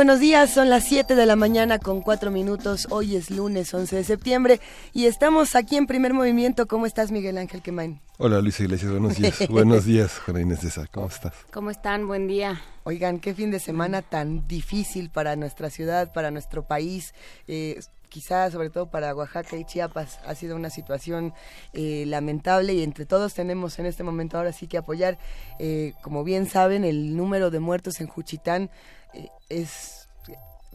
Buenos días, son las 7 de la mañana con 4 minutos. Hoy es lunes 11 de septiembre y estamos aquí en primer movimiento. ¿Cómo estás, Miguel Ángel Quemain? Hola, Luisa Iglesias, buenos días. buenos días, Juana Inés de ¿cómo estás? ¿Cómo están? Buen día. Oigan, qué fin de semana tan difícil para nuestra ciudad, para nuestro país. Eh, quizás sobre todo para Oaxaca y Chiapas ha sido una situación eh, lamentable y entre todos tenemos en este momento ahora sí que apoyar. Eh, como bien saben, el número de muertos en Juchitán eh, es,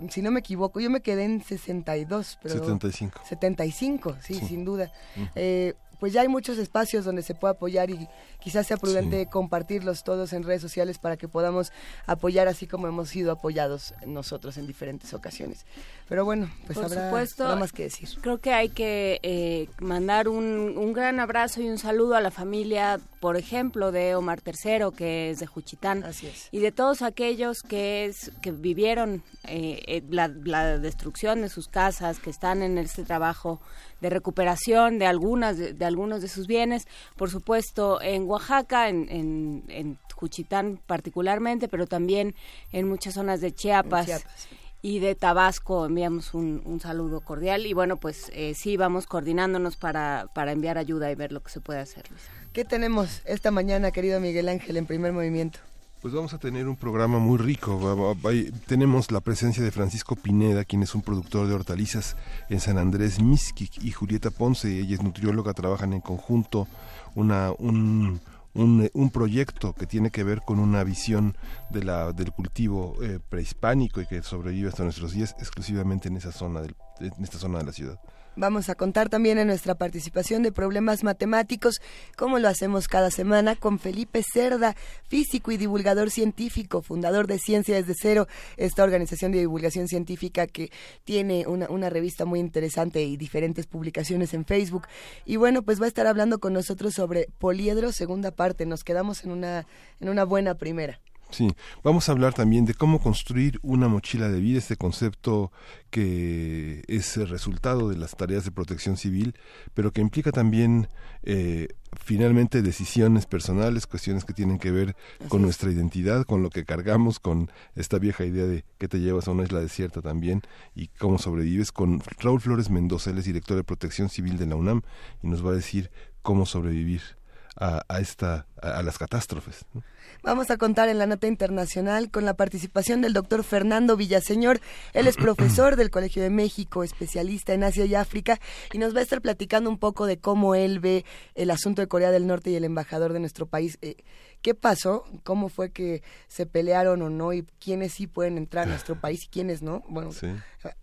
si no me equivoco, yo me quedé en 62, pero... 75. 75, sí, sin duda. Eh, pues ya hay muchos espacios donde se puede apoyar y quizás sea prudente compartirlos todos en redes sociales para que podamos apoyar así como hemos sido apoyados nosotros en diferentes ocasiones. Pero bueno, pues Por habrá, supuesto, más que decir. Creo que hay que eh, mandar un, un, gran abrazo y un saludo a la familia, por ejemplo, de Omar III, que es de Juchitán. Así es. Y de todos aquellos que, es, que vivieron eh, eh, la, la, destrucción de sus casas, que están en este trabajo de recuperación de algunas de, de algunos de sus bienes. Por supuesto, en Oaxaca, en, en, en Juchitán particularmente, pero también en muchas zonas de Chiapas. Chiapas y de Tabasco enviamos un, un, saludo cordial y bueno pues eh, sí vamos coordinándonos para, para enviar ayuda y ver lo que se puede hacer Luisa. ¿Qué tenemos esta mañana querido Miguel Ángel en primer movimiento? Pues vamos a tener un programa muy rico. Tenemos la presencia de Francisco Pineda, quien es un productor de hortalizas en San Andrés Mixquic, y Julieta Ponce, ella es nutrióloga, trabajan en conjunto una, un, un, un, proyecto que tiene que ver con una visión de la, del cultivo eh, prehispánico y que sobrevive hasta nuestros días exclusivamente en esa zona del, en esta zona de la ciudad. Vamos a contar también en nuestra participación de problemas matemáticos, como lo hacemos cada semana, con Felipe Cerda, físico y divulgador científico, fundador de Ciencia desde Cero, esta organización de divulgación científica que tiene una, una revista muy interesante y diferentes publicaciones en Facebook. Y bueno, pues va a estar hablando con nosotros sobre poliedro, segunda parte. Nos quedamos en una, en una buena primera. Sí, vamos a hablar también de cómo construir una mochila de vida, este concepto que es el resultado de las tareas de protección civil, pero que implica también eh, finalmente decisiones personales, cuestiones que tienen que ver Así con es. nuestra identidad, con lo que cargamos, con esta vieja idea de que te llevas a una isla desierta también y cómo sobrevives, con Raúl Flores Mendoza, él es director de protección civil de la UNAM y nos va a decir cómo sobrevivir a, a esta a, a las catástrofes. ¿no? Vamos a contar en la nota internacional con la participación del doctor Fernando Villaseñor. Él es profesor del Colegio de México, especialista en Asia y África, y nos va a estar platicando un poco de cómo él ve el asunto de Corea del Norte y el embajador de nuestro país. Eh, ¿Qué pasó? ¿Cómo fue que se pelearon o no? ¿Y quiénes sí pueden entrar a nuestro país y quiénes no? Bueno, sí.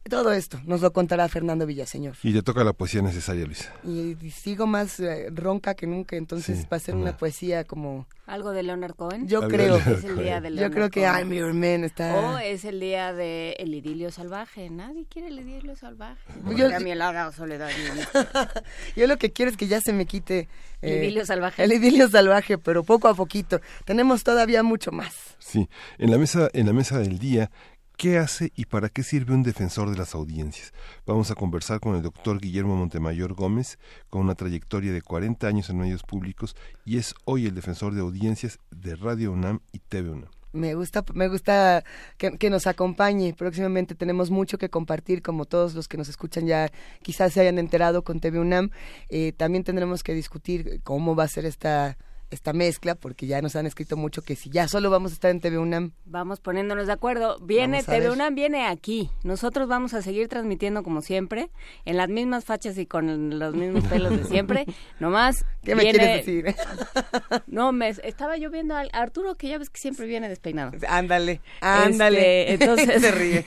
Todo esto nos lo contará Fernando Villaseñor. Y le toca la poesía necesaria, Luisa. Y, y sigo más eh, ronca que nunca, entonces sí, va a ser una poesía como... ¿Algo de Leonard Cohen? Yo creo. Es el día de Leonard Yo creo que Cohen. I'm Your Man está... O es el día de El idilio salvaje. Nadie quiere el idilio salvaje. Yo, a mí el soledad. Yo lo que quiero es que ya se me quite... Eh, el idilio salvaje. El idilio salvaje, pero poco a poquito. Tenemos todavía mucho más. Sí, en la mesa, en la mesa del día ¿Qué hace y para qué sirve un defensor de las audiencias? Vamos a conversar con el doctor Guillermo Montemayor Gómez, con una trayectoria de 40 años en medios públicos y es hoy el defensor de audiencias de Radio UNAM y TV UNAM. Me gusta, me gusta que, nos acompañe. Próximamente tenemos mucho que compartir, como todos los que nos escuchan ya quizás se hayan enterado con TV UNAM. Eh, también tendremos que discutir cómo va a ser esta esta mezcla, porque ya nos han escrito mucho que si ya solo vamos a estar en TV UNAM. Vamos poniéndonos de acuerdo. Viene TV UNAM, viene aquí. Nosotros vamos a seguir transmitiendo como siempre, en las mismas fachas y con los mismos pelos de siempre. Nomás. ¿Qué me quieres decir? no, me estaba yo viendo a Arturo, que ya ves que siempre viene despeinado. Ándale, ándale. Este, entonces. Se ríe.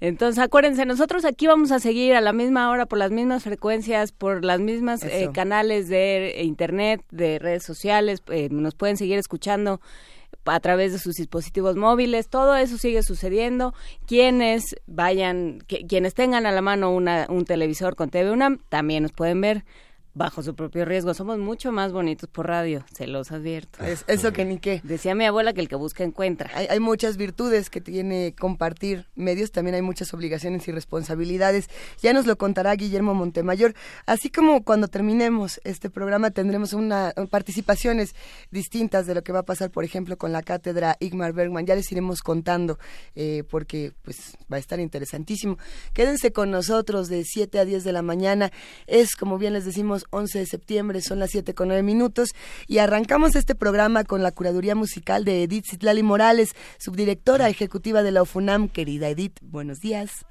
entonces, acuérdense, nosotros aquí vamos a seguir a la misma hora, por las mismas frecuencias, por las mismas eh, canales de internet, de redes sociales, eh, nos pueden seguir escuchando a través de sus dispositivos móviles, todo eso sigue sucediendo. Quienes vayan, quienes tengan a la mano una, un televisor con TV UNAM, también nos pueden ver bajo su propio riesgo. Somos mucho más bonitos por radio, se los advierto. Es, eso que ni qué. Decía mi abuela que el que busca encuentra. Hay, hay, muchas virtudes que tiene compartir medios, también hay muchas obligaciones y responsabilidades. Ya nos lo contará Guillermo Montemayor. Así como cuando terminemos este programa tendremos una participaciones distintas de lo que va a pasar, por ejemplo, con la cátedra Igmar Bergman. Ya les iremos contando eh, porque pues va a estar interesantísimo. Quédense con nosotros de 7 a 10 de la mañana. Es, como bien les decimos, 11 de septiembre, son las 7 con 9 minutos y arrancamos este programa con la curaduría musical de Edith Citlali Morales, subdirectora ejecutiva de la UFUNAM. Querida Edith, buenos días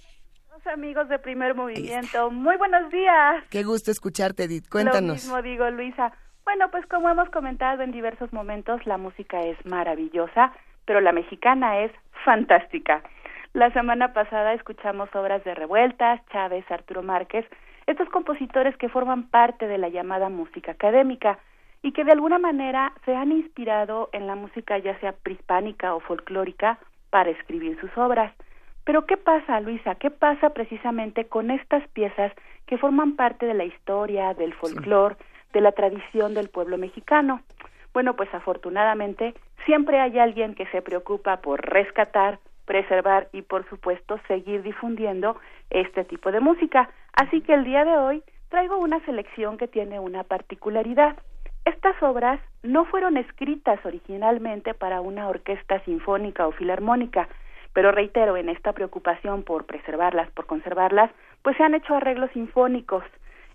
amigos de Primer Movimiento. Muy buenos días. Qué gusto escucharte, Edith. Cuéntanos. Lo mismo digo, Luisa. Bueno, pues como hemos comentado en diversos momentos, la música es maravillosa, pero la mexicana es fantástica. La semana pasada escuchamos obras de Revueltas, Chávez, Arturo Márquez, estos compositores que forman parte de la llamada música académica y que de alguna manera se han inspirado en la música ya sea prehispánica o folclórica para escribir sus obras. Pero ¿qué pasa, Luisa? ¿Qué pasa precisamente con estas piezas que forman parte de la historia, del folclore, de la tradición del pueblo mexicano? Bueno, pues afortunadamente siempre hay alguien que se preocupa por rescatar, preservar y por supuesto seguir difundiendo este tipo de música. Así que el día de hoy traigo una selección que tiene una particularidad. Estas obras no fueron escritas originalmente para una orquesta sinfónica o filarmónica, pero reitero, en esta preocupación por preservarlas, por conservarlas, pues se han hecho arreglos sinfónicos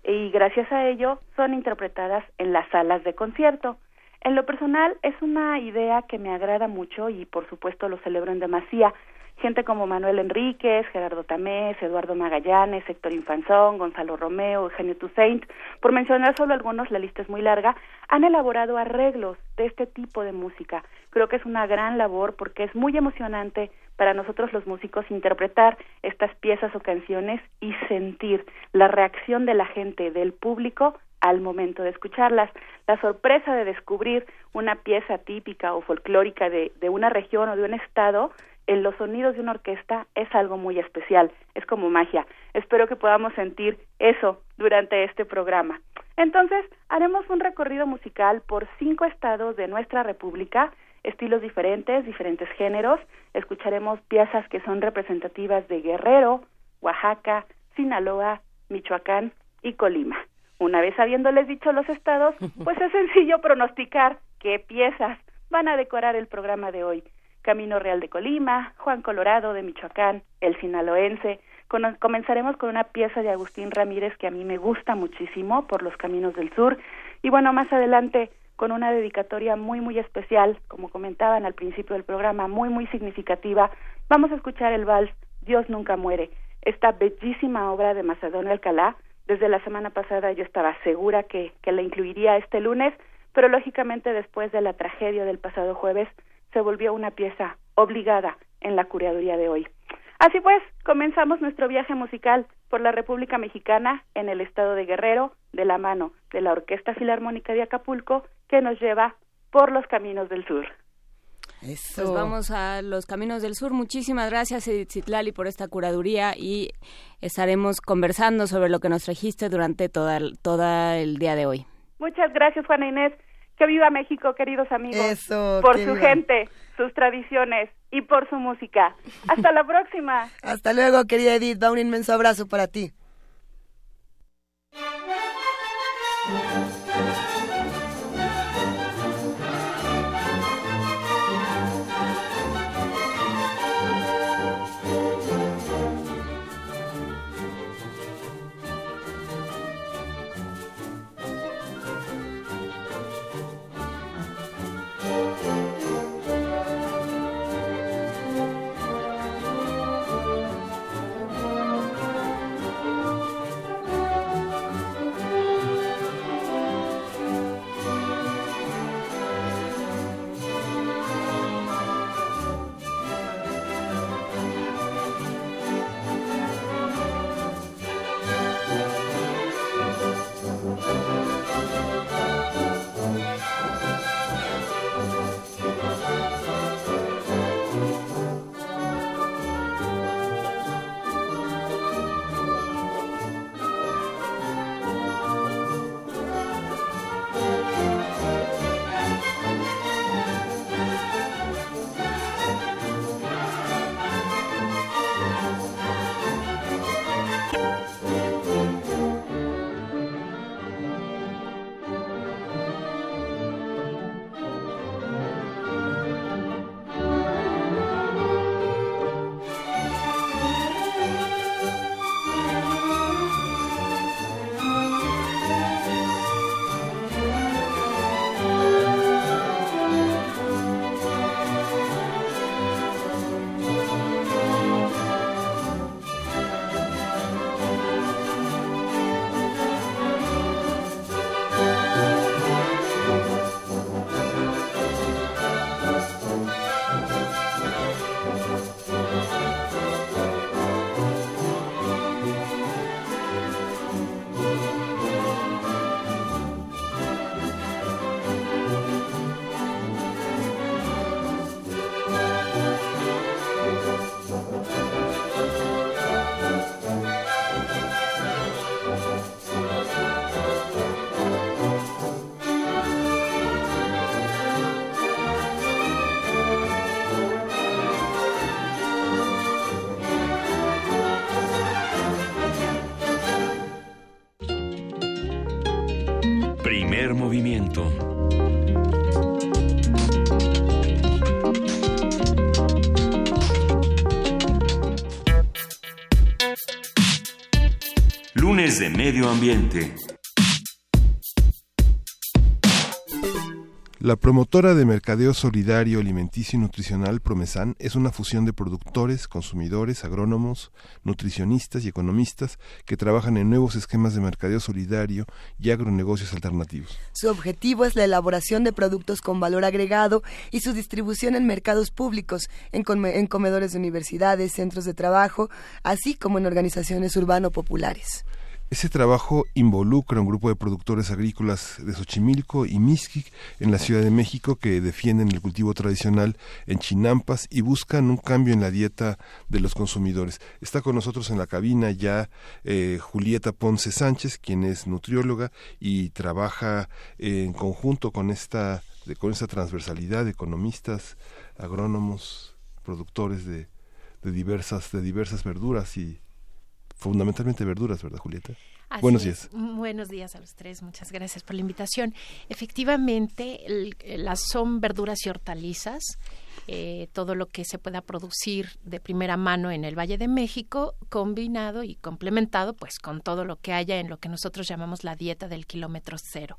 y gracias a ello son interpretadas en las salas de concierto. En lo personal es una idea que me agrada mucho y por supuesto lo celebro en demasía. Gente como Manuel Enríquez, Gerardo Tamés, Eduardo Magallanes, Héctor Infanzón, Gonzalo Romeo, Eugenio Toussaint, por mencionar solo algunos, la lista es muy larga, han elaborado arreglos de este tipo de música. Creo que es una gran labor porque es muy emocionante para nosotros los músicos interpretar estas piezas o canciones y sentir la reacción de la gente, del público al momento de escucharlas. La sorpresa de descubrir una pieza típica o folclórica de, de una región o de un estado en los sonidos de una orquesta es algo muy especial, es como magia. Espero que podamos sentir eso durante este programa. Entonces, haremos un recorrido musical por cinco estados de nuestra República, estilos diferentes, diferentes géneros. Escucharemos piezas que son representativas de Guerrero, Oaxaca, Sinaloa, Michoacán y Colima. Una vez habiéndoles dicho los estados, pues es sencillo pronosticar qué piezas van a decorar el programa de hoy. Camino Real de Colima, Juan Colorado de Michoacán, El Sinaloense. comenzaremos con una pieza de Agustín Ramírez que a mí me gusta muchísimo por los caminos del sur. Y bueno, más adelante con una dedicatoria muy, muy especial, como comentaban al principio del programa, muy, muy significativa. Vamos a escuchar el vals Dios nunca muere, esta bellísima obra de Macedonio Alcalá, desde la semana pasada yo estaba segura que, la incluiría este lunes, pero lógicamente después de la tragedia del pasado jueves se volvió una pieza obligada en la curaduría de hoy. Así pues, comenzamos nuestro viaje musical por la República Mexicana en el estado de Guerrero, de la mano de la Orquesta Filarmónica de Acapulco, que nos lleva por los caminos del sur. Eso. Pues vamos a los caminos del sur. Muchísimas gracias, Edith Zitlali, por esta curaduría y estaremos conversando sobre lo que nos trajiste durante toda, toda el día de hoy. Muchas gracias, Juana Inés. Que viva México, queridos amigos. por su gente, sus tradiciones y por su música. Hasta la próxima. Hasta luego, querida Edith. Va un inmenso abrazo para ti. Ambiente. La promotora de mercadeo solidario alimenticio y nutricional Promesan es una fusión de productores, consumidores, agrónomos, nutricionistas y economistas que trabajan en nuevos esquemas de mercadeo solidario y agronegocios alternativos. Su objetivo es la elaboración de productos con valor agregado y su distribución en mercados públicos, en, en comedores de universidades, centros de trabajo, así como en organizaciones urbano-populares. Ese trabajo involucra un grupo de productores agrícolas de Xochimilco y Mixquic en la Ciudad de México que defienden el cultivo tradicional en Chinampas y buscan un cambio en la dieta de los consumidores. Está con nosotros en la cabina ya eh, Julieta Ponce Sánchez, quien es nutrióloga y trabaja en conjunto con esta, con esta transversalidad de economistas, agrónomos, productores de, de diversas, de diversas verduras y fundamentalmente verduras, ¿verdad, Julieta? Buenos días. Buenos días a los tres. Muchas gracias por la invitación. Efectivamente, las son verduras y hortalizas. Eh, todo lo que se pueda producir de primera mano en el Valle de México, combinado y complementado, pues, con todo lo que haya en lo que nosotros llamamos la dieta del kilómetro cero.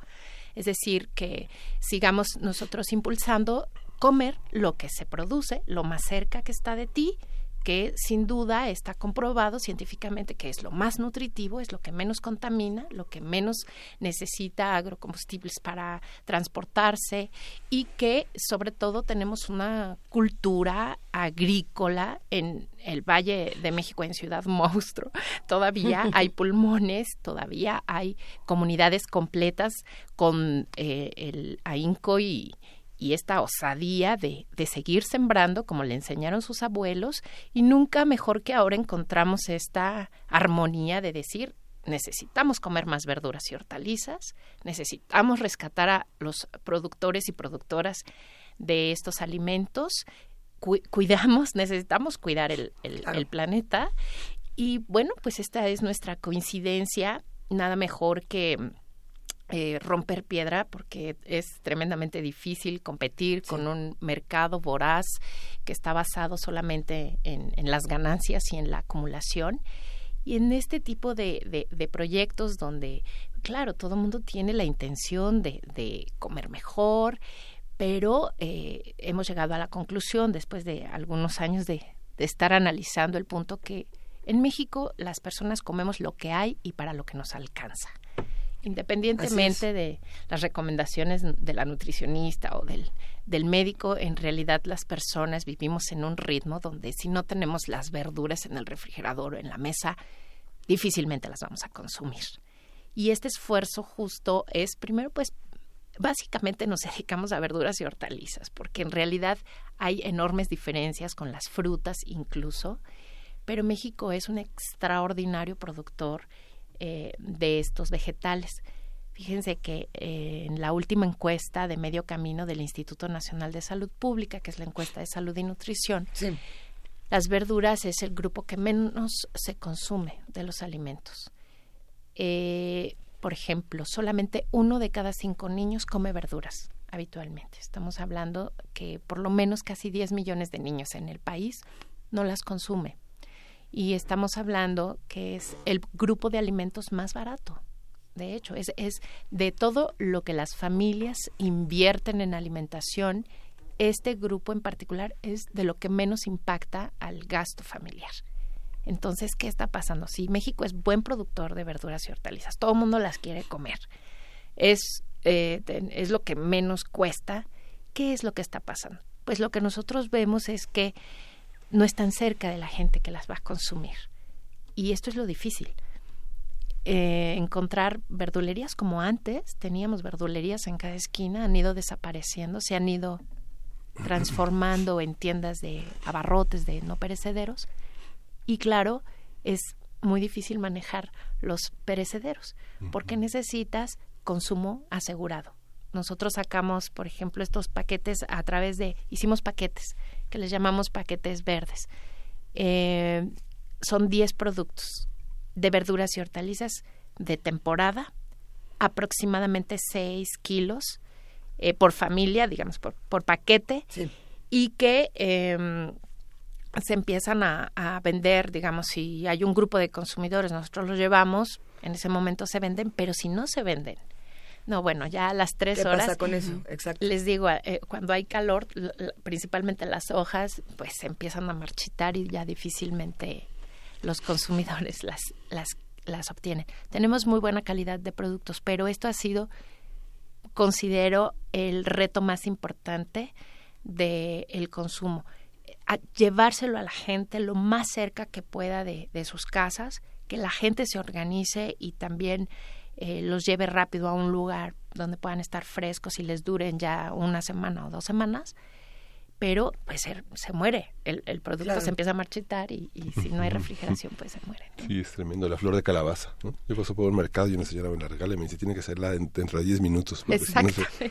Es decir, que sigamos nosotros impulsando comer lo que se produce, lo más cerca que está de ti, que sin duda está comprobado científicamente que es lo más nutritivo, es lo que menos contamina, lo que menos necesita agrocombustibles para transportarse y que sobre todo tenemos una cultura agrícola en el Valle de México, en Ciudad Monstruo. Todavía hay pulmones, todavía hay comunidades completas con eh, el ahínco y, y esta osadía de, de, seguir sembrando como le enseñaron sus abuelos y nunca mejor que ahora encontramos esta armonía de decir necesitamos comer más verduras y hortalizas, necesitamos rescatar a los productores y productoras de estos alimentos, cuidamos, necesitamos cuidar el, el planeta. Y bueno, pues esta es nuestra coincidencia, nada mejor que eh, romper piedra porque es tremendamente difícil competir con un mercado voraz que está basado solamente en, las ganancias y en la acumulación. Y en este tipo de, de, proyectos donde, claro, todo el mundo tiene la intención de, de comer mejor, pero eh, hemos llegado a la conclusión, después de algunos años de, de estar analizando el punto que en México las personas comemos lo que hay y para lo que nos alcanza independientemente de las recomendaciones de la nutricionista o del, del médico, en realidad las personas vivimos en un ritmo donde si no tenemos las verduras en el refrigerador o en la mesa, difícilmente las vamos a consumir. Y este esfuerzo justo es, primero, pues básicamente nos dedicamos a verduras y hortalizas, porque en realidad hay enormes diferencias con las frutas incluso, pero México es un extraordinario productor eh, de estos vegetales. Fíjense que eh, en la última encuesta de medio camino del Instituto Nacional de Salud Pública, que es la encuesta de salud y nutrición, las verduras es el grupo que menos se consume de los alimentos. Eh, por ejemplo, solamente uno de cada cinco niños come verduras habitualmente. Estamos hablando que por lo menos casi 10 millones de niños en el país no las consume y estamos hablando que es el grupo de alimentos más barato. De hecho, es, de todo lo que las familias invierten en alimentación, este grupo en particular es de lo que menos impacta al gasto familiar. Entonces, ¿qué está pasando? Si México es buen productor de verduras y hortalizas, todo el mundo las quiere comer, es, eh, es lo que menos cuesta, ¿qué es lo que está pasando? Pues lo que nosotros vemos es que no están cerca de la gente que las va a consumir. Y esto es lo difícil. Eh, encontrar verdulerías como antes, teníamos verdulerías en cada esquina, han ido desapareciendo, se han ido transformando en tiendas de abarrotes de no perecederos. Y claro, es muy difícil manejar los perecederos, porque necesitas consumo asegurado. Nosotros sacamos, por ejemplo, estos paquetes a través de, hicimos paquetes que les llamamos paquetes verdes. Eh, son 10 productos de verduras y hortalizas de temporada aproximadamente 6 kilos eh, por familia, digamos, por, por paquete, y que em, se empiezan a, a, vender, digamos, si hay un grupo de consumidores, nosotros los llevamos, en ese momento se venden, pero si no se venden, no, bueno, ya a las tres ¿Qué horas. Pasa con eso? Exacto. Les digo, eh, cuando hay calor, principalmente las hojas, pues se empiezan a marchitar y ya difícilmente los consumidores las, las, las obtienen. Tenemos muy buena calidad de productos, pero esto ha sido, considero, el reto más importante del el consumo. A llevárselo a la gente lo más cerca que pueda de, de sus casas, que la gente se organice y también eh, los lleve rápido a un lugar donde puedan estar frescos y les duren ya una semana o dos semanas, pero pues se, se muere, el, el producto Claro. se empieza a marchitar y, y si no hay refrigeración pues se muere. Sí, es tremendo, la flor de calabaza. ¿no? Yo paso por un mercado y una señora me la regala y me dice, tiene que serla en- dentro de 10 minutos. porque si no se-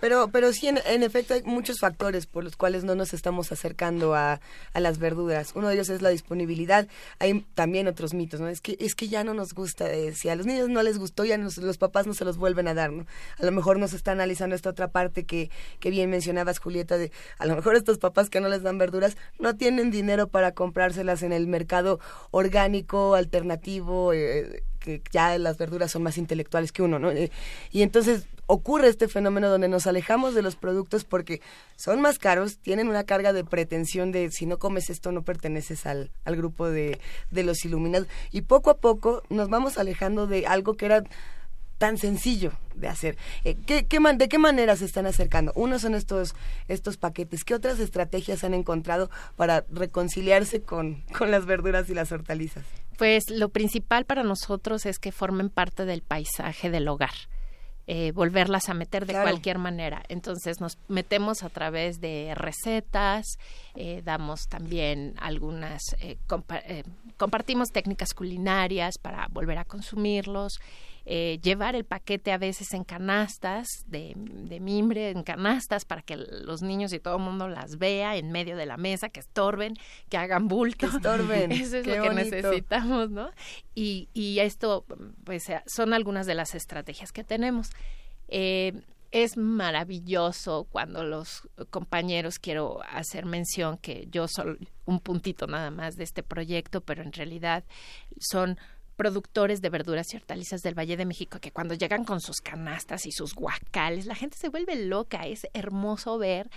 Pero, pero sí, en, efecto, hay muchos factores por los cuales no nos estamos acercando a, a las verduras. Uno de ellos es la disponibilidad. Hay también otros mitos, ¿no? Es que, es que ya no nos gusta. eh, si a los niños no les gustó, ya los papás no se los vuelven a dar, ¿no? A lo mejor nos está analizando esta otra parte que, que bien mencionabas, Julieta, de a lo mejor estos papás que no les dan verduras no tienen dinero para comprárselas en el mercado orgánico, alternativo, eh, que ya las verduras son más intelectuales que uno, ¿no? Eh, y entonces ocurre este fenómeno donde nos alejamos de los productos porque son más caros, tienen una carga de pretensión de si no comes esto no perteneces al, al grupo de, de los iluminados. Y poco a poco nos vamos alejando de algo que era tan sencillo de hacer. Eh, ¿qué, qué man- ¿De qué manera se están acercando? Uno son estos, estos paquetes. ¿Qué otras estrategias han encontrado para reconciliarse con, con las verduras y las hortalizas? Pues lo principal para nosotros es que formen parte del paisaje del hogar. eh, volverlas a meter de Claro. cualquier manera. Entonces nos metemos a través de recetas, eh, damos también algunas, compa- compartimos técnicas culinarias para volver a consumirlos, eh, llevar el paquete a veces en canastas de, de mimbre, en canastas para que los niños y todo el mundo las vea en medio de la mesa, que estorben, que hagan bulto. Que estorben. Eso es Qué lo que bonito. necesitamos, ¿no? Y, y esto, pues, eh, son algunas de las estrategias que tenemos. Eh, es maravilloso cuando los compañeros, quiero hacer mención que yo soy un puntito nada más de este proyecto, pero en realidad son productores de verduras y hortalizas del Valle de México que cuando llegan con sus canastas y sus guacales, la gente se vuelve loca. Es hermoso ver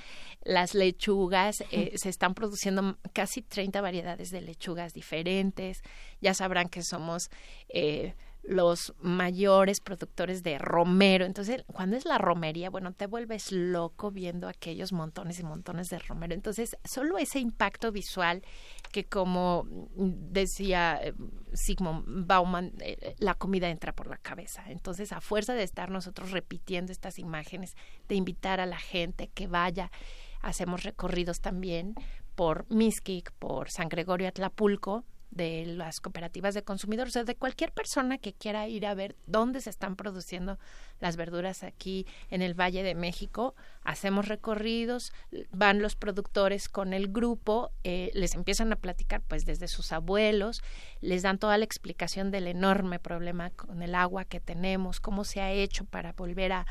las lechugas. eh, se están produciendo casi 30 variedades de lechugas diferentes. Ya sabrán que somos eh, los mayores productores de romero. Entonces, cuando es la romería, bueno, te vuelves loco viendo aquellos montones y montones de romero. Entonces, solo ese impacto visual que como decía eh, Sigmund Bauman, eh, la comida entra por la cabeza. Entonces, a fuerza de estar nosotros repitiendo estas imágenes, de invitar a la gente que vaya, hacemos recorridos también por Mixquic, por San Gregorio Atlapulco, de las cooperativas de consumidores, o sea, de cualquier persona que quiera ir a ver dónde se están produciendo las verduras aquí en el Valle de México. Hacemos recorridos, van los productores con el grupo, eh, les empiezan a platicar pues desde sus abuelos, les dan toda la explicación del enorme problema con el agua que tenemos, cómo se ha hecho para volver a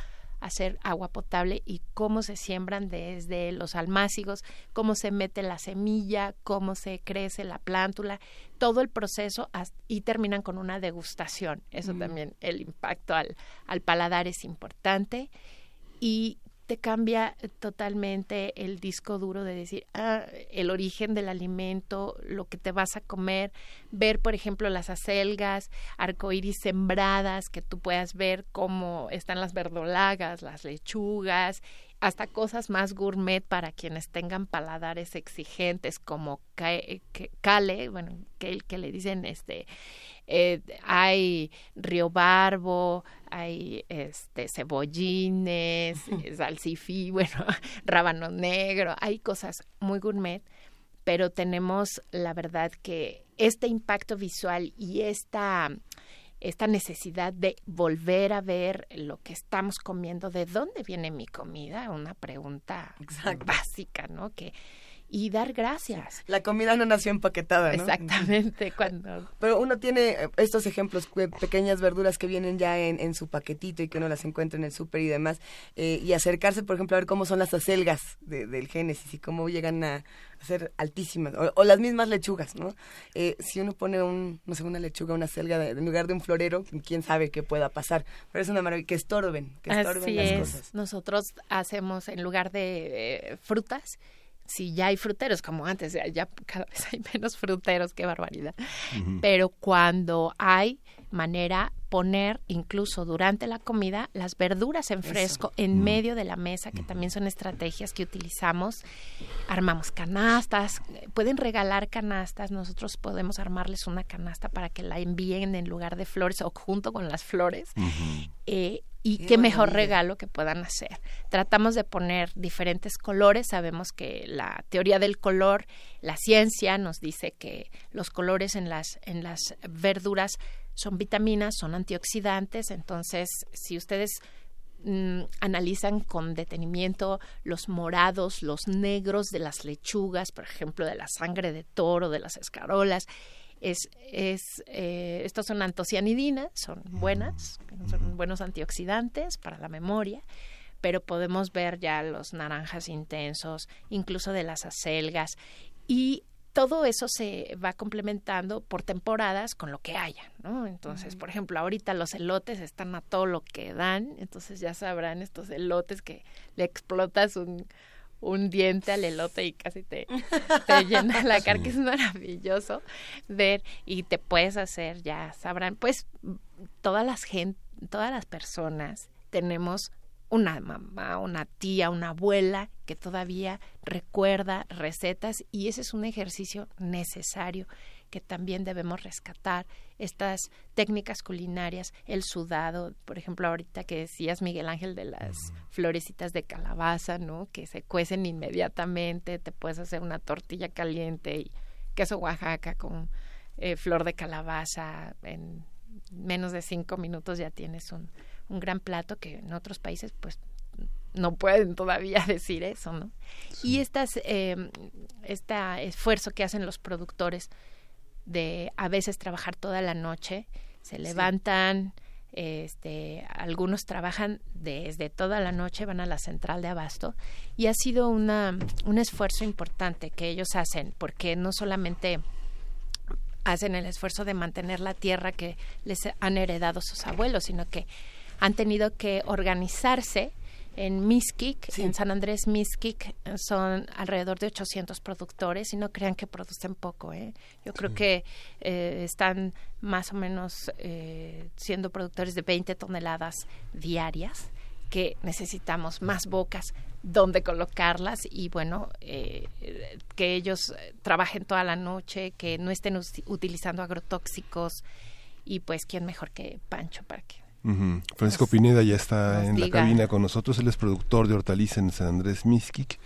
hacer agua potable y cómo se siembran desde los almácigos, cómo se mete la semilla, cómo se crece la plántula, todo el proceso y terminan con una degustación. Eso también, el impacto al, al paladar es importante y te cambia totalmente el disco duro de decir, ah, el origen del alimento, lo que te vas a comer, ver, por ejemplo, las acelgas, arcoíris sembradas, que tú puedas ver cómo están las verdolagas, las lechugas, hasta cosas más gourmet para quienes tengan paladares exigentes como cale, bueno, que, que le dicen este eh, hay río barbo, hay este cebollines, eh, salsifí, bueno, rábano negro, hay cosas muy gourmet, pero tenemos la verdad que este impacto visual y esta esta necesidad de volver a ver lo que estamos comiendo, de dónde viene mi comida, una pregunta Exacto. básica, ¿no? Que y dar gracias. La comida no nació empaquetada, ¿no? Exactamente, cuando... Pero uno tiene eh, estos ejemplos, pequeñas verduras que vienen ya en, su paquetito y que uno las encuentra en el súper y demás, eh, y acercarse, por ejemplo, a ver cómo son las acelgas del Génesis y cómo llegan a, ser altísimas, o, las mismas lechugas, ¿no? Eh, si uno pone un, no sé, una lechuga, una selga en lugar de un florero, quién sabe qué pueda pasar, pero es una maravilla, que estorben, que estorben Así las es. cosas. Nosotros hacemos, en lugar de frutas, si ya hay fruteros como antes, ya, cada vez hay menos fruteros, qué barbaridad. Pero cuando hay manera poner incluso durante la comida las verduras en fresco en medio de la mesa, que también son estrategias que utilizamos. Armamos canastas, pueden regalar canastas, nosotros podemos armarles una canasta para que la envíen en lugar de flores o junto con las flores. eh, y qué, mejor regalo que puedan hacer. Tratamos de poner diferentes colores, sabemos que la teoría del color, la ciencia nos dice que los colores en las en las verduras son vitaminas, son antioxidantes, entonces si ustedes mm, analizan con detenimiento los morados, los negros de las lechugas, por ejemplo, de la sangre de toro, de las escarolas, es, es eh, estos son antocianidinas, son buenas, son buenos antioxidantes para la memoria, pero podemos ver ya los naranjas intensos, incluso de las acelgas. Y todo eso se va complementando por temporadas con lo que haya, ¿no? Entonces, por ejemplo, ahorita los elotes están a todo lo que dan, entonces ya sabrán estos elotes que le explotas un, un diente al elote y casi te, te llena la cara, que es maravilloso ver y te puedes hacer, ya sabrán, pues todas las gente, todas las personas tenemos una mamá, una tía, una abuela que todavía recuerda recetas y ese es un ejercicio necesario que también debemos rescatar estas técnicas culinarias, el sudado, por ejemplo, ahorita que decías Miguel Ángel de las florecitas de calabaza, ¿no? Que se cuecen inmediatamente, te puedes hacer una tortilla caliente y queso Oaxaca con eh, flor de calabaza en menos de cinco minutos ya tienes un, un gran plato que en otros países pues no pueden todavía decir eso, ¿no? Y estas, eh, este esfuerzo que hacen los productores de a veces trabajar toda la noche, se levantan, este, algunos trabajan desde toda la noche, van a la central de abasto y ha sido una, un esfuerzo importante que ellos hacen porque no solamente hacen el esfuerzo de mantener la tierra que les han heredado sus abuelos, sino que han tenido que organizarse en Miskik, en San Andrés Miskik, son alrededor de 800 productores y no crean que producen poco. ¿eh? Yo creo que eh, están más o menos eh, siendo productores de 20 toneladas diarias que necesitamos más bocas donde colocarlas y bueno eh, que ellos trabajen toda la noche que no estén utilizando agrotóxicos y pues quién mejor que Pancho para que Francisco Pineda ya está en la cabina con nosotros, él es productor de hortalizas en San Andrés Miskik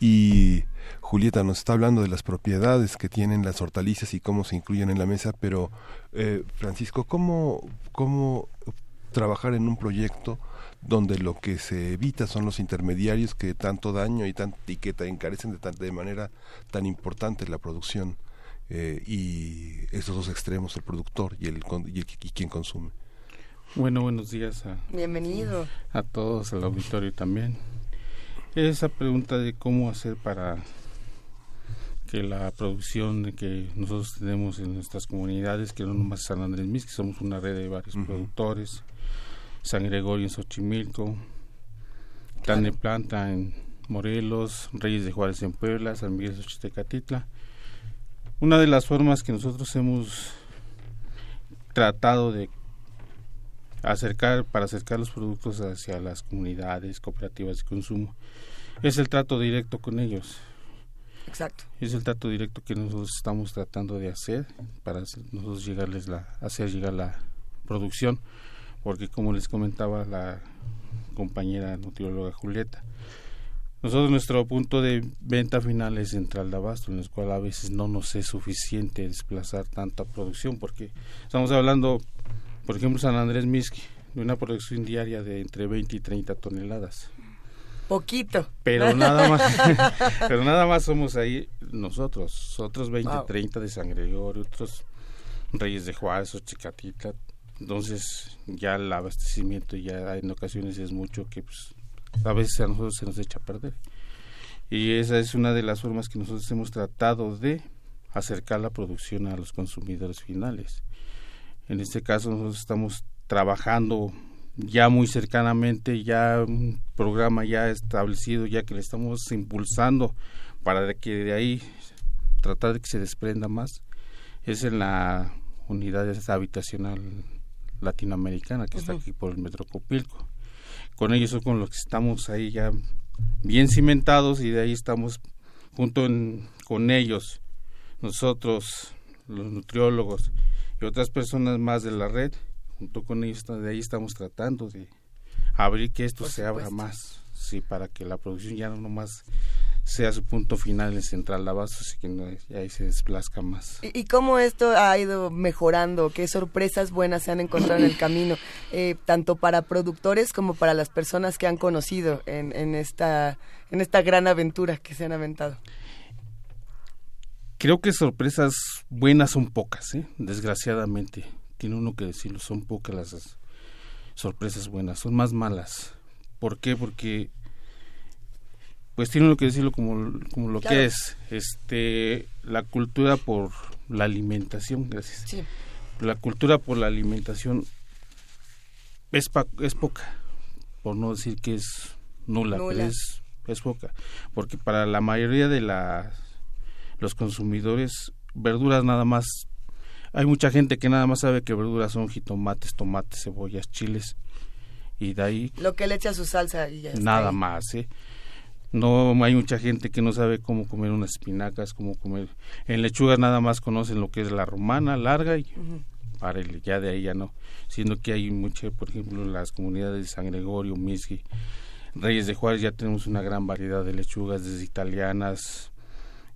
y Julieta nos está hablando de las propiedades que tienen las hortalizas y cómo se incluyen en la mesa, pero eh, Francisco, ¿cómo, ¿cómo trabajar en un proyecto donde lo que se evita son los intermediarios que tanto daño y, tan, y que encarecen de, de manera tan importante la producción eh, y esos dos extremos, el productor y, el, y, y quien consume? Bueno, buenos días a, Bienvenido. a todos, al auditorio también. Esa pregunta de cómo hacer para que la producción que nosotros tenemos en nuestras comunidades, que no nomás San Andrés Mis, que somos una red de varios productores, San Gregorio en Xochimilco, Tane Planta en Morelos, Reyes de Juárez en Puebla, San Miguel de Xochitecatitla. Una de las formas que nosotros hemos tratado de acercar para acercar los productos hacia las comunidades cooperativas de consumo. Es el trato directo con ellos. Exacto. Es el trato directo que nosotros estamos tratando de hacer para nosotros llegarles la hacer llegar la producción porque como les comentaba la compañera nutrióloga Julieta nosotros nuestro punto de venta final es central de abasto en el cual a veces no nos es suficiente desplazar tanta producción porque estamos hablando por ejemplo, San Andrés Miski, de una producción diaria de entre 20 y 30 toneladas. Poquito. Pero nada más, pero nada más somos ahí nosotros, otros 20, 30 de San Gregorio, otros Reyes de Juárez o Chicatita. Entonces ya el abastecimiento ya en ocasiones es mucho que pues, a veces a nosotros se nos echa a perder. Y esa es una de las formas que nosotros hemos tratado de acercar la producción a los consumidores finales. En este caso nosotros estamos trabajando ya muy cercanamente, ya un programa ya establecido, ya que le estamos impulsando para que de ahí tratar de que se desprenda más, es en la unidad habitacional latinoamericana que está aquí por el Metro Copilco. Con ellos son con los que estamos ahí ya bien cimentados y de ahí estamos junto con ellos, nosotros, los nutriólogos y otras personas más de la red, junto con ellos, de ahí estamos tratando de abrir que esto se abra más, sí, para que la producción ya no más sea su punto final en Central Abasto, así que ahí se desplazca más. ¿Y, cómo esto ha ido mejorando? ¿Qué sorpresas buenas se han encontrado en el camino? Eh, tanto para productores como para las personas que han conocido en, en, esta, en esta gran aventura que se han aventado. Creo que sorpresas buenas son pocas, ¿eh? desgraciadamente. Tiene uno que decirlo, son pocas las sorpresas buenas, son más malas. ¿Por qué? Porque pues tiene uno que decirlo como, como lo que es este la cultura por la alimentación gracias sí. la cultura por la alimentación es es poca por no decir que es nula, Pero es es poca porque para la mayoría de las los consumidores verduras nada más. Hay mucha gente que nada más sabe que verduras son jitomates, tomates, cebollas, chiles y de ahí lo que le echa su salsa y ya nada más, ¿eh? No hay mucha gente que no sabe cómo comer unas espinacas, cómo comer. En lechugas nada más conocen lo que es la romana larga y para ya de ahí ya no, siendo que hay mucha, por ejemplo, en las comunidades de San Gregorio, Misgi, Reyes de Juárez ya tenemos una gran variedad de lechugas desde italianas,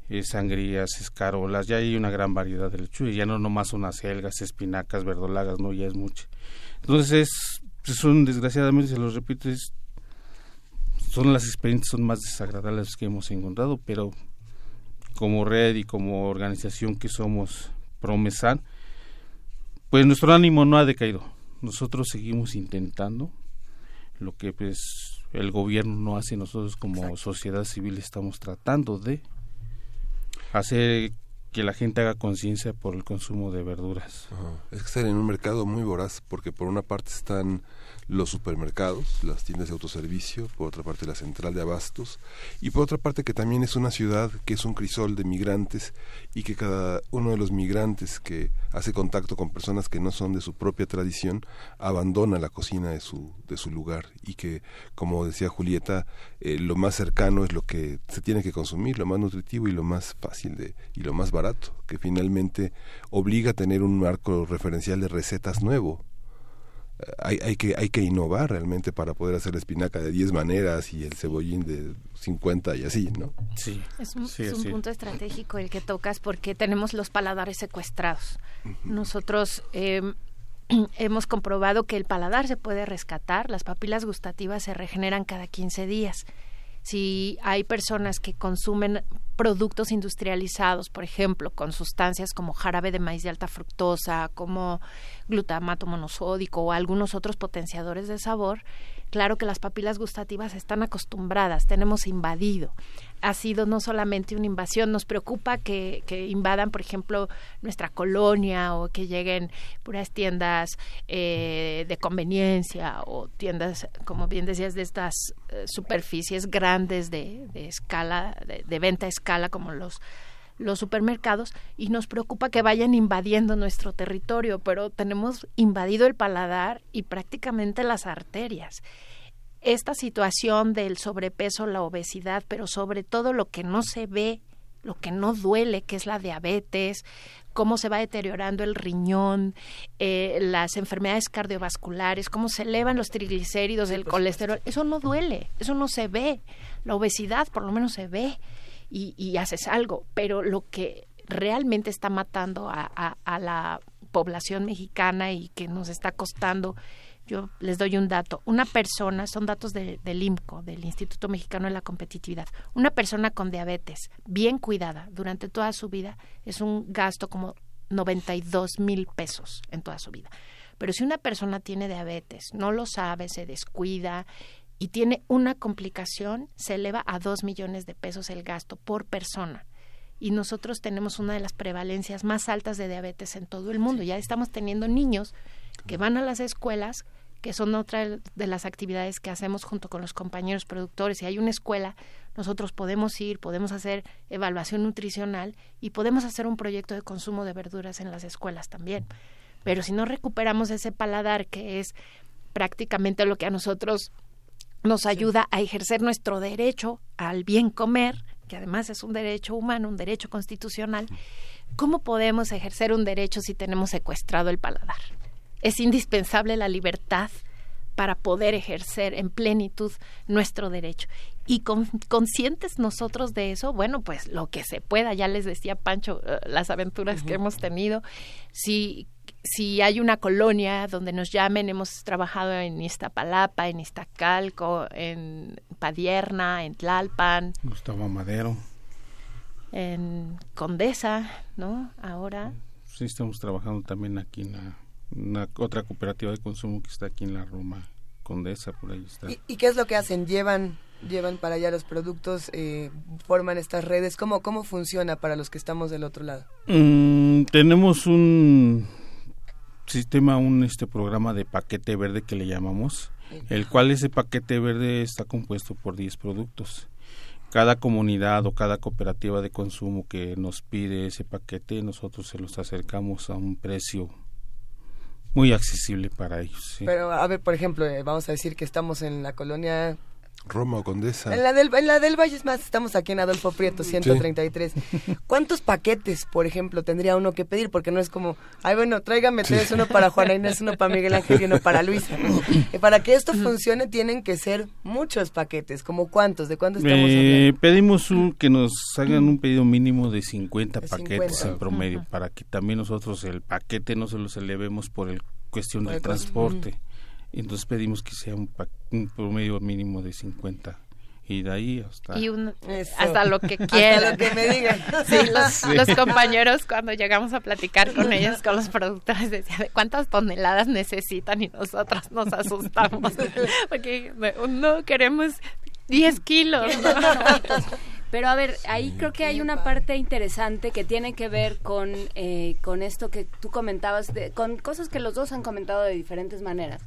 eh, sangrías, escarolas, ya hay una gran variedad de lechugas, ya no nomás son acelgas, espinacas, verdolagas, no, ya es mucho. Entonces, pues, son desgraciadamente, se los repito, son las experiencias son más desagradables que hemos encontrado, pero como red y como organización que somos Promesan, pues nuestro ánimo no ha decaído. Nosotros seguimos intentando lo que pues el gobierno no hace, nosotros como sociedad civil estamos tratando de hacer que la gente haga conciencia por el consumo de verduras. Es que están en un mercado muy voraz, porque por una parte están los supermercados, las tiendas de autoservicio, por otra parte la central de abastos, y por otra parte que también es una ciudad que es un crisol de migrantes y que cada uno de los migrantes que hace contacto con personas que no son de su propia tradición abandona la cocina de su, de su lugar y que, como decía Julieta, eh, lo más cercano es lo que se tiene que consumir, lo más nutritivo y lo más fácil de, y lo más barato, que finalmente obliga a tener un marco referencial de recetas nuevo hay, hay, que, hay que innovar realmente para poder hacer la espinaca de 10 maneras y el cebollín de 50 y así, ¿no? Sí. Es un, punto estratégico el que tocas porque tenemos los paladares secuestrados. Nosotros em, hemos comprobado que el paladar se puede rescatar, las papilas gustativas se regeneran cada 15 días si hay personas que consumen productos industrializados, por ejemplo, con sustancias como jarabe de maíz de alta fructosa, como glutamato monosódico o algunos otros potenciadores de sabor, claro que las papilas gustativas están acostumbradas, tenemos invadido. Ha sido no solamente una invasión, nos preocupa que, que invadan, por ejemplo, nuestra colonia o que lleguen puras tiendas eh, de conveniencia o tiendas, como bien decías, de estas eh, superficies grandes de, de escala, de, de venta a escala como los los supermercados y nos preocupa que vayan invadiendo nuestro territorio, pero tenemos invadido el paladar y prácticamente las arterias. Esta situación del sobrepeso, la obesidad, pero sobre todo lo que no se ve, lo que no duele, que es la diabetes, cómo se va deteriorando el riñón, eh, las enfermedades cardiovasculares, cómo se elevan los triglicéridos, el colesterol, eso no duele, eso no se ve. La obesidad por lo menos se ve y, haces algo, pero lo que realmente está matando a, la población mexicana y que nos está costando Yo les doy un dato. Una persona, son datos del IMCO, del Instituto Mexicano de la Competitividad. Una persona con diabetes, bien cuidada durante toda su vida, es un gasto como 92 mil pesos en toda su vida. Pero si una persona tiene diabetes, no lo sabe, se descuida y tiene una complicación, se eleva a 2 millones de pesos el gasto por persona y nosotros tenemos una de las prevalencias más altas de diabetes en todo el mundo. Ya estamos teniendo niños que van a las escuelas, que son otra de las actividades que hacemos junto con los compañeros productores. Si hay una escuela, nosotros podemos ir, podemos hacer evaluación nutricional y podemos hacer un proyecto de consumo de verduras en las escuelas también. Pero si no recuperamos ese paladar que es prácticamente lo que a nosotros nos ayuda a ejercer nuestro derecho al bien comer, que además es un derecho humano, un derecho constitucional, ¿cómo podemos ejercer un derecho si tenemos secuestrado el paladar? Es indispensable la libertad para poder ejercer en plenitud nuestro derecho. Y conscientes nosotros de eso, bueno, pues lo que se pueda, ya les decía Pancho, eh, las aventuras que hemos tenido, si si hay una colonia donde nos llamen, hemos trabajado en Iztapalapa, en Iztacalco, en Padierna, en Tlalpan. Gustavo Madero. En Condesa, ¿no? Ahora. Sí, estamos trabajando también aquí en una otra cooperativa de consumo que está aquí en la Roma, Condesa, por ahí está. ¿Y, qué es lo que hacen? ¿Llevan llevan para allá los productos, eh, forman estas redes. ¿Cómo, ¿Cómo funciona para los que estamos del otro lado? Mm, tenemos un sistema un este programa de paquete verde que le llamamos, el cual ese paquete verde está compuesto por 10 productos. Cada comunidad o cada cooperativa de consumo que nos pide ese paquete, nosotros se los acercamos a un precio muy accesible para ellos. Pero, a ver, por ejemplo, eh, vamos a decir que estamos en la colonia Roma o Condesa. En la, del, en la del Valle es más, estamos aquí en Adolfo Prieto, 133. ¿Cuántos paquetes, por ejemplo, tendría uno que pedir? Porque no es como, ay, bueno, tráigame tres, uno para Juana Inés, uno para Miguel Ángel y uno para Luisa. Y para que esto funcione tienen que ser muchos paquetes. ¿Como cuántos? ¿De cuántos estamos eh, Pedimos un, que nos hagan un pedido mínimo de 50 paquetes en promedio, para que también nosotros el paquete no se los elevemos por el cuestión del transporte entonces pedimos que sea un, promedio mínimo de 50 y de ahí hasta hasta lo que quieran. que me digan. Sí, los, compañeros cuando llegamos a platicar con ellos con los productores decían cuántas toneladas necesitan y nosotros nos asustamos. Porque no queremos 10 kilos Pero a ver, ahí creo que hay una parte interesante que tiene que ver con, eh, con esto que tú comentabas, de, con cosas que los dos han comentado de diferentes maneras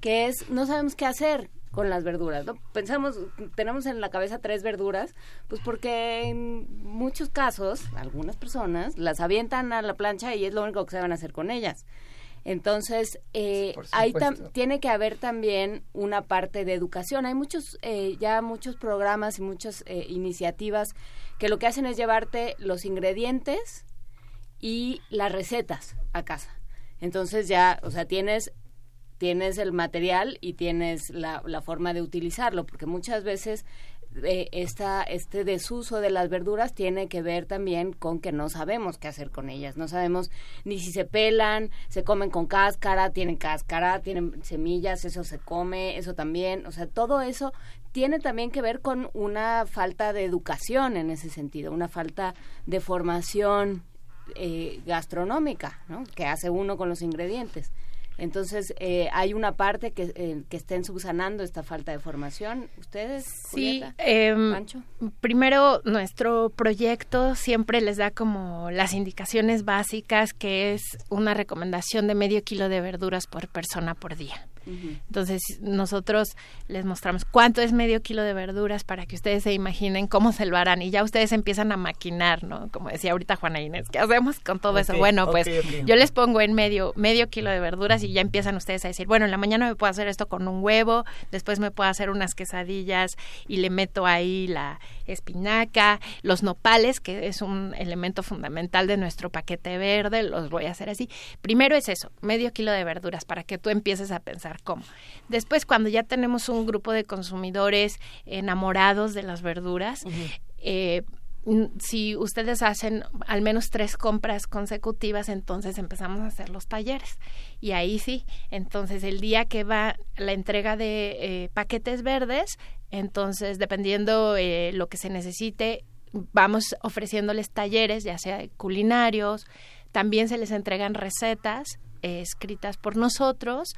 que es no sabemos qué hacer con las verduras, ¿no? Pensamos, tenemos en la cabeza tres verduras, pues porque en muchos casos, algunas personas las avientan a la plancha y es lo único que se van a hacer con ellas. Entonces, eh, ahí tiene que haber también una parte de educación. Hay muchos, eh, ya muchos programas y muchas eh, iniciativas que lo que hacen es llevarte los ingredientes y las recetas a casa. Entonces ya, o sea, tienes tienes el material y tienes la, la forma de utilizarlo, porque muchas veces eh, esta, este desuso de las verduras tiene que ver también con que no sabemos qué hacer con ellas, no sabemos ni si se pelan, se comen con cáscara, tienen cáscara, tienen semillas, eso se come, eso también, o sea, todo eso tiene también que ver con una falta de educación en ese sentido, una falta de formación eh, gastronómica, ¿no? Que hace uno con los ingredientes. Entonces, eh, hay una parte que, eh, que estén subsanando esta falta de formación. ¿Ustedes? Sí, eh, primero, nuestro proyecto siempre les da como las indicaciones básicas, que es una recomendación de medio kilo de verduras por persona por día. Entonces nosotros les mostramos cuánto es medio kilo de verduras para que ustedes se imaginen cómo se lo harán y ya ustedes empiezan a maquinar, ¿no? Como decía ahorita Juana Inés, ¿qué hacemos con todo eso? Bueno, pues yo les pongo en medio medio kilo de verduras y ya empiezan ustedes a decir, bueno, en la mañana me puedo hacer esto con un huevo, después me puedo hacer unas quesadillas y le meto ahí la espinaca, los nopales, que es un elemento fundamental de nuestro paquete verde, los voy a hacer así. Primero es eso, medio kilo de verduras para que tú empieces a pensar cómo. Después, cuando ya tenemos un grupo de consumidores enamorados de las verduras, eh, si ustedes hacen al menos tres compras consecutivas, entonces empezamos a hacer los talleres. Y ahí sí, entonces el día que va la entrega de eh, paquetes verdes, entonces dependiendo eh, lo que se necesite, vamos ofreciéndoles talleres, ya sea culinarios, también se les entregan recetas eh, escritas por nosotros,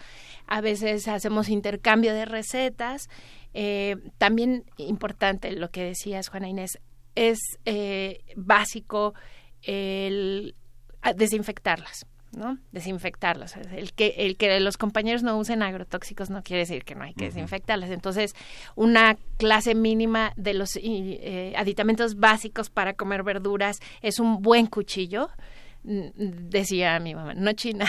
a veces hacemos intercambio de recetas. también importante lo que decías, Juana Inés, es eh, básico el desinfectarlas. ¿no? Desinfectarlas. El que, el que los compañeros no usen agrotóxicos no quiere decir que no hay que desinfectarlas. Entonces, una clase mínima de los eh, aditamentos básicos para comer verduras es un buen cuchillo, decía mi mamá, no china,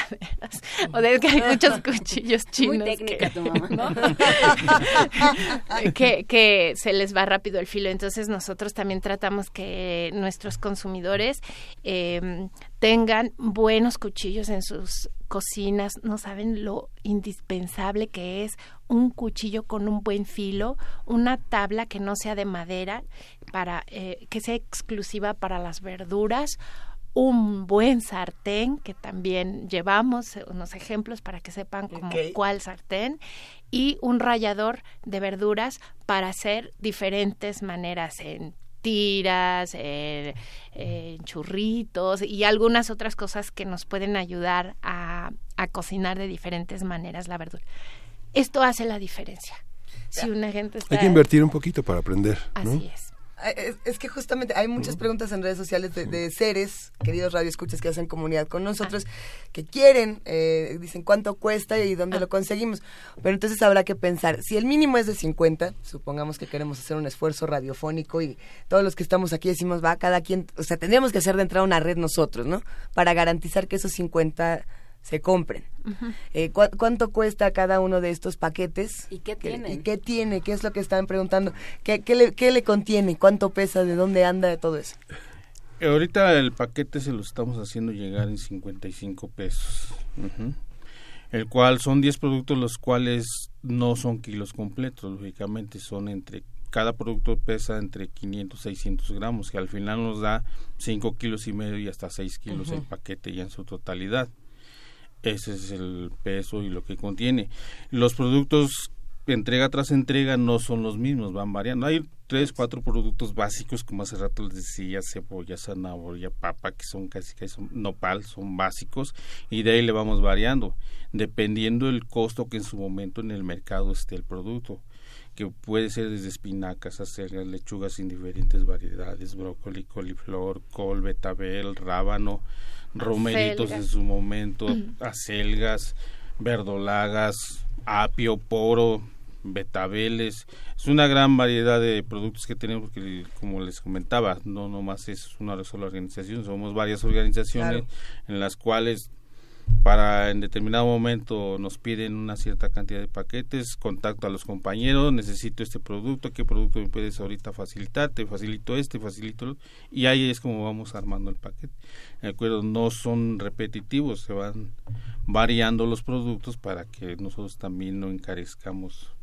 o de que hay muchos cuchillos chinos. Muy técnica tu mamá. que, que se les va rápido el filo. Entonces nosotros también tratamos que nuestros consumidores em, tengan buenos cuchillos en sus cocinas. No saben lo indispensable que es un cuchillo con un buen filo, una tabla que no sea de madera, para eh, que sea exclusiva para las verduras un buen sartén, que también llevamos unos ejemplos para que sepan como cuál sartén, y un rallador de verduras para hacer diferentes maneras en tiras, en, churritos y algunas otras cosas que nos pueden ayudar a, a cocinar de diferentes maneras la verdura. Esto hace la diferencia. Si una gente Hay que invertir un poquito para aprender. Así es. Eh, es, que justamente hay muchas preguntas en redes sociales de, seres, queridos radioescuchas que hacen comunidad con nosotros, que quieren, eh, dicen cuánto cuesta y dónde lo conseguimos. Pero entonces habrá que pensar, si el mínimo es de 50, supongamos que queremos hacer un esfuerzo radiofónico y todos los que estamos aquí decimos, va, cada quien, o sea, tendríamos que hacer de entrada una red nosotros, ¿no? Para garantizar que esos 50 se compren. Eh, ¿Cuánto cuesta cada uno de estos paquetes? ¿Y qué tiene? ¿Y qué tiene? ¿Qué es lo que están preguntando? ¿Qué, le, qué le contiene? ¿Cuánto pesa? ¿De dónde anda? Todo eso. Eh, ahorita el paquete se lo estamos haciendo llegar en 55 pesos. El cual son 10 productos los cuales no son kilos completos, lógicamente son entre cada producto pesa entre 500 y 600 gramos, que al final nos da 5 kilos y medio y hasta 6 kilos el paquete ya en su totalidad. Ese es el peso y lo que contiene. Los productos entrega tras entrega no son los mismos, van variando. Hay tres, cuatro productos básicos, como hace rato les decía, cebolla, zanahoria, papa, que son casi que son nopal, son básicos, y de ahí le vamos variando, dependiendo del costo que en su momento en el mercado esté el producto, que puede ser desde espinacas, acelgas, lechugas en diferentes variedades, brócoli, coliflor, col, betabel, rábano, romeritos en su momento, acelgas, verdolagas, apio, poro, betabeles. Es una gran variedad de productos que tenemos porque, como les comentaba, no nomás es una sola organización, somos varias organizaciones en las cuales para en determinado momento nos piden una cierta cantidad de paquetes, contacto a los compañeros, necesito este producto, qué producto me puedes ahorita facilitar, te facilito este, facilito y ahí es como vamos armando el paquete. De acuerdo, no son repetitivos, se van variando los productos para que nosotros también no encarezcamos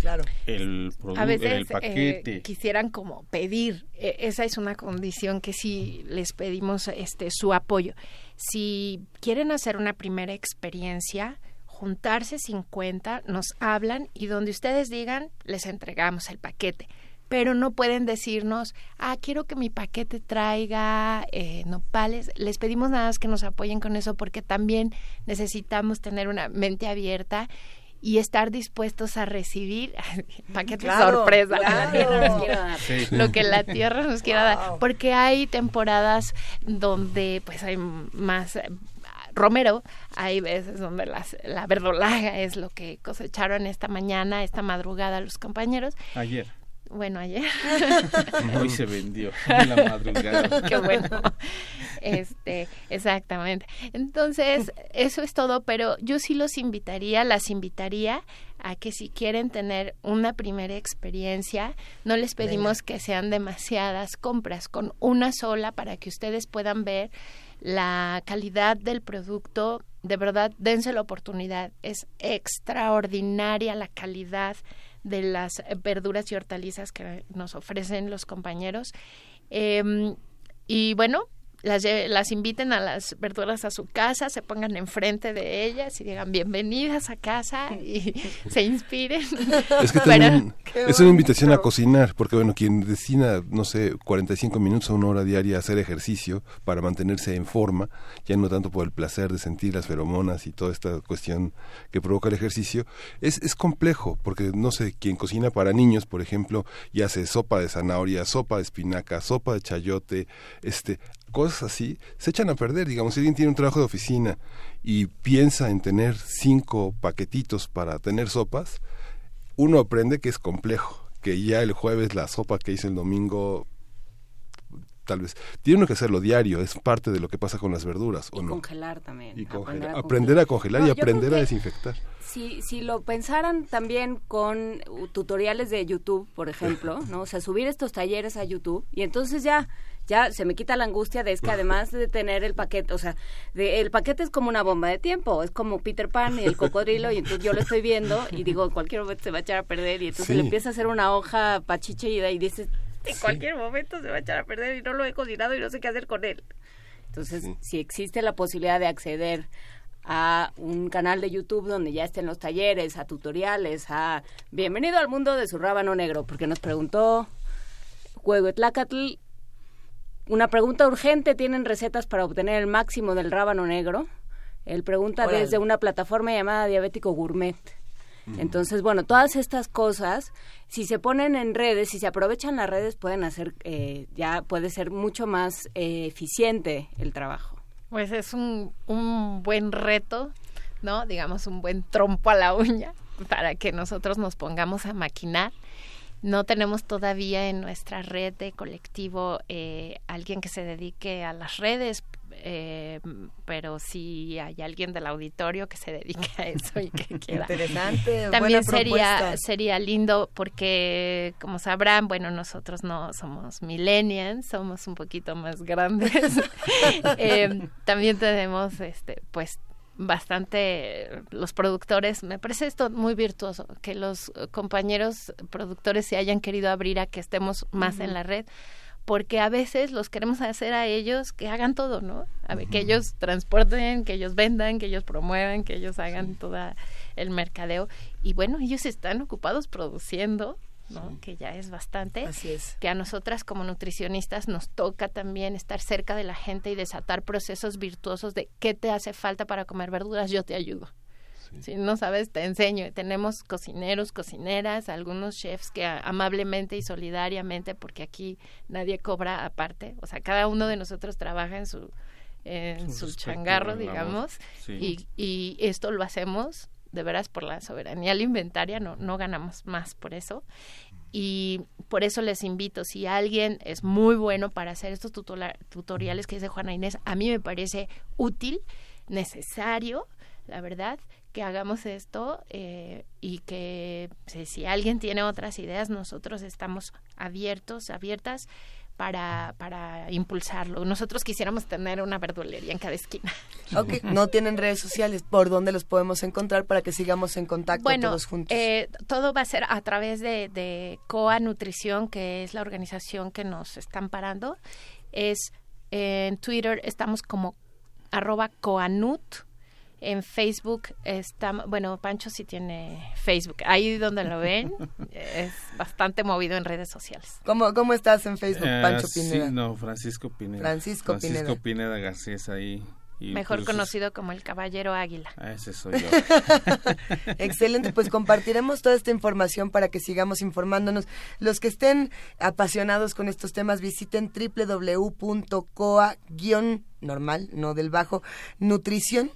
claro. el producto, el eh, quisieran como pedir, e, esa es una condición que sí les pedimos este su apoyo. Si quieren hacer una primera experiencia, juntarse 50, nos hablan y donde ustedes digan, les entregamos el paquete. Pero no pueden decirnos, ah, quiero que mi paquete traiga eh, nopales. Les pedimos nada más que nos apoyen con eso porque también necesitamos tener una mente abierta y estar dispuestos a recibir paquetes sorpresa lo que la tierra nos quiera dar porque hay temporadas donde pues hay más romero hay veces donde las, la verdolaga es lo que cosecharon esta mañana esta madrugada los compañeros. Ayer bueno, ayer. Hoy se vendió en la madrugada. Qué bueno. Este, exactamente. Entonces, eso es todo, pero yo sí los invitaría, las invitaría a que si quieren tener una primera experiencia, no les pedimos que sean demasiadas compras, con una sola para que ustedes puedan ver la calidad del producto, de verdad, dense la oportunidad, es extraordinaria la calidad de las verduras y hortalizas que nos ofrecen los compañeros. Em, y bueno, las, las inviten a las verduras a su casa, se pongan enfrente de ellas y digan bienvenidas a casa y se inspiren. Es que también es una invitación a cocinar, porque bueno, quien destina, no sé, 45 minutos a una hora diaria a hacer ejercicio para mantenerse en forma, ya no tanto por el placer de sentir las feromonas y toda esta cuestión que provoca el ejercicio, es, es complejo, porque no sé, quien cocina para niños, por ejemplo, y hace sopa de zanahoria, sopa de espinaca, sopa de chayote, este, cosas así se echan a perder. Digamos, si alguien tiene un trabajo de oficina y piensa en tener cinco paquetitos para tener sopas, uno aprende que es complejo, que ya el jueves la sopa que hice el domingo tal vez tiene uno que hacerlo diario, es parte de lo que pasa con las verduras. ¿o y no? congelar también. Y aprender, a aprender a congelar No, y aprender a desinfectar. Si, si lo pensaran también con tutoriales de YouTube, por ejemplo, ¿no? O sea, subir estos talleres a YouTube y entonces ya ya se me quita la angustia de es que además de tener el paquete, o sea, de, el paquete es como una bomba de tiempo, es como Peter Pan y el cocodrilo y entonces yo lo estoy viendo y digo, en cualquier momento se va a echar a perder y entonces Sí. le empieza a hacer una hoja pachiche y, y dices, en Sí. cualquier momento se va a echar a perder y no lo he cocinado y no sé qué hacer con él. Entonces, si existe la posibilidad de acceder a un canal de YouTube donde ya estén los talleres, a tutoriales, a bienvenido al mundo de su rábano negro, porque nos preguntó Huehuetlacatl, una pregunta urgente, ¿tienen recetas para obtener el máximo del rábano negro? Él pregunta Órale. desde una plataforma llamada Diabético Gourmet. Entonces, bueno, todas estas cosas, si se ponen en redes, si se aprovechan las redes, pueden hacer, eh, ya puede ser mucho más eh, eficiente el trabajo. Pues es un, un buen reto, ¿no? Digamos, un buen trompo a la uña para que nosotros nos pongamos a maquinar. No tenemos todavía en nuestra red de colectivo eh, alguien que se dedique a las redes, eh, pero si hay alguien del auditorio que se dedique a eso y que quiera. Interesante, También buena sería, propuesta. sería lindo porque, como sabrán, bueno, nosotros no somos millennials, somos un poquito más grandes. Eh, también tenemos, este, pues, bastante los productores me parece esto muy virtuoso que los compañeros productores se hayan querido abrir a que estemos más en la red porque a veces los queremos hacer a ellos que hagan todo, ¿no? A ver, que ellos transporten, que ellos vendan, que ellos promuevan, que ellos hagan todo el mercadeo. Y bueno, ellos están ocupados produciendo, ¿no? Que ya es bastante. Así es. Que a nosotras como nutricionistas nos toca también estar cerca de la gente y desatar procesos virtuosos de qué te hace falta para comer verduras, yo te ayudo. Si no sabes, te enseño. Tenemos cocineros, cocineras, algunos chefs que amablemente y solidariamente, porque aquí nadie cobra aparte, o sea, cada uno de nosotros trabaja en su, en Su changarro, digamos, sí. y, y esto lo hacemos de veras por la soberanía alimentaria, no, no ganamos más por eso. Y por eso les invito, si alguien es muy bueno para hacer estos tutoriales que dice Juana Inés, a mí me parece útil, necesario, la verdad, que hagamos esto eh, y que si, si alguien tiene otras ideas, nosotros estamos abiertos, abiertas para, para impulsarlo. Nosotros quisiéramos tener una verdulería en cada esquina. Ok, no tienen redes sociales, ¿por dónde los podemos encontrar para que sigamos en contacto Bueno, todos juntos? eh, todo va a ser a través de, de COA Nutrición, que es la organización que nos están parando. Es eh, en Twitter estamos como arroba coanut. En Facebook estamos, bueno, Pancho sí tiene Facebook. Ahí donde lo ven, es bastante movido en redes sociales. ¿Cómo, ¿Cómo estás en Facebook, Eh, Pancho sí, Pineda? no, Francisco Pineda. Francisco Francisco Pineda. Pineda García es ahí. y Mejor pues, conocido como el Caballero Águila. ah, ese soy yo. Excelente, pues compartiremos toda esta información para que sigamos informándonos. Los que estén apasionados con estos temas, visiten www.coa-normal, no del bajo, nutrición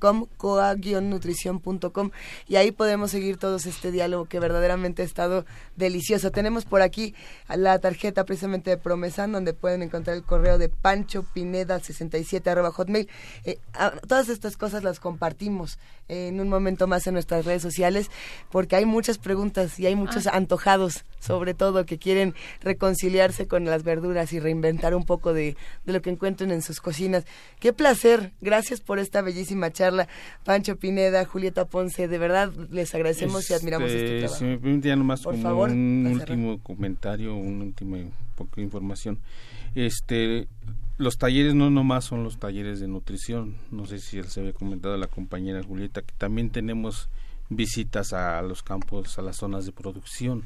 com coa-nutrición.com y ahí podemos seguir todos este diálogo que verdaderamente ha estado delicioso. Tenemos por aquí la tarjeta precisamente de Promesan donde pueden encontrar el correo de Pancho Pineda 67 arroba hotmail. Eh, ah, todas estas cosas las compartimos en un momento más en nuestras redes sociales porque hay muchas preguntas y hay muchos antojados sobre todo que quieren reconciliarse con las verduras y reinventar un poco de, de lo que encuentren en sus cocinas. Qué placer, gracias por esta bellísima charla. Pancho Pineda, Julieta Ponce, de verdad les agradecemos y admiramos este, este trabajo. Si me permite nomás Por como un último comentario, un último poco de información. Este, los talleres no nomás son los talleres de nutrición, no sé si se había comentado la compañera Julieta, que también tenemos visitas a los campos, a las zonas de producción.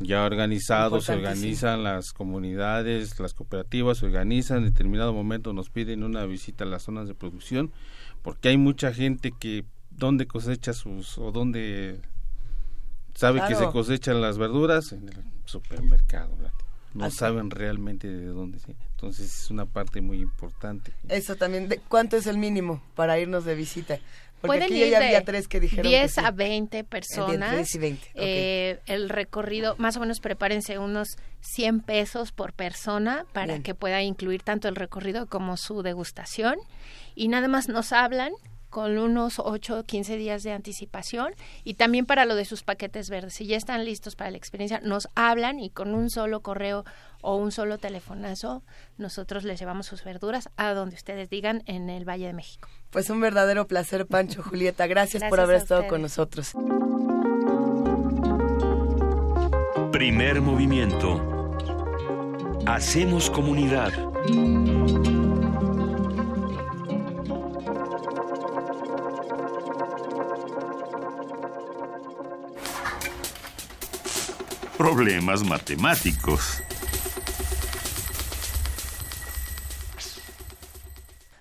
Ya organizados, se organizan las comunidades, las cooperativas, se organizan, en determinado momento nos piden una visita a las zonas de producción, porque hay mucha gente que dónde cosecha sus, o dónde sabe que se cosechan las verduras en el supermercado. No saben realmente de dónde. Entonces es una parte muy importante. Eso también. ¿Cuánto es el mínimo para irnos de visita? Pueden aquí ir ya había tres que dijeron 10 a 20 personas. Eh, el recorrido, más o menos prepárense unos 100 pesos por persona para que pueda incluir tanto el recorrido como su degustación. Y nada más nos hablan con unos 8 o 15 días de anticipación y también para lo de sus paquetes verdes. Si ya están listos para la experiencia, nos hablan y con un solo correo o un solo telefonazo, nosotros les llevamos sus verduras a donde ustedes digan en el Valle de México. Pues un verdadero placer, Pancho, Julieta. Gracias, por haber estado con nosotros. Primer movimiento. Hacemos comunidad. Problemas matemáticos.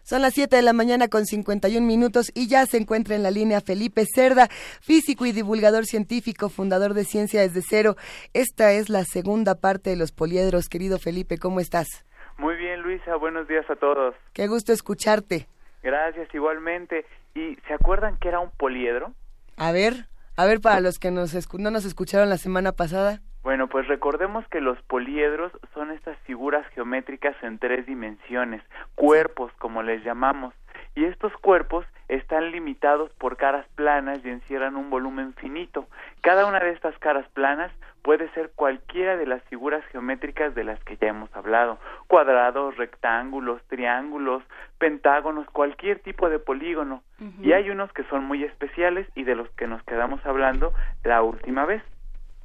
Son las 7 de la mañana con 51 minutos y ya se encuentra en la línea Felipe Cerda, físico y divulgador científico, fundador de Ciencia desde Cero. Esta es la segunda parte de los poliedros. Querido Felipe, ¿cómo estás? Muy bien, Luisa. Buenos días a todos. Qué gusto escucharte. Gracias, igualmente. ¿Y se acuerdan que era un poliedro? A ver, a ver, para los que nos no nos escucharon la semana pasada. Bueno, pues recordemos que los poliedros son estas figuras geométricas en tres dimensiones, cuerpos como les llamamos, y estos cuerpos están limitados por caras planas y encierran un volumen finito. Cada una de estas caras planas puede ser cualquiera de las figuras geométricas de las que ya hemos hablado, cuadrados, rectángulos, triángulos, pentágonos, cualquier tipo de polígono. Y hay unos que son muy especiales y de los que nos quedamos hablando la última vez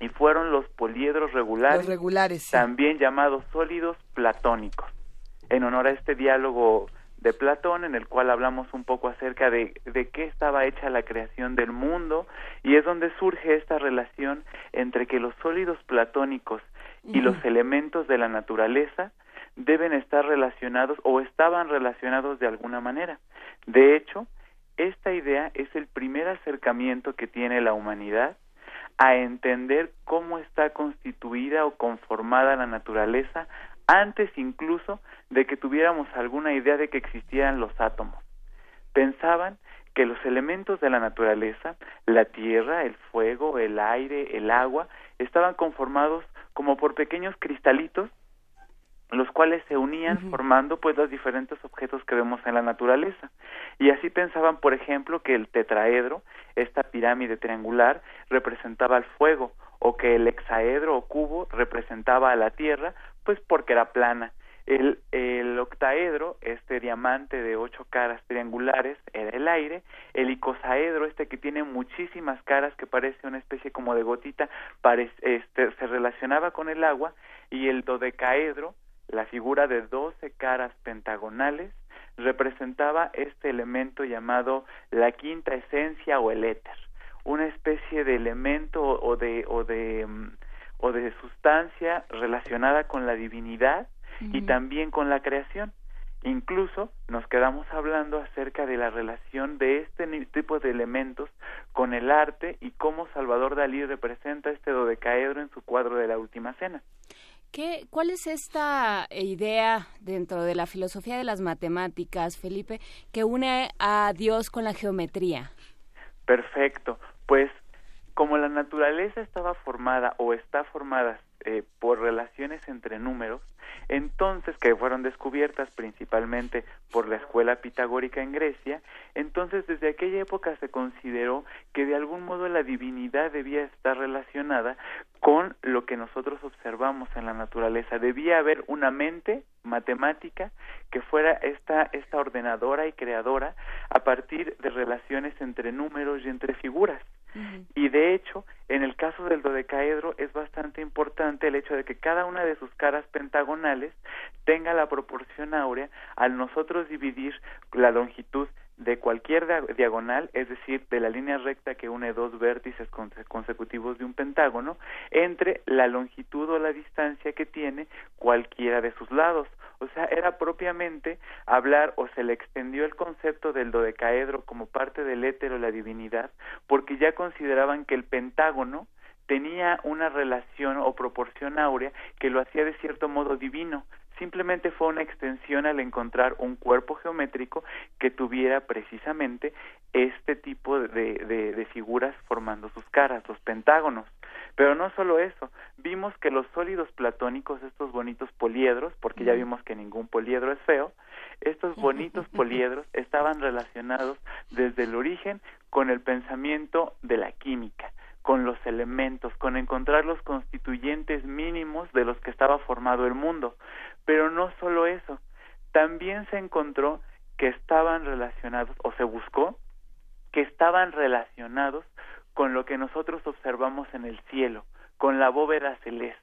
y fueron los poliedros regulares, regulares también llamados sólidos platónicos, en honor a este diálogo de Platón en el cual hablamos un poco acerca de, de qué estaba hecha la creación del mundo y es donde surge esta relación entre que los sólidos platónicos y los elementos de la naturaleza deben estar relacionados o estaban relacionados de alguna manera. De hecho, esta idea es el primer acercamiento que tiene la humanidad a entender cómo está constituida o conformada la naturaleza antes incluso de que tuviéramos alguna idea de que existieran los átomos. Pensaban que los elementos de la naturaleza, la tierra, el fuego, el aire, el agua, estaban conformados como por pequeños cristalitos los cuales se unían formando pues los diferentes objetos que vemos en la naturaleza. Y así pensaban, por ejemplo, que el tetraedro, esta pirámide triangular, representaba el fuego, o que el hexaedro o cubo representaba a la tierra, pues porque era plana. El, el octaedro, este diamante de ocho caras triangulares, era el aire. El icosaedro, este que tiene muchísimas caras, que parece una especie como de gotita, este, se relacionaba con el agua. Y el dodecaedro, la figura de doce caras pentagonales representaba este elemento llamado la quinta esencia o el éter, una especie de elemento o de o de mm, o de sustancia relacionada con la divinidad y también con la creación. Incluso nos quedamos hablando acerca de la relación de este tipo de elementos con el arte y cómo Salvador Dalí representa este dodecaedro en su cuadro de la Última Cena. ¿Qué, ¿Cuál es esta idea dentro de la filosofía de las matemáticas, Felipe, que une a Dios con la geometría? Perfecto. Pues como la naturaleza estaba formada o está formada eh, por relaciones entre números, entonces que fueron descubiertas principalmente por la escuela pitagórica en Grecia, entonces desde aquella época se consideró que de algún modo la divinidad debía estar relacionada con lo que nosotros observamos en la naturaleza. Debía haber una mente matemática que fuera esta, esta ordenadora y creadora a partir de relaciones entre números y entre figuras. Y de hecho, en el caso del dodecaedro es bastante importante el hecho de que cada una de sus caras pentagonales tenga la proporción áurea al nosotros dividir la longitud de cualquier diagonal, es decir, de la línea recta que une dos vértices consecutivos de un pentágono, entre la longitud o la distancia que tiene cualquiera de sus lados. O sea, era propiamente hablar o se le extendió el concepto del dodecaedro como parte del éter o la divinidad, porque ya consideraban que el pentágono tenía una relación o proporción áurea que lo hacía de cierto modo divino, simplemente fue una extensión al encontrar un cuerpo geométrico que tuviera precisamente este tipo de, de, figuras formando sus caras, los pentágonos. Pero no solo eso, vimos que los sólidos platónicos, estos bonitos poliedros, porque ya vimos que ningún poliedro es feo, estos bonitos poliedros estaban relacionados desde el origen con el pensamiento de la química con los elementos, con encontrar los constituyentes mínimos de los que estaba formado el mundo. Pero no solo eso, también se encontró que estaban relacionados, o se buscó, que estaban relacionados con lo que nosotros observamos en el cielo, con la bóveda celeste.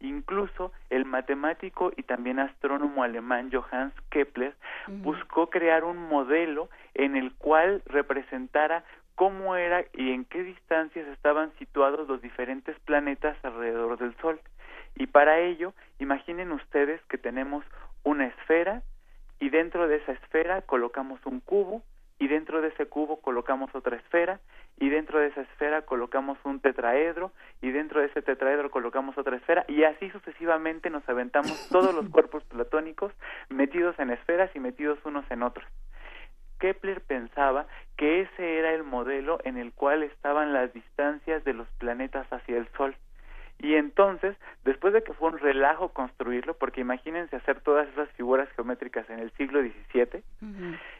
Incluso el matemático y también astrónomo alemán Johannes Kepler buscó crear un modelo en el cual representara cómo era y en qué distancias estaban situados los diferentes planetas alrededor del Sol. Y para ello, imaginen ustedes que tenemos una esfera y dentro de esa esfera colocamos un cubo y dentro de ese cubo colocamos otra esfera y dentro de esa esfera colocamos un tetraedro y dentro de ese tetraedro colocamos otra esfera y así sucesivamente nos aventamos todos los cuerpos platónicos metidos en esferas y metidos unos en otros. Kepler pensaba que ese era el modelo en el cual estaban las distancias de los planetas hacia el Sol. Y entonces, después de que fue un relajo construirlo, porque imagínense hacer todas esas figuras geométricas en el siglo XVII,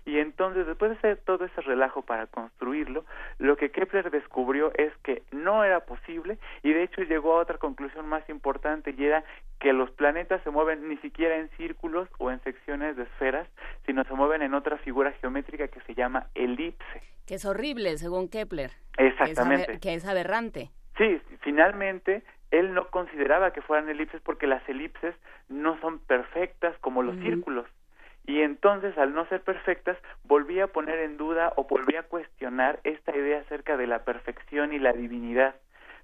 y entonces después de hacer todo ese relajo para construirlo, lo que Kepler descubrió es que no era posible y de hecho llegó a otra conclusión más importante y era que los planetas se mueven ni siquiera en círculos o en secciones de esferas, sino se mueven en otra figura geométrica que se llama elipse. Que es horrible, según Kepler. Exactamente. que es aberrante. Sí, finalmente él no consideraba que fueran elipses porque las elipses no son perfectas como los círculos. Y entonces, al no ser perfectas, volvía a poner en duda o volvía a cuestionar esta idea acerca de la perfección y la divinidad.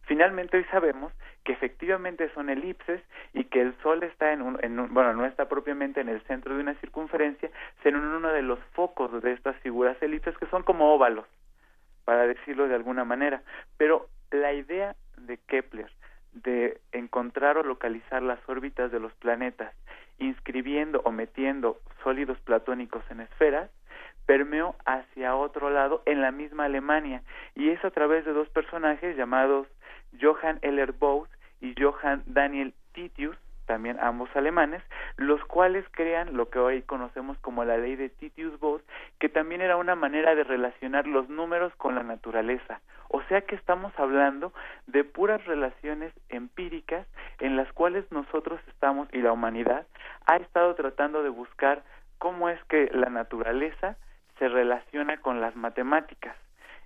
Finalmente hoy sabemos que efectivamente son elipses y que el Sol está en un, en un, bueno, no está propiamente en el centro de una circunferencia, sino en uno de los focos de estas figuras elipses que son como óvalos, para decirlo de alguna manera. Pero la idea de Kepler de encontrar o localizar las órbitas de los planetas, inscribiendo o metiendo sólidos platónicos en esferas, permeó hacia otro lado en la misma Alemania y es a través de dos personajes llamados Johann Eller Bose y Johann Daniel Titius, también ambos alemanes, los cuales crean lo que hoy conocemos como la ley de Titius-Bose, que también era una manera de relacionar los números con la naturaleza. O sea que estamos hablando de puras relaciones empíricas en las cuales nosotros estamos y la humanidad ha estado tratando de buscar cómo es que la naturaleza se relaciona con las matemáticas.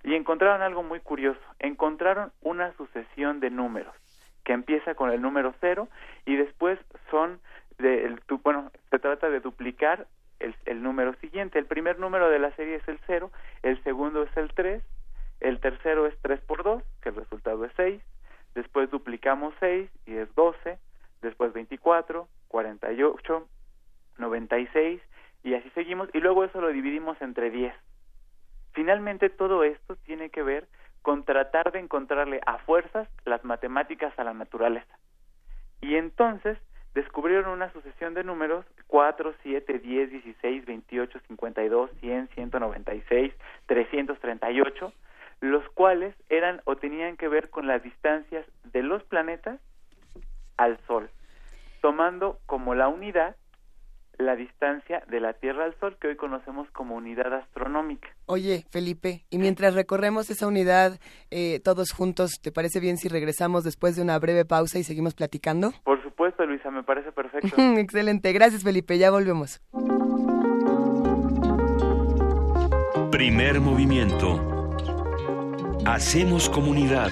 Y encontraron algo muy curioso, encontraron una sucesión de números que empieza con el número cero y después son de el, bueno se trata de duplicar el, el, número siguiente. El primer número de la serie es el cero el segundo es el tres el tercero es tres por dos que el resultado es seis después duplicamos seis y es doce después veinticuatro cuarenta y ocho noventa y seis y así seguimos y luego eso lo dividimos entre diez. Finalmente todo esto tiene que ver con tratar de encontrarle a fuerzas las matemáticas a la naturaleza. Y entonces descubrieron una sucesión de números 4, 7, 10, 16, 28, 52, 100, 196, 338, los cuales eran o tenían que ver con las distancias de los planetas al Sol, tomando como la unidad la distancia de la Tierra al Sol que hoy conocemos como unidad astronómica. Oye, Felipe, y mientras recorremos esa unidad eh, todos juntos, ¿te parece bien si regresamos después de una breve pausa y seguimos platicando? Por supuesto, Luisa me parece perfecto. Excelente, gracias Felipe, ya volvemos. Primer movimiento. Hacemos comunidad.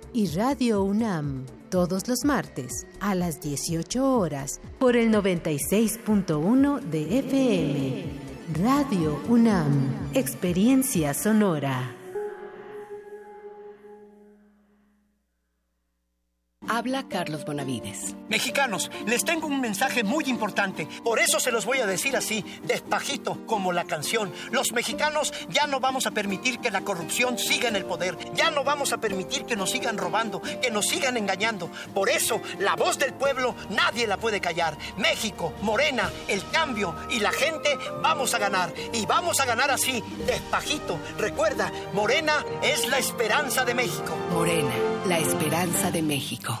y Radio UNAM todos los martes a las 18 horas por el 96.1 de FM. Radio UNAM, Experiencia Sonora. Habla Carlos Bonavides. Mexicanos, les tengo un mensaje muy importante. Por eso se los voy a decir así, despajito, como la canción. Los mexicanos ya no vamos a permitir que la corrupción siga en el poder. Ya no vamos a permitir que nos sigan robando, que nos sigan engañando. Por eso, la voz del pueblo nadie la puede callar. México, Morena, el cambio y la gente vamos a ganar. Y vamos a ganar así, despajito. Recuerda, Morena es la esperanza de México. Morena, la esperanza de México.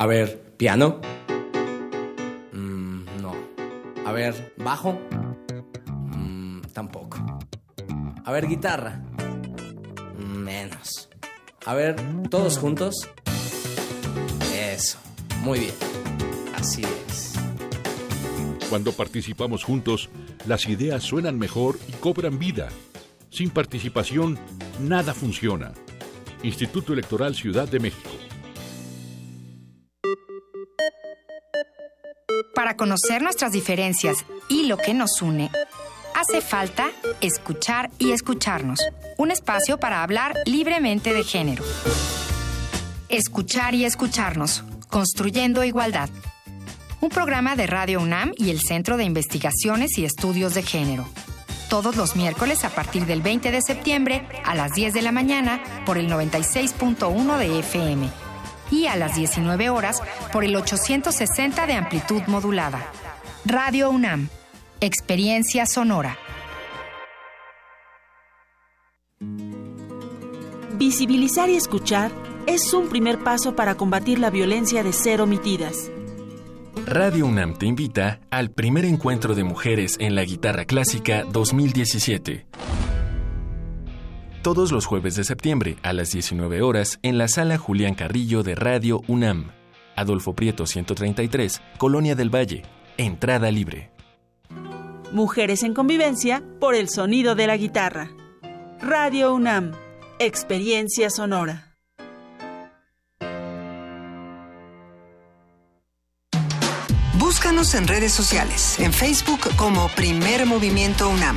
A ver, piano. Mm, no. A ver, bajo. Mm, tampoco. A ver, guitarra. Menos. A ver, todos juntos. Eso. Muy bien. Así es. Cuando participamos juntos, las ideas suenan mejor y cobran vida. Sin participación, nada funciona. Instituto Electoral Ciudad de México. Para conocer nuestras diferencias y lo que nos une, hace falta escuchar y escucharnos. Un espacio para hablar libremente de género. Escuchar y escucharnos, construyendo igualdad. Un programa de Radio UNAM y el Centro de Investigaciones y Estudios de Género. Todos los miércoles a partir del 20 de septiembre a las 10 de la mañana por el 96.1 de FM y a las 19 horas por el 860 de amplitud modulada. Radio UNAM, Experiencia Sonora. Visibilizar y escuchar es un primer paso para combatir la violencia de ser omitidas. Radio UNAM te invita al primer encuentro de mujeres en la guitarra clásica 2017 todos los jueves de septiembre a las 19 horas en la sala Julián Carrillo de Radio UNAM. Adolfo Prieto 133, Colonia del Valle. Entrada libre. Mujeres en convivencia por el sonido de la guitarra. Radio UNAM. Experiencia sonora. Búscanos en redes sociales, en Facebook como Primer Movimiento UNAM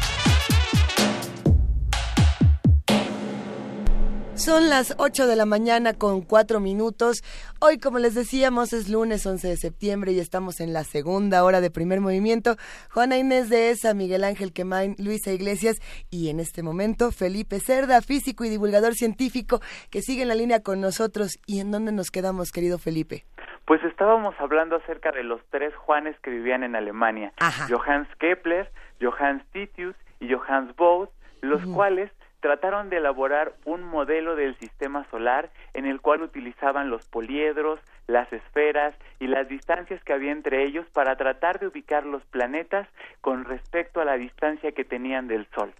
Son las 8 de la mañana con 4 minutos. Hoy, como les decíamos, es lunes 11 de septiembre y estamos en la segunda hora de primer movimiento. Juana Inés de Esa, Miguel Ángel Quemain, Luisa Iglesias y en este momento Felipe Cerda, físico y divulgador científico, que sigue en la línea con nosotros. ¿Y en dónde nos quedamos, querido Felipe? Pues estábamos hablando acerca de los tres Juanes que vivían en Alemania. Johannes Kepler, Johannes Titius y Johannes Bode, los cuales trataron de elaborar un modelo del sistema solar en el cual utilizaban los poliedros, las esferas y las distancias que había entre ellos para tratar de ubicar los planetas con respecto a la distancia que tenían del Sol.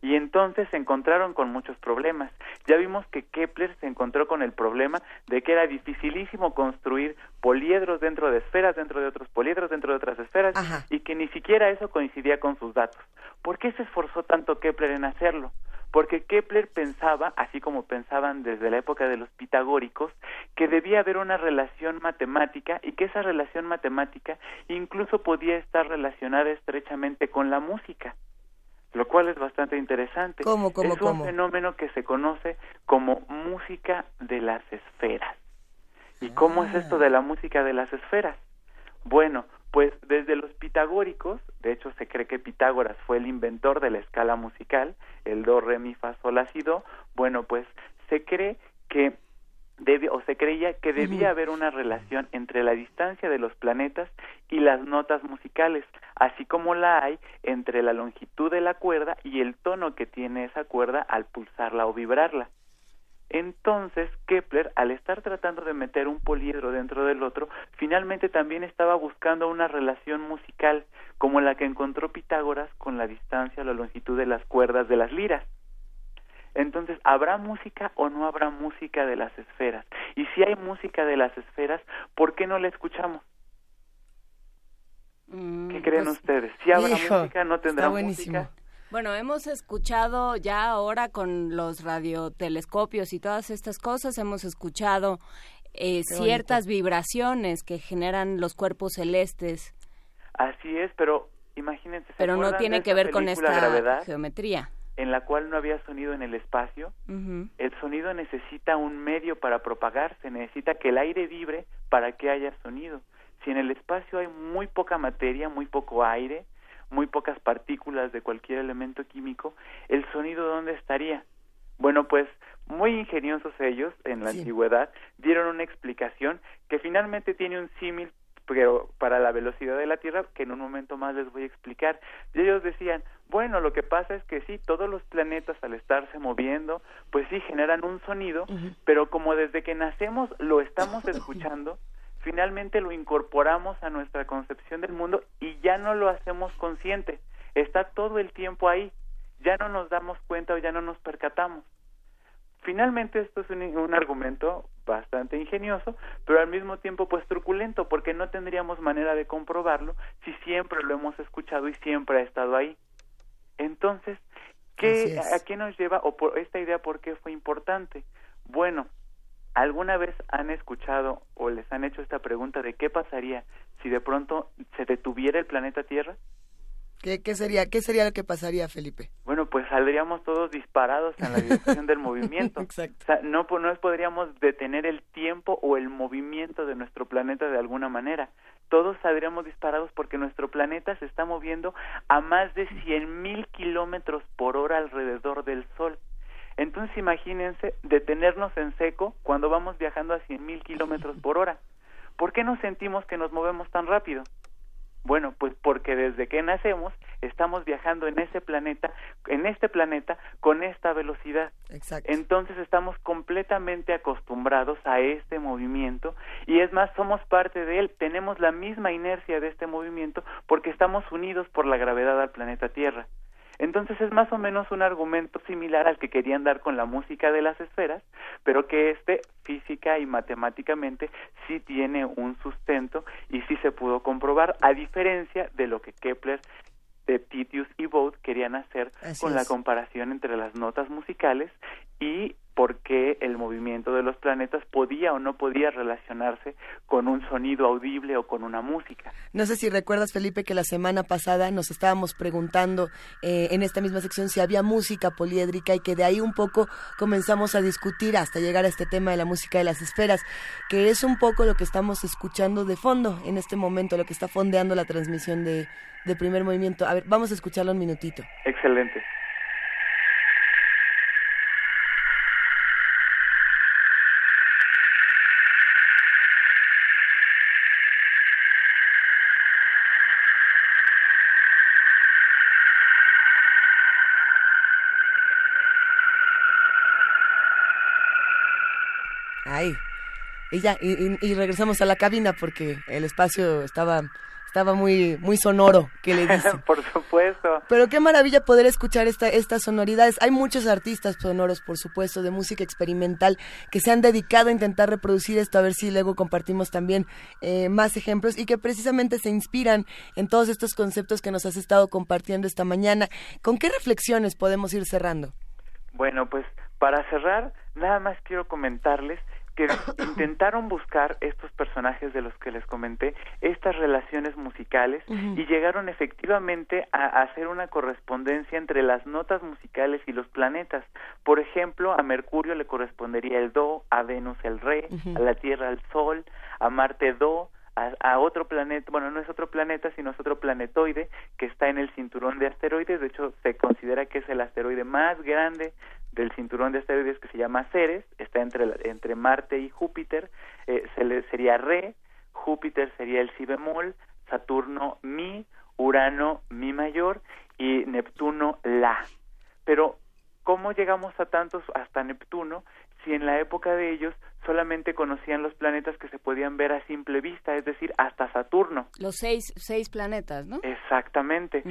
Y entonces se encontraron con muchos problemas. Ya vimos que Kepler se encontró con el problema de que era dificilísimo construir poliedros dentro de esferas, dentro de otros poliedros, dentro de otras esferas, y que ni siquiera eso coincidía con sus datos. ¿Por qué se esforzó tanto Kepler en hacerlo? Porque Kepler pensaba, así como pensaban desde la época de los pitagóricos, que debía haber una relación matemática y que esa relación matemática incluso podía estar relacionada estrechamente con la música lo cual es bastante interesante. ¿Cómo, cómo, es un fenómeno que se conoce como música de las esferas. ¿Y cómo es esto de la música de las esferas? Bueno, pues desde los pitagóricos, de hecho se cree que Pitágoras fue el inventor de la escala musical, el do, re, mi, fa, sol, la, si, do, bueno, pues se cree que o se creía que debía haber una relación entre la distancia de los planetas y las notas musicales, así como la hay entre la longitud de la cuerda y el tono que tiene esa cuerda al pulsarla o vibrarla. Entonces Kepler, al estar tratando de meter un poliedro dentro del otro, finalmente también estaba buscando una relación musical como la que encontró Pitágoras con la distancia o la longitud de las cuerdas de las liras. Entonces, ¿habrá música o no habrá música de las esferas? Y si hay música de las esferas, ¿por qué no la escuchamos? Mm, ¿Qué creen pues, ustedes? Si habrá música, no tendrá música. Bueno, hemos escuchado ya ahora con los radiotelescopios y todas estas cosas, hemos escuchado eh, ciertas vibraciones que generan los cuerpos celestes. Así es, pero imagínense. Pero no tiene que ver con esta gravedad? geometría en la cual no había sonido en el espacio, el sonido necesita un medio para propagarse, necesita que el aire vibre para que haya sonido. Si en el espacio hay muy poca materia, muy poco aire, muy pocas partículas de cualquier elemento químico, ¿el sonido dónde estaría? Bueno, pues muy ingeniosos ellos en la antigüedad dieron una explicación que finalmente tiene un símil pero para la velocidad de la Tierra, que en un momento más les voy a explicar. Y ellos decían, bueno, lo que pasa es que sí, todos los planetas al estarse moviendo, pues sí generan un sonido, pero como desde que nacemos lo estamos escuchando, finalmente lo incorporamos a nuestra concepción del mundo y ya no lo hacemos consciente. Está todo el tiempo ahí, ya no nos damos cuenta o ya no nos percatamos. Finalmente esto es un, argumento bastante ingenioso, pero al mismo tiempo pues truculento, porque no tendríamos manera de comprobarlo si siempre lo hemos escuchado y siempre ha estado ahí. Entonces, ¿qué, ¿a qué nos lleva o por esta idea por qué fue importante? Bueno, ¿alguna vez han escuchado o les han hecho esta pregunta de qué pasaría si de pronto se detuviera el planeta Tierra? ¿Qué, ¿Qué, sería, ¿Qué sería lo que pasaría, Felipe? Bueno, pues saldríamos todos disparados en la dirección del movimiento. Exacto. O sea, no, no podríamos detener el tiempo o el movimiento de nuestro planeta de alguna manera. Todos saldríamos disparados porque nuestro planeta se está moviendo a más de cien mil kilómetros por hora alrededor del Sol. Entonces imagínense detenernos en seco cuando vamos viajando a cien mil kilómetros por hora. ¿Por qué no sentimos que nos movemos tan rápido? Bueno, pues porque desde que nacemos estamos viajando en ese planeta, en este planeta con esta velocidad. Exacto. Entonces estamos completamente acostumbrados a este movimiento y es más somos parte de él, tenemos la misma inercia de este movimiento porque estamos unidos por la gravedad al planeta Tierra. Entonces es más o menos un argumento similar al que querían dar con la música de las esferas, pero que este física y matemáticamente sí tiene un sustento y sí se pudo comprobar, a diferencia de lo que Kepler de Titius y Bode querían hacer con la comparación entre las notas musicales y por qué el movimiento de los planetas podía o no podía relacionarse con un sonido audible o con una música. No sé si recuerdas, Felipe, que la semana pasada nos estábamos preguntando eh, en esta misma sección si había música poliédrica y que de ahí un poco comenzamos a discutir hasta llegar a este tema de la música de las esferas, que es un poco lo que estamos escuchando de fondo en este momento, lo que está fondeando la transmisión de, de primer movimiento. A ver, vamos a escucharlo un minutito. Excelente. Y ya, y, regresamos a la cabina porque el espacio estaba Estaba muy, muy sonoro, que le dicen. por supuesto. Pero qué maravilla poder escuchar esta, estas sonoridades. Hay muchos artistas sonoros, por supuesto, de música experimental que se han dedicado a intentar reproducir esto, a ver si luego compartimos también eh, más ejemplos y que precisamente se inspiran en todos estos conceptos que nos has estado compartiendo esta mañana. ¿Con qué reflexiones podemos ir cerrando? Bueno, pues para cerrar, nada más quiero comentarles que intentaron buscar estos personajes de los que les comenté, estas relaciones musicales y llegaron efectivamente a, hacer una correspondencia entre las notas musicales y los planetas. Por ejemplo, a Mercurio le correspondería el Do, a Venus el Re, a la Tierra el Sol, a Marte Do, a, otro planeta, bueno, no es otro planeta, sino es otro planetoide que está en el cinturón de asteroides, de hecho se considera que es el asteroide más grande del cinturón de asteroides que se llama Ceres, está entre, entre Marte y Júpiter, eh, se le, sería Re, Júpiter sería el si bemol, Saturno Mi, Urano Mi mayor y Neptuno La. Pero, ¿cómo llegamos a tantos hasta Neptuno si en la época de ellos solamente conocían los planetas que se podían ver a simple vista, es decir, hasta Saturno. Los seis, seis planetas, ¿no? Exactamente.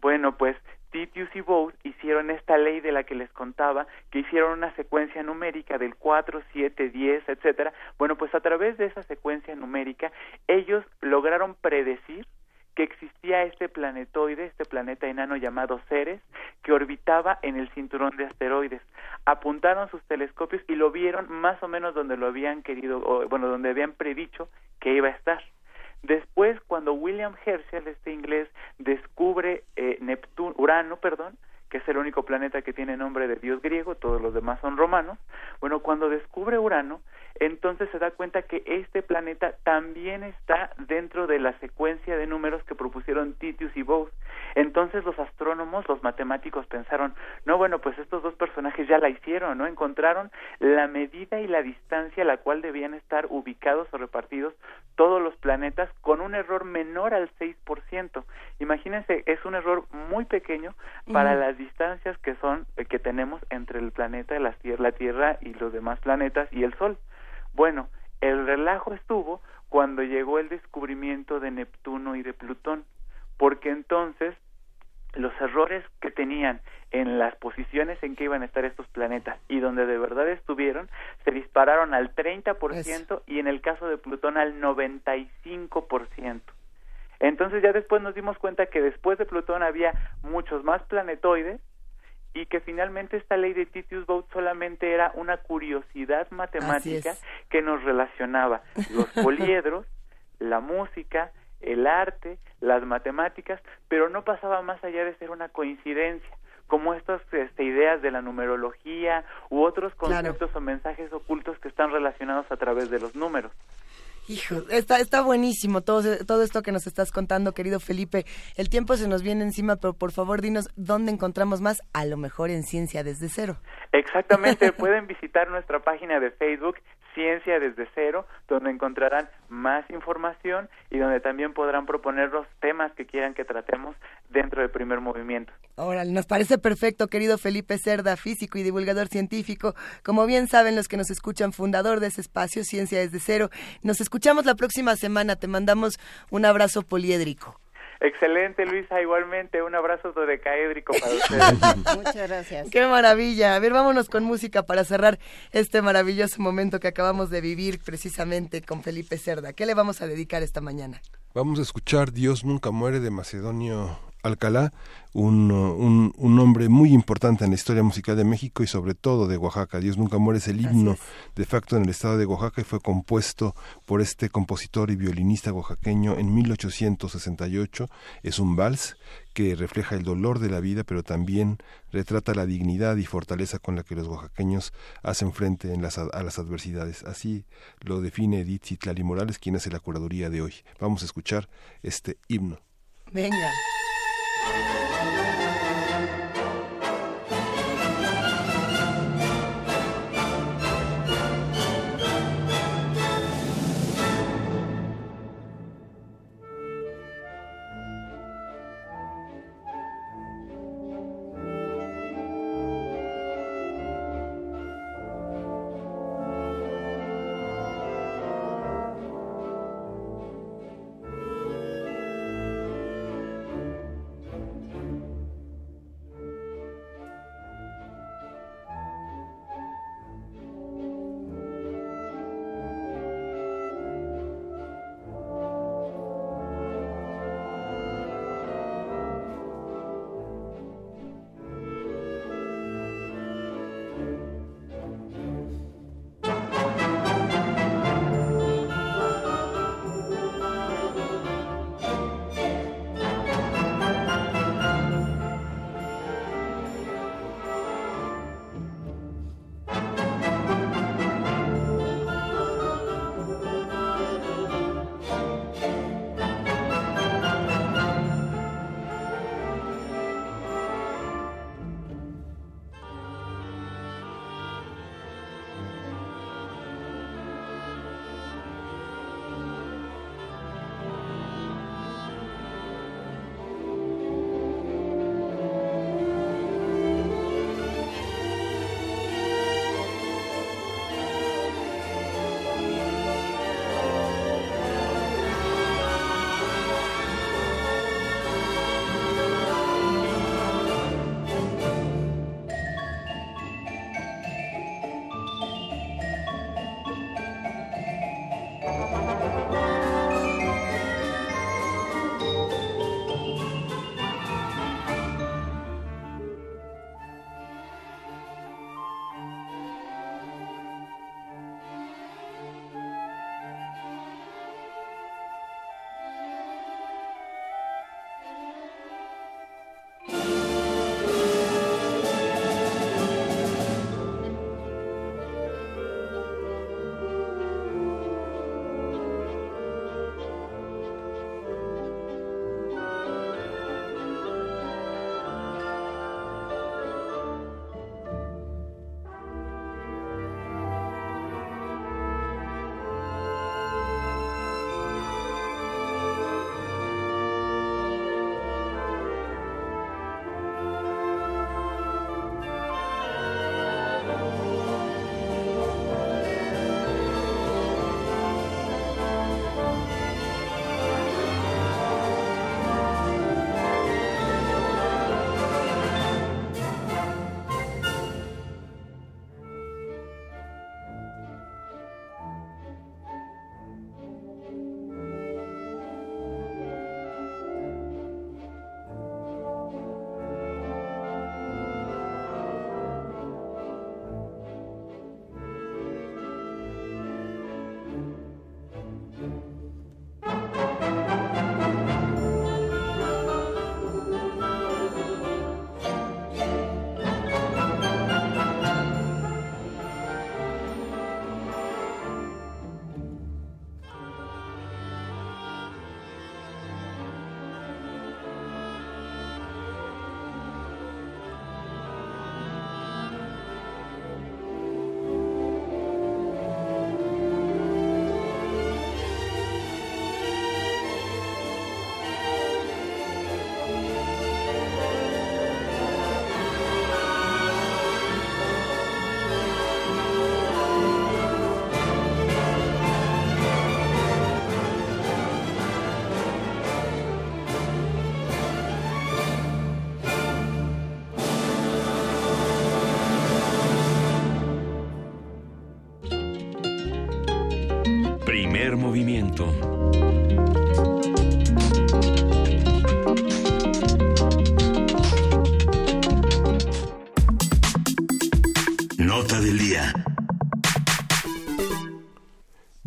Bueno, pues Titius y Bose hicieron esta ley de la que les contaba, que hicieron una secuencia numérica del 4, 7, 10, etcétera. Bueno, pues a través de esa secuencia numérica, ellos lograron predecir que existía este planetoide, este planeta enano llamado Ceres, que orbitaba en el cinturón de asteroides. Apuntaron sus telescopios y lo vieron más o menos donde lo habían querido, o, bueno, donde habían predicho que iba a estar. Después, cuando William Herschel, este inglés, descubre eh, Urano, perdón, que es el único planeta que tiene nombre de dios griego, todos los demás son romanos. Bueno, cuando descubre Urano, entonces se da cuenta que este planeta también está dentro de la secuencia de números que propusieron Titius y Bose. Entonces los astrónomos, los matemáticos pensaron, no, bueno, pues estos dos personajes ya la hicieron, ¿no? Encontraron la medida y la distancia a la cual debían estar ubicados o repartidos todos los planetas con un error menor al 6%. Imagínense, es un error muy pequeño para las distancias que son eh, que tenemos entre el planeta, la Tierra y los demás planetas y el Sol. Bueno, el relajo estuvo cuando llegó el descubrimiento de Neptuno y de Plutón, porque entonces los errores que tenían en las posiciones en que iban a estar estos planetas y donde de verdad estuvieron se dispararon al 30% y en el caso de Plutón al 95%. Entonces ya después nos dimos cuenta que después de Plutón había muchos más planetoides y que finalmente esta ley de Titius Bode solamente era una curiosidad matemática que nos relacionaba los poliedros, la música, el arte, las matemáticas, pero no pasaba más allá de ser una coincidencia como estas este, ideas de la numerología u otros conceptos o mensajes ocultos que están relacionados a través de los números. Hijo, está, está buenísimo todo, todo esto que nos estás contando, querido Felipe. El tiempo se nos viene encima, pero por favor dinos dónde encontramos más, a lo mejor en Ciencia desde cero. Exactamente, pueden visitar nuestra página de Facebook, Ciencia desde cero, donde encontrarán más información y donde también podrán proponer los temas que quieran que tratemos dentro del primer movimiento. Ahora, nos parece perfecto, querido Felipe Cerda, físico y divulgador científico. Como bien saben los que nos escuchan, fundador de ese espacio, Ciencia desde cero. Nos escuchamos la próxima semana. Te mandamos un abrazo poliédrico. Excelente, Luisa. Igualmente, un abrazo dodecaédrico para ustedes. Muchas gracias. Qué maravilla. A ver, vámonos con música para cerrar este maravilloso momento que acabamos de vivir precisamente con Felipe Cerda. ¿Qué le vamos a dedicar esta mañana? Vamos a escuchar Dios nunca muere de Macedonio Alcalá, un, un, un, hombre muy importante en la historia musical de México y sobre todo de Oaxaca. Dios nunca muere es el himno de facto en el estado de Oaxaca y fue compuesto por este compositor y violinista oaxaqueño en 1868. Es un vals que refleja el dolor de la vida, pero también retrata la dignidad y fortaleza con la que los oaxaqueños hacen frente en las, a las adversidades. Así lo define Edith Citlali Morales, quien hace la curaduría de hoy. Vamos a escuchar este himno. Venga. Thank you.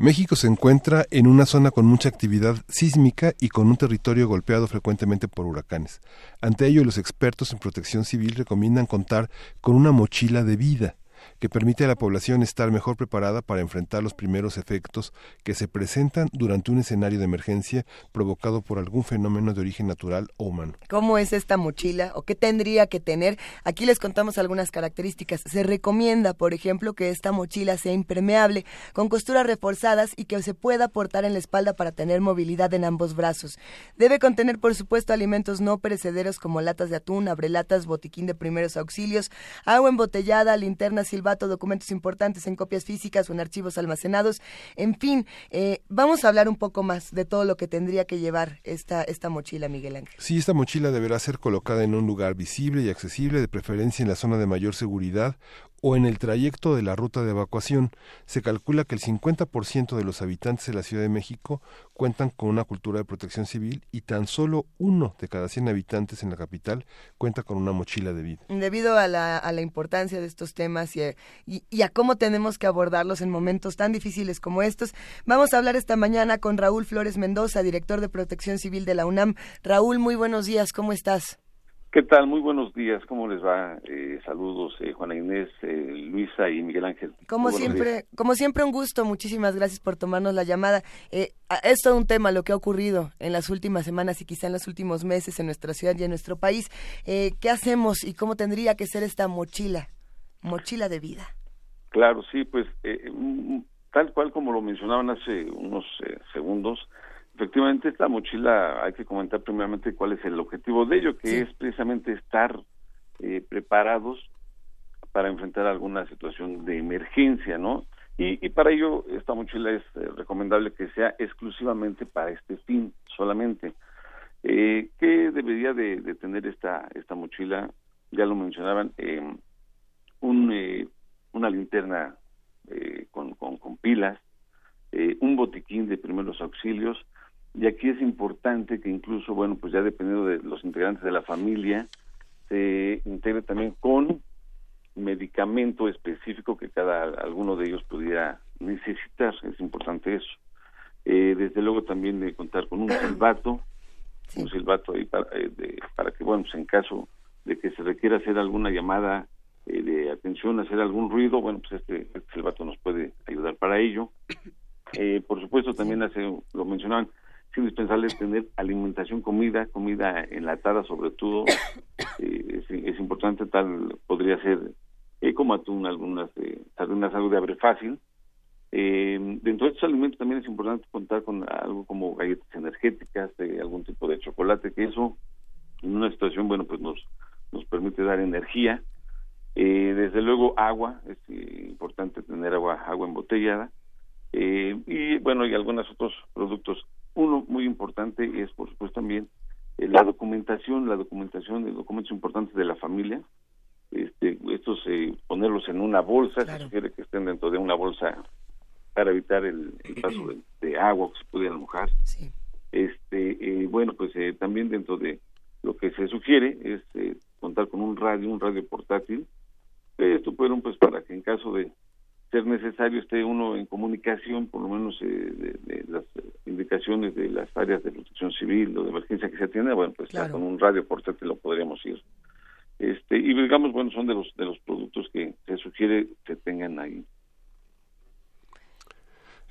México se encuentra en una zona con mucha actividad sísmica y con un territorio golpeado frecuentemente por huracanes. Ante ello, los expertos en protección civil recomiendan contar con una mochila de vida que permite a la población estar mejor preparada para enfrentar los primeros efectos que se presentan durante un escenario de emergencia provocado por algún fenómeno de origen natural o humano. ¿Cómo es esta mochila o qué tendría que tener? Aquí les contamos algunas características. Se recomienda, por ejemplo, que esta mochila sea impermeable, con costuras reforzadas y que se pueda portar en la espalda para tener movilidad en ambos brazos. Debe contener, por supuesto, alimentos no perecederos como latas de atún, abrelatas, botiquín de primeros auxilios, agua embotellada, linternas silbato, documentos importantes en copias físicas o en archivos almacenados. En fin, eh, vamos a hablar un poco más de todo lo que tendría que llevar esta, esta mochila, Miguel Ángel. Sí, esta mochila deberá ser colocada en un lugar visible y accesible, de preferencia en la zona de mayor seguridad o en el trayecto de la ruta de evacuación. Se calcula que el 50% de los habitantes de la Ciudad de México cuentan con una cultura de protección civil y tan solo uno de cada 100 habitantes en la capital cuenta con una mochila de vida. Debido a la, importancia de estos temas y, y, a cómo tenemos que abordarlos en momentos tan difíciles como estos, vamos a hablar esta mañana con Raúl Flores Mendoza, director de Protección Civil de la UNAM. Raúl, muy buenos días, ¿cómo estás? ¿Qué tal? Muy buenos días. ¿Cómo les va? Eh, saludos, eh, Juana Inés, eh, Luisa y Miguel Ángel. Como siempre, como siempre un gusto. Muchísimas gracias por tomarnos la llamada. es todo un tema lo que ha ocurrido en las últimas semanas y quizá en los últimos meses en nuestra ciudad y en nuestro país. ¿Qué hacemos y cómo tendría que ser esta mochila, mochila de vida? Claro, sí, pues tal cual como lo mencionaban hace unos segundos efectivamente esta mochila hay que comentar primeramente cuál es el objetivo de ello, que es precisamente estar eh, preparados para enfrentar alguna situación de emergencia, ¿no? Y, y para ello esta mochila es eh, recomendable que sea exclusivamente para este fin solamente. Eh, ¿Qué debería de, de, tener esta esta mochila? Ya lo mencionaban, eh, un, eh, una linterna eh, con, con, con pilas, un botiquín de primeros auxilios, y aquí es importante que incluso, bueno, pues ya dependiendo de los integrantes de la familia, se integre también con medicamento específico que cada alguno de ellos pudiera necesitar, es importante eso. Eh, desde luego también de contar con un silbato, un silbato ahí para, eh, de, para que, bueno, pues en caso de que se requiera hacer alguna llamada eh, de atención, hacer algún ruido, bueno, pues este, este silbato nos puede ayudar para ello. Eh, por supuesto, también hace, lo mencionaban, es indispensable tener alimentación, comida, comida enlatada sobre todo, eh, es, importante, tal podría ser eh, como atún, algunas eh, sardinas, algo de abre fácil. Eh, dentro de estos alimentos también es importante contar con algo como galletas energéticas, algún tipo de chocolate, que eso en una situación, bueno, pues nos, nos permite dar energía. desde luego agua, es importante tener agua, agua embotellada. y bueno, y algunos otros productos uno muy importante es, por supuesto, también eh, la documentación, la documentación de documentos importantes de la familia. Este, estos eh, ponerlos en una bolsa, se sugiere que estén dentro de una bolsa para evitar el, el paso de, de, agua que se pudiera mojar. Sí. Este, eh, bueno, pues eh, también dentro de lo que se sugiere es eh, contar con un radio, un radio portátil. Esto fueron pues para que en caso de ser necesario esté uno en comunicación, por lo menos eh, de, de, las indicaciones de las áreas de protección civil o de emergencia que se atienda, bueno, pues claro. con un radio portátil lo podríamos ir. Este, y digamos, bueno, son de los de los productos que se sugiere que tengan ahí.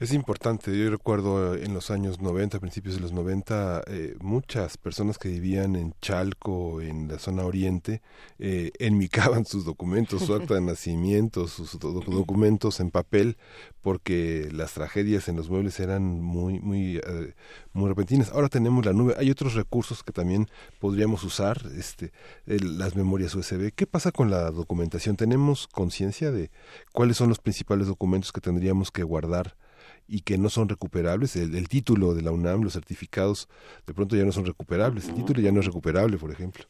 Es importante, yo recuerdo en los años 90, principios de los 90, eh, muchas personas que vivían en Chalco, en la zona oriente, eh, enmicaban sus documentos, su acta de nacimiento, sus do documentos en papel, porque las tragedias en los muebles eran muy, muy, eh, muy repentinas. Ahora tenemos la nube, hay otros recursos que también podríamos usar, este, el, las memorias USB. ¿Qué pasa con la documentación? ¿Tenemos conciencia de cuáles son los principales documentos que tendríamos que guardar? Y que no son recuperables. El, el, título de la UNAM, los certificados, de pronto ya no son recuperables. El título ya no es recuperable, por ejemplo.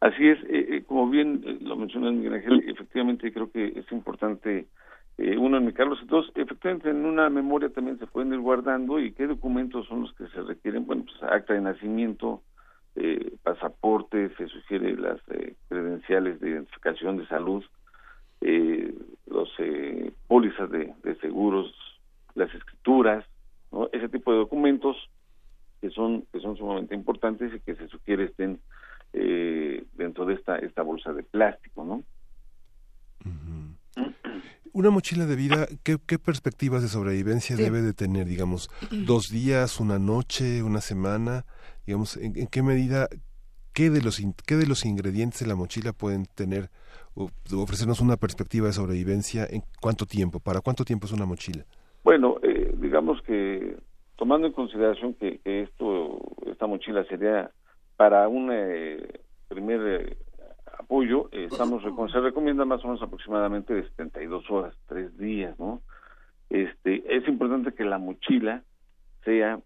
Así es, eh, eh, como bien eh, lo mencionó Miguel Ángel, efectivamente creo que es importante eh, uno en mi Carlos dos, efectivamente en una memoria también se pueden ir guardando y qué documentos son los que se requieren, bueno, pues acta de nacimiento, eh, pasaporte, se sugiere las eh, credenciales de identificación de salud, eh, los eh, pólizas de, de seguros, las escrituras, ¿no? ese tipo de documentos que son que son sumamente importantes y que se sugiere estén eh, dentro de esta esta bolsa de plástico, ¿no? Una mochila de vida, ¿qué, qué perspectivas de sobrevivencia Sí. debe de tener? Digamos, dos días, una noche, una semana, digamos, ¿en, en qué medida, qué de los in- qué de los ingredientes de la mochila pueden tener o ofrecernos una perspectiva de sobrevivencia en cuánto tiempo? ¿Para cuánto tiempo es una mochila? Bueno, eh, digamos que tomando en consideración que, que esto esta mochila sería para un eh, primer eh, apoyo, eh, estamos se recomienda más o menos aproximadamente de 72 horas, tres días, ¿no? Este, es importante que la mochila sea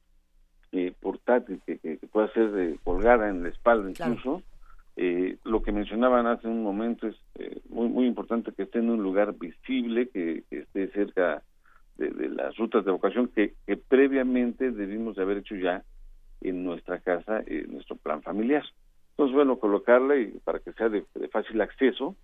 eh, portátil, que, que- que pueda ser colgada en la espalda incluso. Eh, lo que mencionaban hace un momento es muy muy importante que esté en un lugar visible, que, que esté cerca de, de las rutas de evacuación que, que previamente debimos de haber hecho ya en nuestra casa, eh, nuestro plan familiar. Entonces, bueno, colocarla y para que sea de, de fácil acceso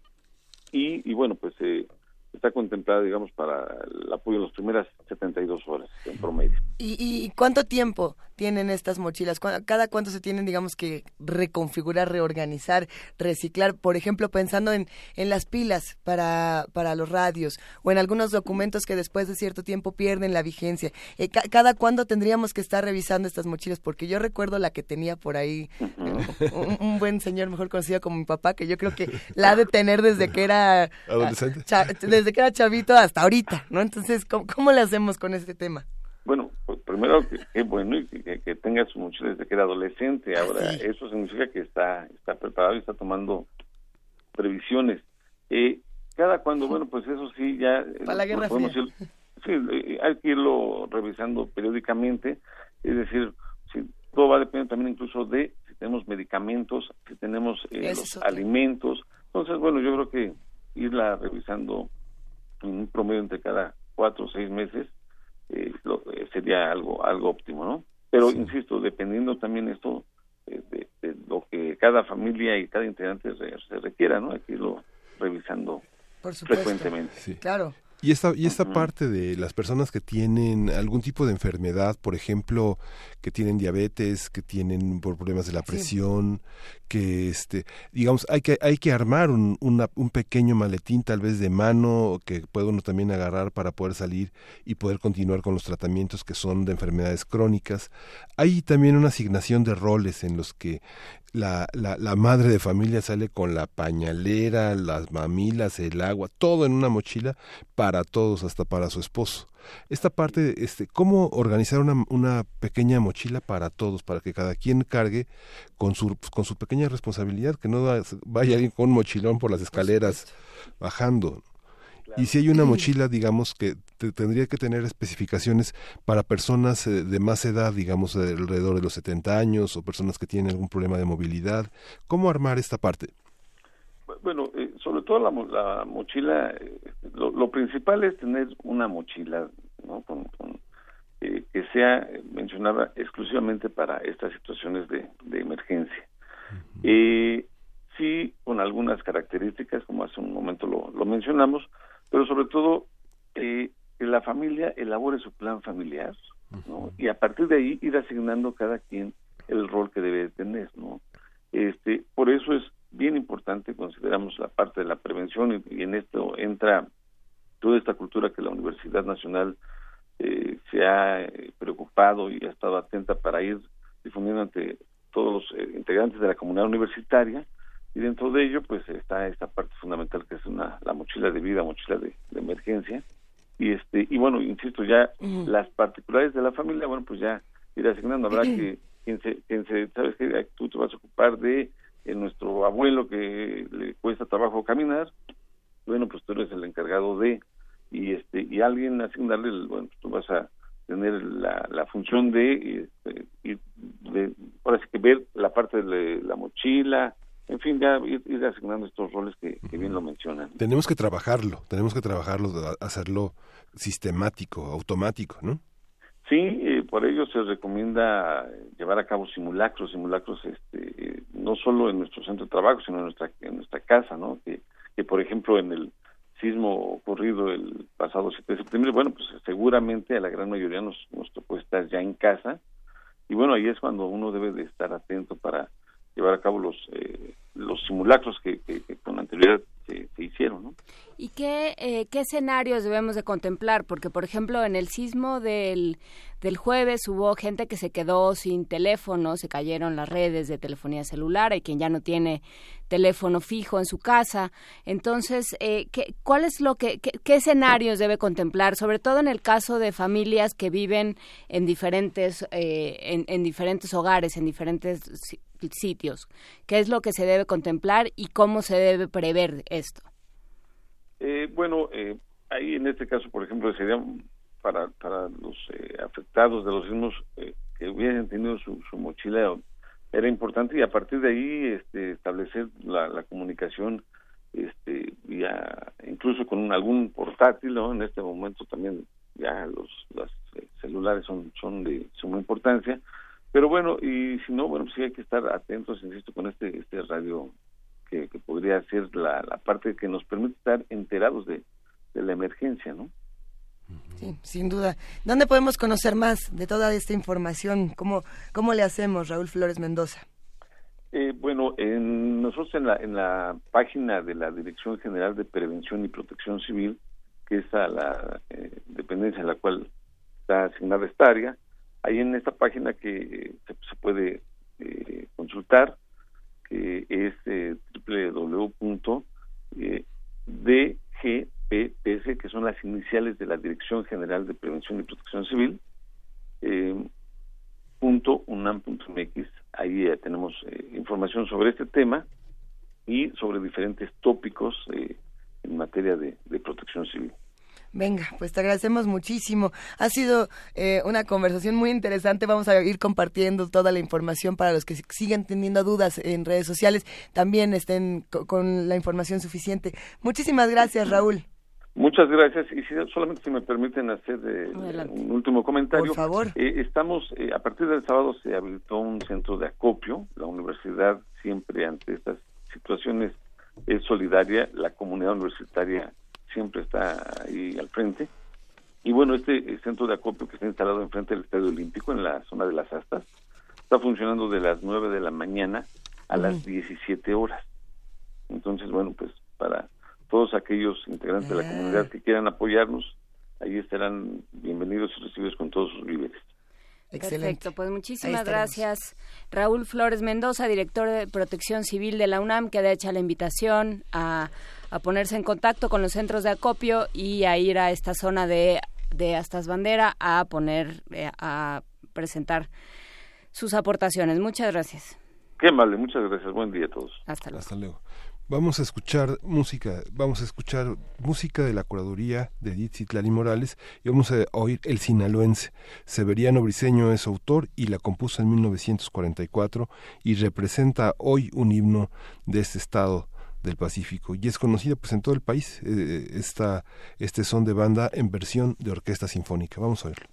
y, y bueno, pues eh, está contemplada, digamos, para el apoyo en las primeras 72 horas en promedio. ¿Y, y cuánto tiempo tienen estas mochilas? ¿Cu- ¿Cada cuánto se tienen, digamos, que reconfigurar, reorganizar, reciclar? Por ejemplo, pensando en, en las pilas para, para los radios o en algunos documentos que después de cierto tiempo pierden la vigencia. Eh, ca- ¿Cada cuándo tendríamos que estar revisando estas mochilas? Porque yo recuerdo la que tenía por ahí un, un buen señor, mejor conocido como mi papá, que yo creo que la ha de tener desde que era... Adolescente. cha- desde que era chavito hasta ahorita, ¿no? Entonces, ¿cómo, cómo le hacemos con este tema? Bueno, pues primero que, que bueno y que, que- tenga su mochila desde que era adolescente. Ahora, Sí. eso significa que está está preparado y está tomando previsiones. Eh, cada cuando, bueno, pues eso sí, ya... eh, Para la Guerra podemos ir- sí, eh, hay que irlo revisando periódicamente. Es decir, si, todo va a depender también incluso de si tenemos medicamentos, si tenemos eh, los otro. alimentos. Entonces, bueno, yo creo que irla revisando en un promedio entre cada cuatro o seis meses eh, lo- eh, sería algo algo óptimo, ¿no? Pero insisto, dependiendo también esto eh, de, de lo que cada familia y cada integrante se requiera, ¿no? Hay que irlo revisando Por supuesto. frecuentemente. Claro. Y esta, y esta parte de las personas que tienen algún tipo de enfermedad, por ejemplo, que tienen diabetes, que tienen por problemas de la presión, que este, digamos, hay que, hay que armar un, una- un pequeño maletín tal vez de mano que puede uno también agarrar para poder salir y poder continuar con los tratamientos que son de enfermedades crónicas. Hay también una asignación de roles en los que la, la, la madre de familia sale con la pañalera, las mamilas, el agua, todo en una mochila para todos, hasta para su esposo. Esta parte, este, ¿cómo organizar una, una pequeña mochila para todos, para que cada quien cargue con su, con su pequeña responsabilidad, que no vaya alguien con un mochilón por las escaleras bajando? Y si hay una mochila, digamos, que te- tendría que tener especificaciones para personas eh, de más edad, digamos, de alrededor de los 70 años, o personas que tienen algún problema de movilidad. ¿Cómo armar esta parte? Bueno, todo la, la mochila, lo, lo principal es tener una mochila, ¿no? Con, con, eh, que sea mencionada exclusivamente para estas situaciones de, de emergencia. Eh, sí, con algunas características, como hace un momento lo, lo mencionamos, pero sobre todo eh, que la familia elabore su plan familiar, ¿no? Y a partir de ahí ir asignando cada quien el rol que debe de tener, ¿no? Este, por eso es bien importante, consideramos la parte de la prevención y, en esto entra toda esta cultura que la Universidad Nacional eh, se ha eh, preocupado y ha estado atenta para ir difundiendo ante todos los eh, integrantes de la comunidad universitaria y dentro de ello pues está esta parte fundamental que es una la mochila de vida, mochila de, de emergencia y este y bueno insisto ya las particularidades de la familia bueno pues ya ir asignando habrá que quien se, quien se sabes que tú te vas a ocupar de eh, nuestro abuelo que le cuesta trabajo caminar bueno pues tú eres el encargado de y este y alguien asignarle el, bueno pues tú vas a tener la, la función de, este, ir de ahora sí que ver la parte de la mochila en fin, ya ir, asignando estos roles que, bien lo mencionan. Tenemos que trabajarlo, tenemos que trabajarlo, hacerlo sistemático, automático, ¿no? Sí, eh, por ello se recomienda llevar a cabo simulacros, simulacros este, no solo en nuestro centro de trabajo, sino en nuestra, en nuestra casa, ¿no? Que, que por ejemplo en el sismo ocurrido el pasado 7 de septiembre, bueno, pues seguramente a la gran mayoría nos, nos tocó estar ya en casa y bueno, ahí es cuando uno debe de estar atento para llevar a cabo los eh, los simulacros que, con anterioridad se, hicieron, ¿no? ¿Y qué, eh, qué escenarios debemos de contemplar? Porque, por ejemplo, en el sismo del, del jueves hubo gente que se quedó sin teléfono, se cayeron las redes de telefonía celular, hay quien ya no tiene teléfono fijo en su casa. Entonces, eh, ¿qué, ¿cuál es lo que, qué, escenarios debe contemplar? Sobre todo en el caso de familias que viven en diferentes, en, en diferentes hogares, en diferentes sitios. ¿Qué es lo que se debe contemplar y cómo se debe prever esto? Eh, bueno, eh, ahí en este caso, por ejemplo, sería para, para los eh, afectados de los sismos que hubieran tenido su, mochila era importante y a partir de ahí este, establecer la, comunicación este, vía, incluso con algún portátil, ¿no? En este momento también ya los, los celulares son, son de suma importancia pero bueno, y si no, bueno, sí hay que estar atentos, insisto, con este, este radio que, podría ser la, la, parte que nos permite estar enterados de, la emergencia, ¿no? Sí, sin duda. ¿Dónde podemos conocer más de toda esta información? ¿Cómo, cómo le hacemos, Raúl Flores Mendoza? Eh, bueno, en, nosotros en la, en la página de la Dirección General de Prevención y Protección Civil, que es a la eh, dependencia a la cual está asignada esta área, Ahí en esta página que se, puede eh, consultar, que es eh, www.dgpps, que son las iniciales de la Dirección General de Prevención y Protección Civil, eh, punto unam.mx. Ahí tenemos eh, información sobre este tema y sobre diferentes tópicos en materia de protección civil. Venga, pues te agradecemos muchísimo. Ha sido eh, una conversación muy interesante. Vamos a ir compartiendo toda la información para los que siguen teniendo dudas en redes sociales. También estén con la información suficiente. Muchísimas gracias, Raúl. Muchas gracias. Y si, solamente si me permiten hacer eh, un último comentario. Por favor. Eh, estamos, a partir del sábado se habilitó un centro de acopio. La universidad siempre ante estas situaciones es solidaria. La comunidad universitaria siempre está ahí al frente. Y bueno, este centro de acopio que está instalado enfrente del Estadio Olímpico, en la zona de las Astas, está funcionando de las 9 de la mañana a las 17 horas. Entonces, bueno, pues para todos aquellos integrantes de la comunidad ah. que quieran apoyarnos, ahí estarán bienvenidos y recibidos con todos sus víveres. Perfecto, pues muchísimas gracias. Raúl Flores Mendoza, director de Protección Civil de la UNAM, que ha hecho la invitación a a ponerse en contacto con los centros de acopio y a ir a esta zona de, de Astas Bandera a poner, eh, a presentar sus aportaciones. Muchas gracias. Qué amable, muchas gracias. Buen día a todos. Hasta luego. Hasta luego. Vamos a escuchar música, vamos a escuchar música de la curaduría de Edith Lali Morales y vamos a oír El Sinaloense. Severiano Briceño es autor y la compuso en 1944 y representa hoy un himno de este estado del Pacífico y es conocida pues en todo el país eh, esta, este son de banda en versión de orquesta sinfónica. Vamos a verlo.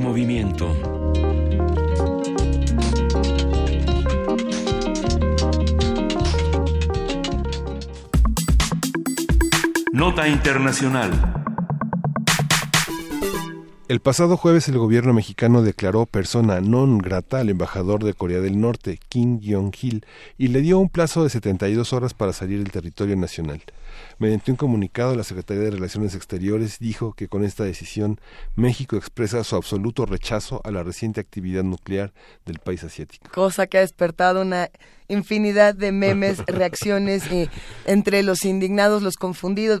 Movimiento. Nota Internacional. El pasado jueves el gobierno mexicano declaró persona non grata al embajador de Corea del Norte, Kim Jong-il, y le dio un plazo de 72 horas para salir del territorio nacional. Mediante un comunicado, la Secretaría de Relaciones Exteriores dijo que con esta decisión México expresa su absoluto rechazo a la reciente actividad nuclear del país asiático. Cosa que ha despertado una infinidad de memes, reacciones entre los indignados, los confundidos.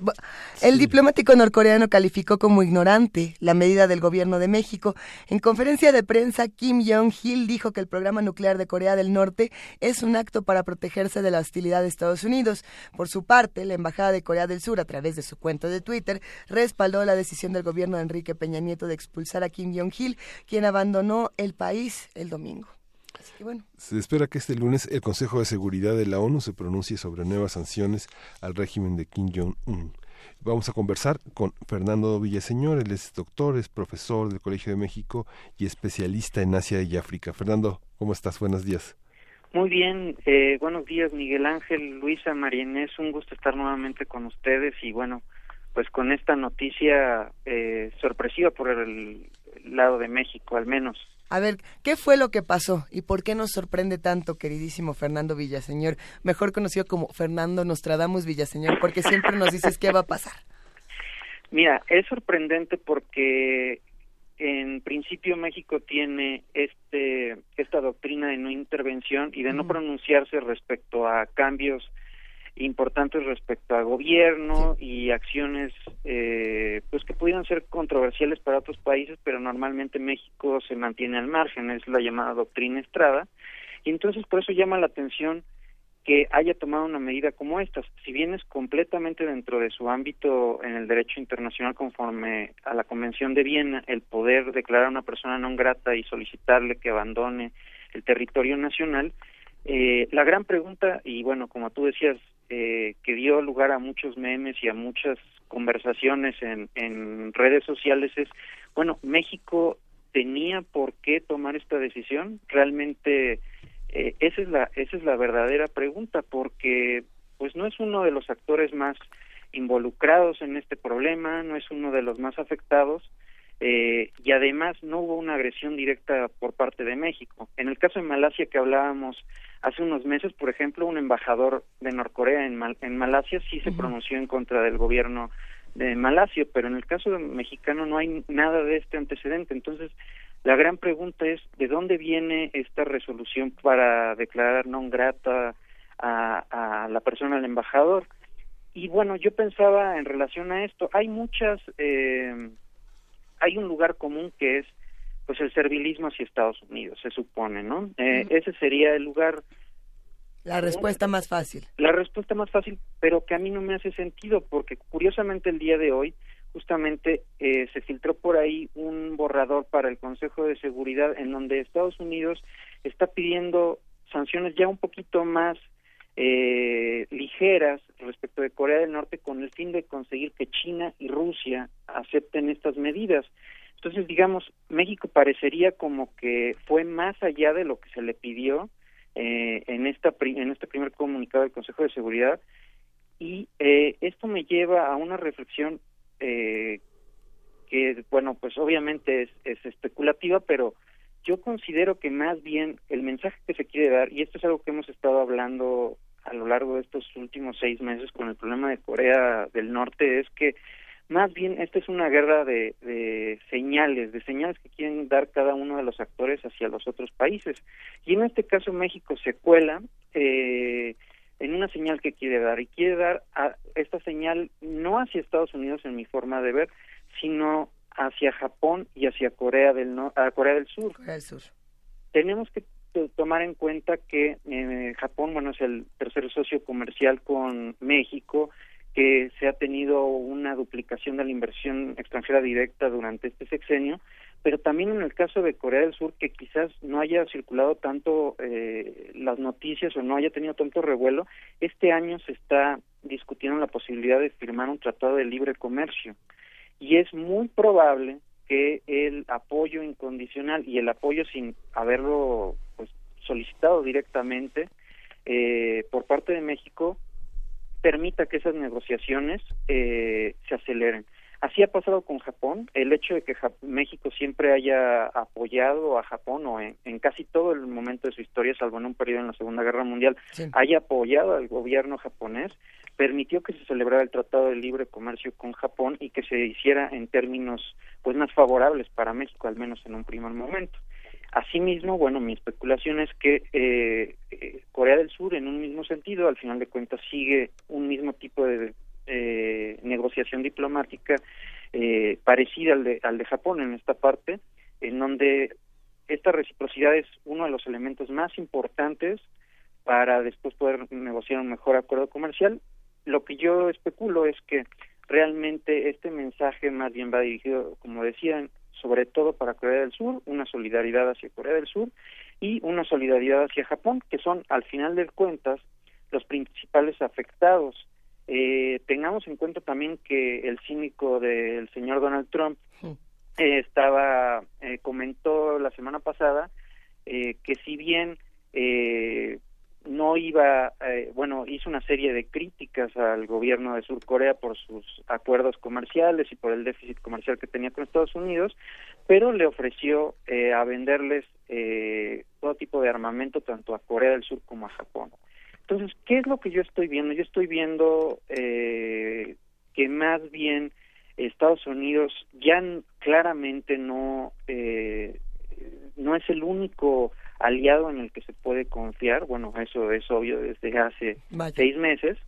El diplomático norcoreano calificó como ignorante la medida del gobierno de México. En conferencia de prensa, Kim Jong-il dijo que el programa nuclear de Corea del Norte es un acto para protegerse de la hostilidad de Estados Unidos. Por su parte, la embajada de Corea del Sur, a través de su cuenta de Twitter, respaldó la decisión del gobierno de Enrique Peña Nieto de expulsar a Kim Jong-il, quien abandonó el país el domingo. Se espera que este lunes el Consejo de Seguridad de la ONU se pronuncie sobre nuevas sanciones al régimen de Kim Jong-un. Vamos a conversar con Fernando Villaseñor, él es doctor, es profesor del Colegio de México y especialista en Asia y África. Fernando, ¿cómo estás? Buenos días. Muy bien, eh, buenos días Miguel Ángel, Luisa, Marianés, un gusto estar nuevamente con ustedes y bueno, pues con esta noticia eh, sorpresiva por el lado de México al menos. A ver, ¿qué fue lo que pasó y por qué nos sorprende tanto, queridísimo Fernando Villaseñor, mejor conocido como Fernando Nostradamus Villaseñor, porque siempre nos dices qué va a pasar? Mira, es sorprendente porque en principio México tiene este esta doctrina de no intervención y de no pronunciarse respecto a cambios importantes respecto a gobierno y acciones eh, pues que pudieran ser controversiales para otros países pero normalmente México se mantiene al margen es la llamada doctrina Estrada. Y entonces por eso llama la atención que haya tomado una medida como esta, si bien es completamente dentro de su ámbito en el derecho internacional conforme a la Convención de Viena el poder declarar a una persona no grata y solicitarle que abandone el territorio nacional, eh, la gran pregunta, y bueno, como tú decías, eh, que dio lugar a muchos memes y a muchas conversaciones en, en redes sociales es, bueno, México tenía por qué tomar esta decisión, realmente eh, esa es la esa es la verdadera pregunta porque pues no es uno de los actores más involucrados en este problema, no es uno de los más afectados eh, y además no hubo una agresión directa por parte de México. En el caso de Malasia que hablábamos Hace unos meses, por ejemplo, un embajador de Norcorea en, en Malasia sí se pronunció en contra del gobierno de Malasia, pero en el caso mexicano no hay nada de este antecedente. Entonces, la gran pregunta es, ¿de dónde viene esta resolución para declarar non grata a, a la persona del embajador? Y bueno, yo pensaba en relación a esto, hay muchas, eh, hay un lugar común que es pues el servilismo hacia Estados Unidos, se supone, ¿no? Eh, ese sería el lugar. La respuesta más fácil. La respuesta más fácil, pero que a mí no me hace sentido, porque curiosamente el día de hoy, justamente eh, se filtró por ahí un borrador para el Consejo de Seguridad en donde Estados Unidos está pidiendo sanciones ya un poquito más eh, ligeras respecto de Corea del Norte con el fin de conseguir que China y Rusia acepten estas medidas. Entonces, digamos, México parecería como que fue más allá de lo que se le pidió eh, en esta en este primer comunicado del Consejo de Seguridad y eh, esto me lleva a una reflexión eh, que, bueno, pues obviamente es, es especulativa, pero yo considero que más bien el mensaje que se quiere dar, y esto es algo que hemos estado hablando a lo largo de estos últimos seis meses con el problema de Corea del Norte, es que más bien, esta es una guerra de, de, señales, de señales que quieren dar cada uno de los actores hacia los otros países. Y en este caso México se cuela eh, en una señal que quiere dar. Y quiere dar a esta señal no hacia Estados Unidos en mi forma de ver, sino hacia Japón y hacia Corea del, no a Corea del Sur. Tenemos que tomar en cuenta que eh, Japón, bueno, es el tercer socio comercial con México, que se ha tenido una duplicación de la inversión extranjera directa durante este sexenio, pero también en el caso de Corea del Sur, que quizás no haya circulado tanto eh, las noticias o no haya tenido tanto revuelo, este año se está discutiendo la posibilidad de firmar un tratado de libre comercio. Y es muy probable que el apoyo incondicional y el apoyo sin haberlo pues, solicitado directamente eh, por parte de México permita que esas negociaciones eh, se aceleren. Así ha pasado con Japón. El hecho de que México siempre haya apoyado a Japón o en, casi todo el momento de su historia, salvo en un periodo en la Segunda Guerra Mundial, haya apoyado al gobierno japonés, permitió que se celebrara el Tratado de Libre Comercio con Japón y que se hiciera en términos pues más favorables para México, al menos en un primer momento. Asimismo, bueno, mi especulación es que eh, eh, Corea del Sur, en un mismo sentido, al final de cuentas, sigue un mismo tipo de eh, negociación diplomática eh, parecida al de, al de Japón en esta parte, en donde esta reciprocidad es uno de los elementos más importantes para después poder negociar un mejor acuerdo comercial. Lo que yo especulo es que realmente este mensaje más bien va dirigido, como decían, sobre todo para Corea del Sur, una solidaridad hacia Corea del Sur y una solidaridad hacia Japón, que son al final de cuentas los principales afectados eh, tengamos en cuenta también que el cínico del señor Donald Trump eh, estaba eh, comentó la semana pasada eh, que si bien no iba bueno hizo una serie de críticas al gobierno de Sur Corea por sus acuerdos comerciales y por el déficit comercial que tenía con Estados Unidos pero le ofreció a venderles todo tipo de armamento tanto a Corea del Sur como a Japón entonces, ¿qué es lo que yo estoy viendo? Yo estoy viendo eh, que más bien Estados Unidos ya claramente no eh, no es el único aliado en el que se puede confiar. Bueno, eso es obvio desde hace seis meses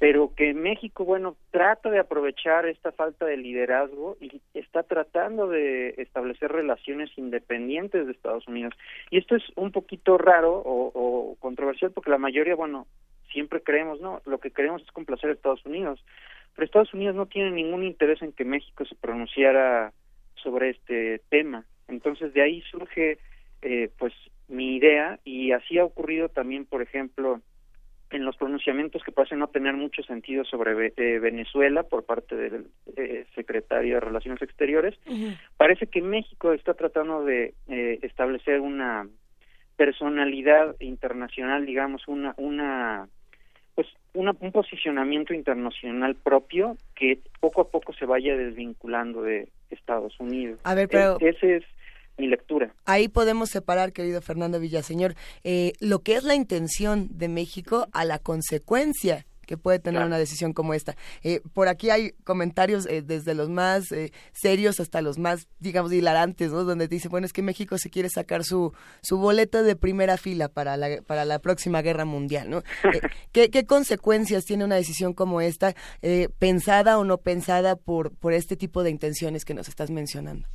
pero que México, bueno, trata de aprovechar esta falta de liderazgo y está tratando de establecer relaciones independientes de Estados Unidos. Y esto es un poquito raro o, controversial porque la mayoría, bueno, siempre creemos, no, lo que queremos es complacer a Estados Unidos, pero Estados Unidos no tiene ningún interés en que México se pronunciara sobre este tema. Entonces de ahí surge, eh, pues, mi idea y así ha ocurrido también, por ejemplo, en los pronunciamientos que parecen no tener mucho sentido sobre eh, Venezuela por parte del eh, secretario de Relaciones Exteriores, parece que México está tratando de eh, establecer una personalidad internacional, digamos, una una pues una, un posicionamiento internacional propio que poco a poco se vaya desvinculando de Estados Unidos. A ver, pero ese es mi lectura. Ahí podemos separar, querido Fernando Villaseñor, eh, lo que es la intención de México a la consecuencia que puede tener una decisión como esta. Eh, por aquí hay comentarios eh, desde los más serios hasta los más, digamos, hilarantes, ¿no? Donde dice, bueno, es que México se quiere sacar su, su boleto de primera fila para la, para la próxima guerra mundial, ¿no? ¿qué, ¿qué, consecuencias tiene una decisión como esta, pensada o no pensada por, por este tipo de intenciones que nos estás mencionando?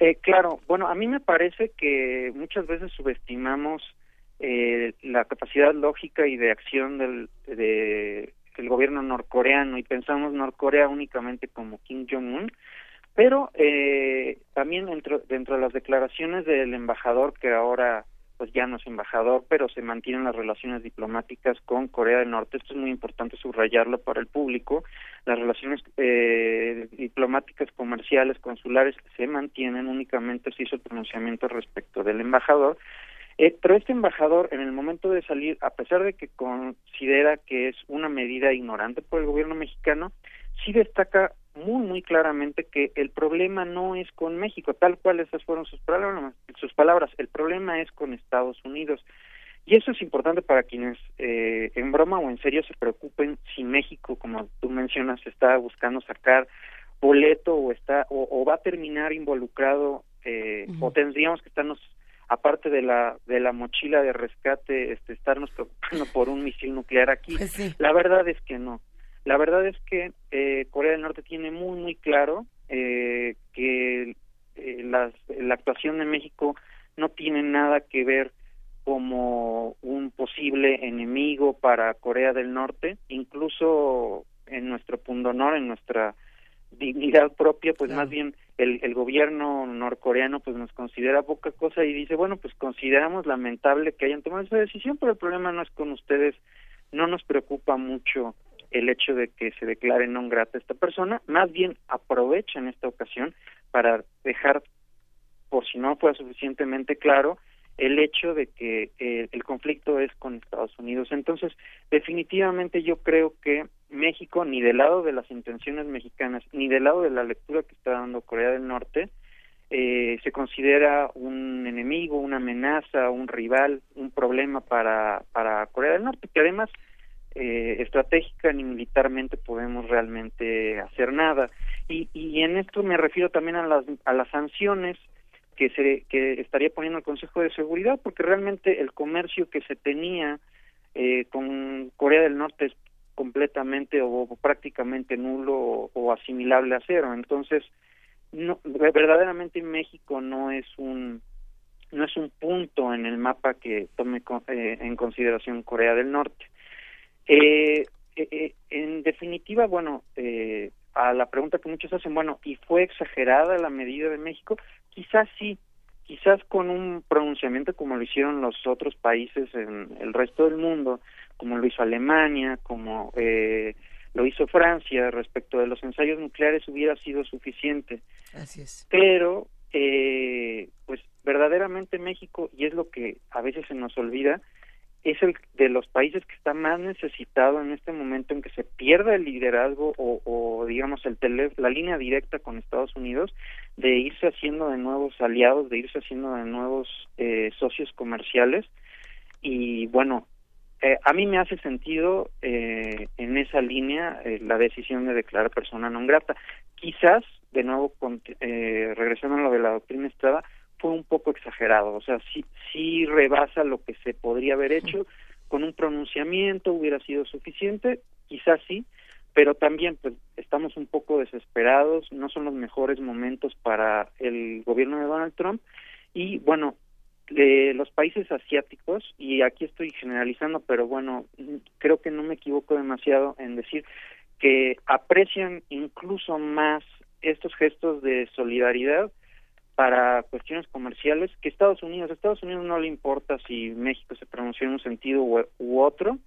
Eh, claro, bueno, a mí me parece que muchas veces subestimamos eh, la capacidad lógica y de acción del, de, del gobierno norcoreano y pensamos Norcorea únicamente como Kim Jong-un, pero eh, también dentro, dentro de las declaraciones del embajador que ahora pues ya no es embajador, pero se mantienen las relaciones diplomáticas con Corea del Norte. Esto es muy importante subrayarlo para el público. Las relaciones eh, diplomáticas, comerciales, consulares se mantienen, únicamente se hizo el pronunciamiento respecto del embajador. Eh, pero este embajador, en el momento de salir, a pesar de que considera que es una medida ignorante por el gobierno mexicano, sí destaca muy muy claramente que el problema no es con México, tal cual esas fueron sus palabras, sus palabras, el problema es con Estados Unidos. Y eso es importante para quienes eh, en broma o en serio se preocupen si México, como tú mencionas, está buscando sacar boleto o está o, va a terminar involucrado eh, o tendríamos que estarnos aparte de la de la mochila de rescate este estarnos preocupando por un misil nuclear aquí. Pues la verdad es que no la verdad es que eh, Corea del Norte tiene muy, muy claro eh, que eh, la actuación de México no tiene nada que ver como un posible enemigo para Corea del Norte, incluso en nuestro pundonor, en nuestra dignidad propia, pues más bien el, el gobierno norcoreano pues nos considera poca cosa y dice, bueno, pues consideramos lamentable que hayan tomado esa decisión, pero el problema no es con ustedes, no nos preocupa mucho el hecho de que se declare non grata esta persona, más bien aprovecha en esta ocasión para dejar, por si no fuera suficientemente claro, el hecho de que eh, el conflicto es con Estados Unidos. Entonces, definitivamente yo creo que México, ni del lado de las intenciones mexicanas, ni del lado de la lectura que está dando Corea del Norte, eh, se considera un enemigo, una amenaza, un rival, un problema para, para Corea del Norte, que además eh, estratégica ni militarmente podemos realmente hacer nada. Y, y en esto me refiero también a las, a las sanciones que se que estaría poniendo el Consejo de Seguridad, porque realmente el comercio que se tenía eh, con Corea del Norte es completamente o, prácticamente nulo o, o, asimilable a cero. Entonces, no, verdaderamente México no es un no es un punto en el mapa que tome eh, en consideración Corea del Norte. Eh, eh, eh, en definitiva, bueno, eh, a la pregunta que muchos hacen, bueno, ¿y fue exagerada la medida de México? Quizás sí, quizás con un pronunciamiento como lo hicieron los otros países en el resto del mundo, como lo hizo Alemania, como eh, lo hizo Francia respecto de los ensayos nucleares hubiera sido suficiente. Así es. Pero, eh, pues verdaderamente México, y es lo que a veces se nos olvida, es el de los países que está más necesitado en este momento en que se pierda el liderazgo o, digamos el tele, la línea directa con Estados Unidos de irse haciendo de nuevos aliados, de irse haciendo de nuevos eh, socios comerciales y bueno eh, a mí me hace sentido eh, en esa línea eh, la decisión de declarar persona non grata. Quizás, de nuevo, con, eh, regresando a lo de la doctrina Estrada, fue un poco exagerado, o sea, sí, sí rebasa lo que se podría haber hecho, con un pronunciamiento hubiera sido suficiente, quizás sí, pero también pues estamos un poco desesperados, no son los mejores momentos para el gobierno de Donald Trump. Y bueno, los países asiáticos, y aquí estoy generalizando, pero bueno, creo que no me equivoco demasiado en decir que aprecian incluso más estos gestos de solidaridad para cuestiones comerciales que Estados Unidos. A Estados Unidos no le importa si México se pronunció en un sentido u, u otro.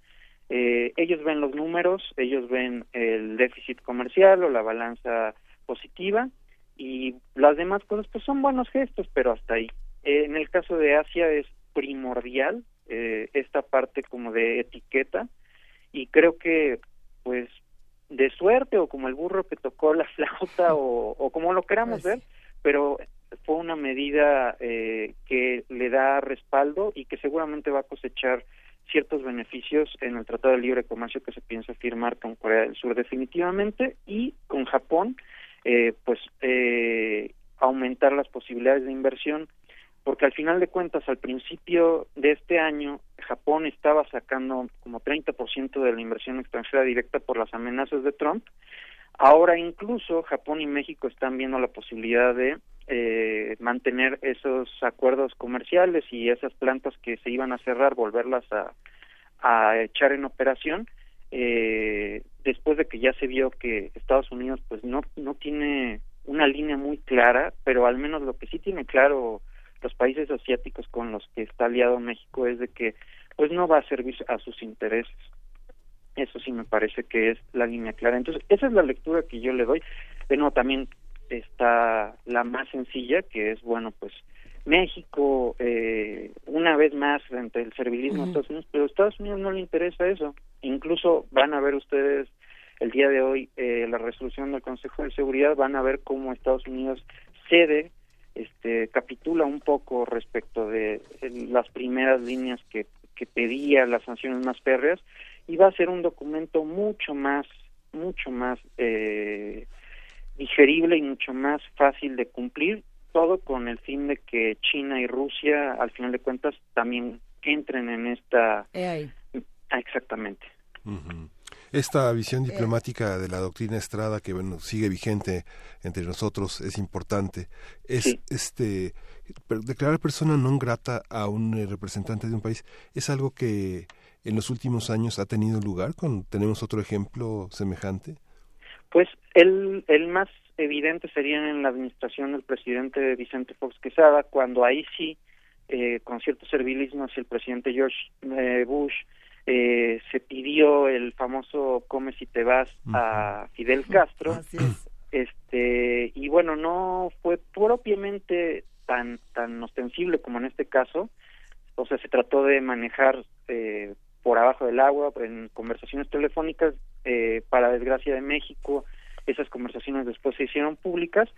Eh, ellos ven los números, ellos ven el déficit comercial o la balanza positiva y las demás cosas pues son buenos gestos, pero hasta ahí. Eh, en el caso de Asia es primordial eh, esta parte como de etiqueta y creo que pues de suerte o como el burro que tocó la flauta o, o como lo queramos Pues ver, pero fue una medida eh, que le da respaldo y que seguramente va a cosechar ciertos beneficios en el Tratado de Libre Comercio que se piensa firmar con Corea del Sur definitivamente y con Japón, eh, pues eh, aumentar las posibilidades de inversión porque al final de cuentas al principio de este año Japón estaba sacando como 30% de la inversión extranjera directa por las amenazas de Trump. Ahora incluso Japón y México están viendo la posibilidad de eh, mantener esos acuerdos comerciales y esas plantas que se iban a cerrar, volverlas a, a echar en operación, eh, después de que ya se vio que Estados Unidos pues no, no tiene una línea muy clara, pero al menos lo que sí tiene claro los países asiáticos con los que está aliado México es de que pues no va a servir a sus intereses. Eso sí me parece que es la línea clara. Entonces, esa es la lectura que yo le doy. Nuevo, también está la más sencilla, que es, bueno, pues México, eh, una vez más, frente al servilismo de Estados Unidos, pero a Estados Unidos no le interesa eso. Incluso van a ver ustedes el día de hoy eh, la resolución del Consejo de Seguridad, van a ver cómo Estados Unidos cede este capitula un poco respecto de las primeras líneas que, que pedía las sanciones más férreas y va a ser un documento mucho más mucho más eh, digerible y mucho más fácil de cumplir todo con el fin de que China y Rusia al final de cuentas también entren en esta ah, exactamente uh -huh. Esta visión diplomática de la doctrina Estrada que bueno sigue vigente entre nosotros es importante. Es sí. este declarar persona non grata a un representante de un país es algo que en los últimos años ha tenido lugar. Con, ¿Tenemos otro ejemplo semejante? Pues el, el más evidente sería en la administración del presidente Vicente Fox Quesada, cuando ahí sí, eh, con cierto servilismo hacia el presidente George eh, Bush, eh, se pidió el famoso come si te vas a Fidel Castro. Este y bueno, no fue propiamente tan, tan ostensible como en este caso, o sea, se trató de manejar eh, por abajo del agua, en conversaciones telefónicas, eh, para desgracia de México, esas conversaciones después se hicieron públicas,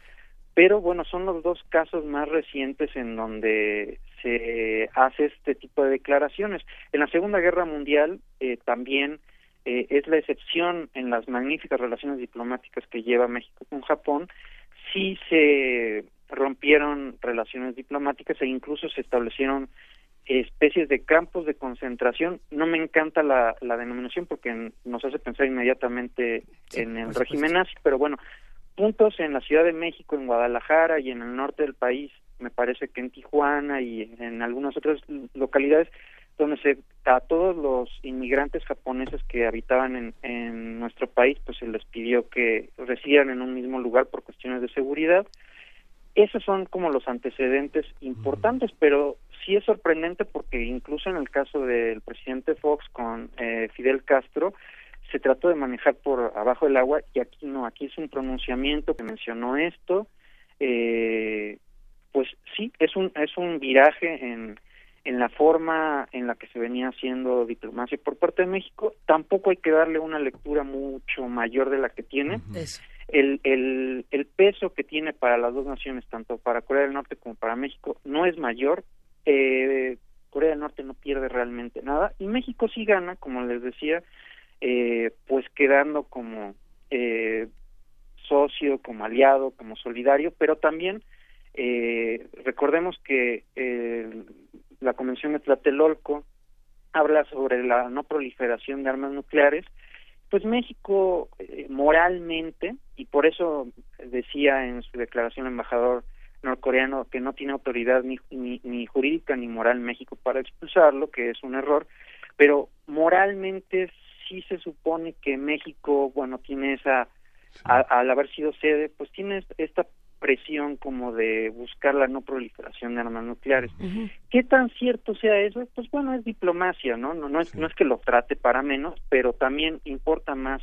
pero bueno, son los dos casos más recientes en donde se hace este tipo de declaraciones. En la Segunda Guerra Mundial eh, también eh, es la excepción en las magníficas relaciones diplomáticas que lleva México con Japón, sí se rompieron relaciones diplomáticas e incluso se establecieron especies de campos de concentración. No me encanta la, la denominación porque nos hace pensar inmediatamente en el régimen nazi, pero bueno, puntos en la Ciudad de México, en Guadalajara y en el norte del país, me parece que en Tijuana y en algunas otras localidades, donde se a todos los inmigrantes japoneses que habitaban en, en nuestro país, pues se les pidió que residieran en un mismo lugar por cuestiones de seguridad. Esos son como los antecedentes importantes, pero sí es sorprendente porque incluso en el caso del presidente Fox con eh, Fidel Castro se trató de manejar por abajo del agua y aquí no, aquí es un pronunciamiento que mencionó esto, eh, pues sí, es un, es un viraje en, en la forma en la que se venía haciendo diplomacia por parte de México, tampoco hay que darle una lectura mucho mayor de la que tiene. El, el, el peso que tiene para las dos naciones, tanto para Corea del Norte como para México, no es mayor, eh, Corea del Norte no pierde realmente nada y México sí gana, como les decía, eh, pues quedando como eh, socio, como aliado, como solidario, pero también eh, recordemos que eh, la Convención de Tlatelolco habla sobre la no proliferación de armas nucleares, pues México eh, moralmente, y por eso decía en su declaración el embajador norcoreano que no tiene autoridad ni, ni, jurídica ni moral México para expulsarlo, que es un error, pero moralmente sí se supone que México, bueno, tiene esa, al haber sido sede, pues tiene esta presión como de buscar la no proliferación de armas nucleares. ¿Qué tan cierto sea eso? Pues bueno, es diplomacia, ¿no? No, no, es, no es que lo trate para menos, pero también importa más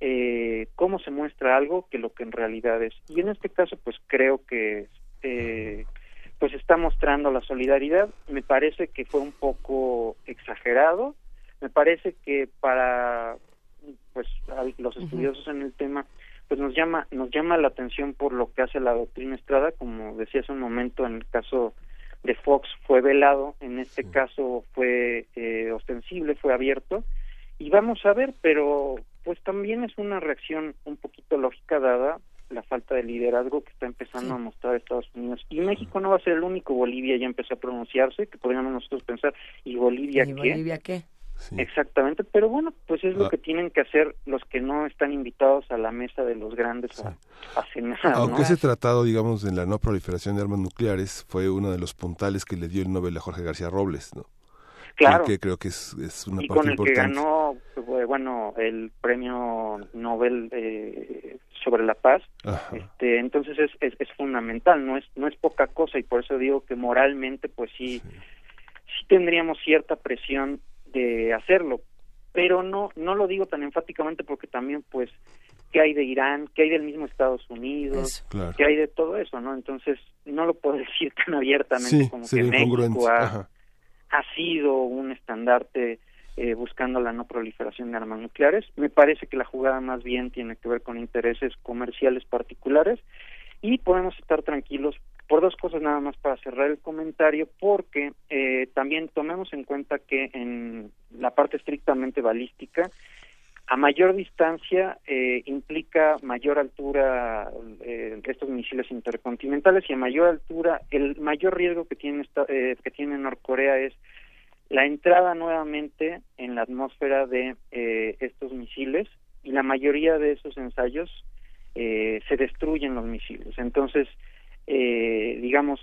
eh, cómo se muestra algo que lo que en realidad es. Y en este caso, pues creo que eh, pues está mostrando la solidaridad. Me parece que fue un poco exagerado. Me parece que para pues los estudiosos en el tema pues nos llama nos llama la atención por lo que hace la doctrina Estrada, como decía hace un momento en el caso de Fox fue velado, en este caso fue eh, ostensible, fue abierto y vamos a ver, pero pues también es una reacción un poquito lógica dada la falta de liderazgo que está empezando a mostrar Estados Unidos. Y México no va a ser el único, Bolivia ya empezó a pronunciarse, que podríamos nosotros pensar, ¿y Bolivia ¿Y qué? Bolivia qué? Exactamente, pero bueno, pues es lo Ah. que tienen que hacer los que no están invitados a la mesa de los grandes a, a cenar, Aunque ¿no? ese tratado, digamos, de la no proliferación de armas nucleares fue uno de los puntales que le dio el Nobel a Jorge García Robles, ¿no? Claro. Que creo que es, es una y parte con el que importante. ganó eh, bueno el premio Nobel eh, sobre la paz Ajá. este entonces es, es es fundamental no es no es poca cosa y por eso digo que moralmente pues sí sí tendríamos cierta presión de hacerlo pero no no lo digo tan enfáticamente porque también pues qué hay de Irán qué hay del mismo Estados Unidos. Claro. qué hay de todo eso no entonces no lo puedo decir tan abiertamente Sí, como que. México ha, ha sido un estandarte eh, buscando la no proliferación de armas nucleares. Me parece que la jugada más bien tiene que ver con intereses comerciales particulares y podemos estar tranquilos por dos cosas nada más para cerrar el comentario, porque eh, también tomemos en cuenta que en la parte estrictamente balística, a mayor distancia eh, implica mayor altura eh, estos misiles intercontinentales y a mayor altura el mayor riesgo que tiene esta, eh, que tiene Norcorea es la entrada nuevamente en la atmósfera de eh, estos misiles y la mayoría de esos ensayos se destruyen los misiles. Entonces, eh, digamos,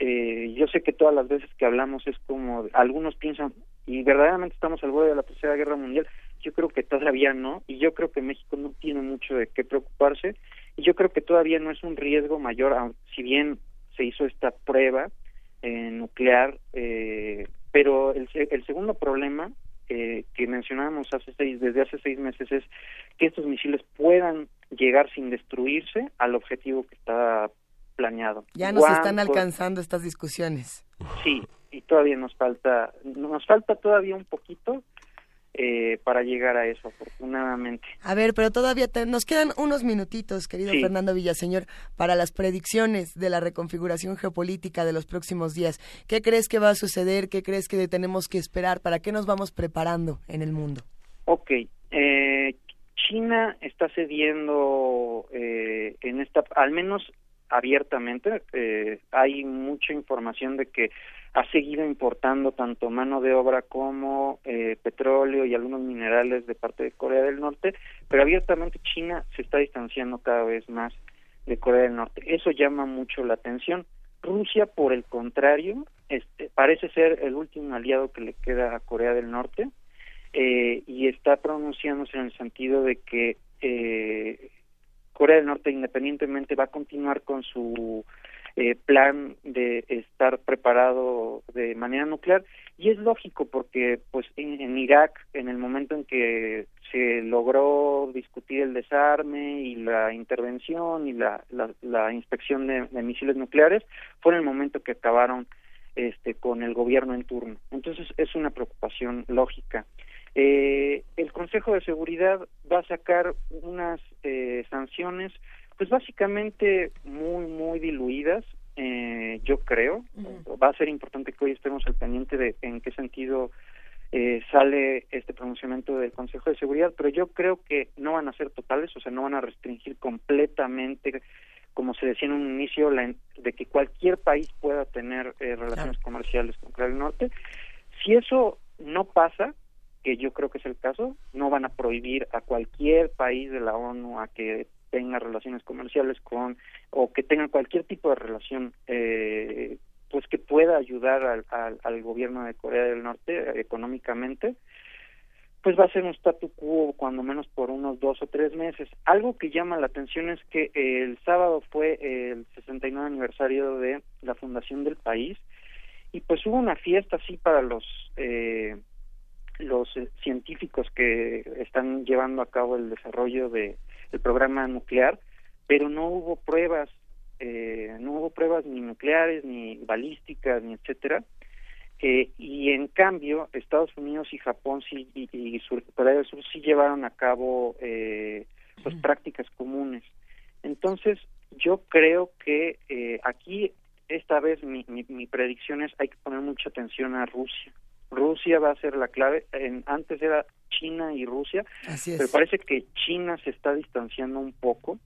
eh, yo sé que todas las veces que hablamos es como algunos piensan y verdaderamente estamos al borde de la tercera guerra mundial. Yo creo que todavía no y yo creo que México no tiene mucho de qué preocuparse y yo creo que todavía no es un riesgo mayor, si bien se hizo esta prueba eh, nuclear, eh, pero el, el segundo problema eh, que mencionábamos hace seis, desde hace seis meses es que estos misiles puedan llegar sin destruirse al objetivo que está planeado. Ya nos están alcanzando estas discusiones. Sí, y todavía nos falta, nos falta todavía un poquito, eh, para llegar a eso, afortunadamente. A ver, pero todavía nos quedan unos minutitos, querido Fernando Villaseñor, para las predicciones de la reconfiguración geopolítica de los próximos días. ¿Qué crees que va a suceder? ¿Qué crees que tenemos que esperar? ¿Para qué nos vamos preparando en el mundo? Ok. Eh, China está cediendo eh, en esta, al menos abiertamente. hay mucha información de que ha seguido importando tanto mano de obra como eh, petróleo y algunos minerales de parte de Corea del Norte, pero abiertamente China se está distanciando cada vez más de Corea del Norte. Eso llama mucho la atención. Rusia, por el contrario, este, parece ser el último aliado que le queda a Corea del Norte eh, y está pronunciándose en el sentido de que eh, Corea del Norte, independientemente, va a continuar con su eh, plan de estar preparado de manera nuclear. Y es lógico porque pues en, Irak en el momento en que se logró discutir el desarme y la intervención y la, la, inspección de, misiles nucleares fue en el momento que acabaron este con el gobierno en turno. Entonces es una preocupación lógica eh, el Consejo de Seguridad va a sacar unas eh, sanciones pues básicamente muy, muy diluidas, eh, yo creo. Va a ser importante que hoy estemos al pendiente de en qué sentido eh, sale este pronunciamiento del Consejo de Seguridad, pero yo creo que no van a ser totales, o sea, no van a restringir completamente, como se decía en un inicio, la, de que cualquier país pueda tener eh, relaciones comerciales con Corea del Norte. Si eso no pasa, que yo creo que es el caso, no van a prohibir a cualquier país de la ONU a que tenga relaciones comerciales con o que tenga cualquier tipo de relación eh, pues que pueda ayudar al, al, gobierno de Corea del Norte económicamente pues va a ser un statu quo cuando menos por unos dos o tres meses. Algo que llama la atención es que el sábado fue el 69 aniversario de la fundación del país y pues hubo una fiesta así para los eh, los científicos que están llevando a cabo el desarrollo de el programa nuclear, pero no hubo pruebas, eh, no hubo pruebas ni nucleares, ni balísticas, ni etcétera. Eh, y en cambio, Estados Unidos y Japón sí, y, y Corea del Sur sí llevaron a cabo eh, pues, prácticas comunes. Entonces, yo creo que eh, aquí, esta vez, mi, mi, mi predicción es hay que poner mucha atención a Rusia. Rusia va a ser la clave. En, antes era China y Rusia, pero parece que China se está distanciando un poco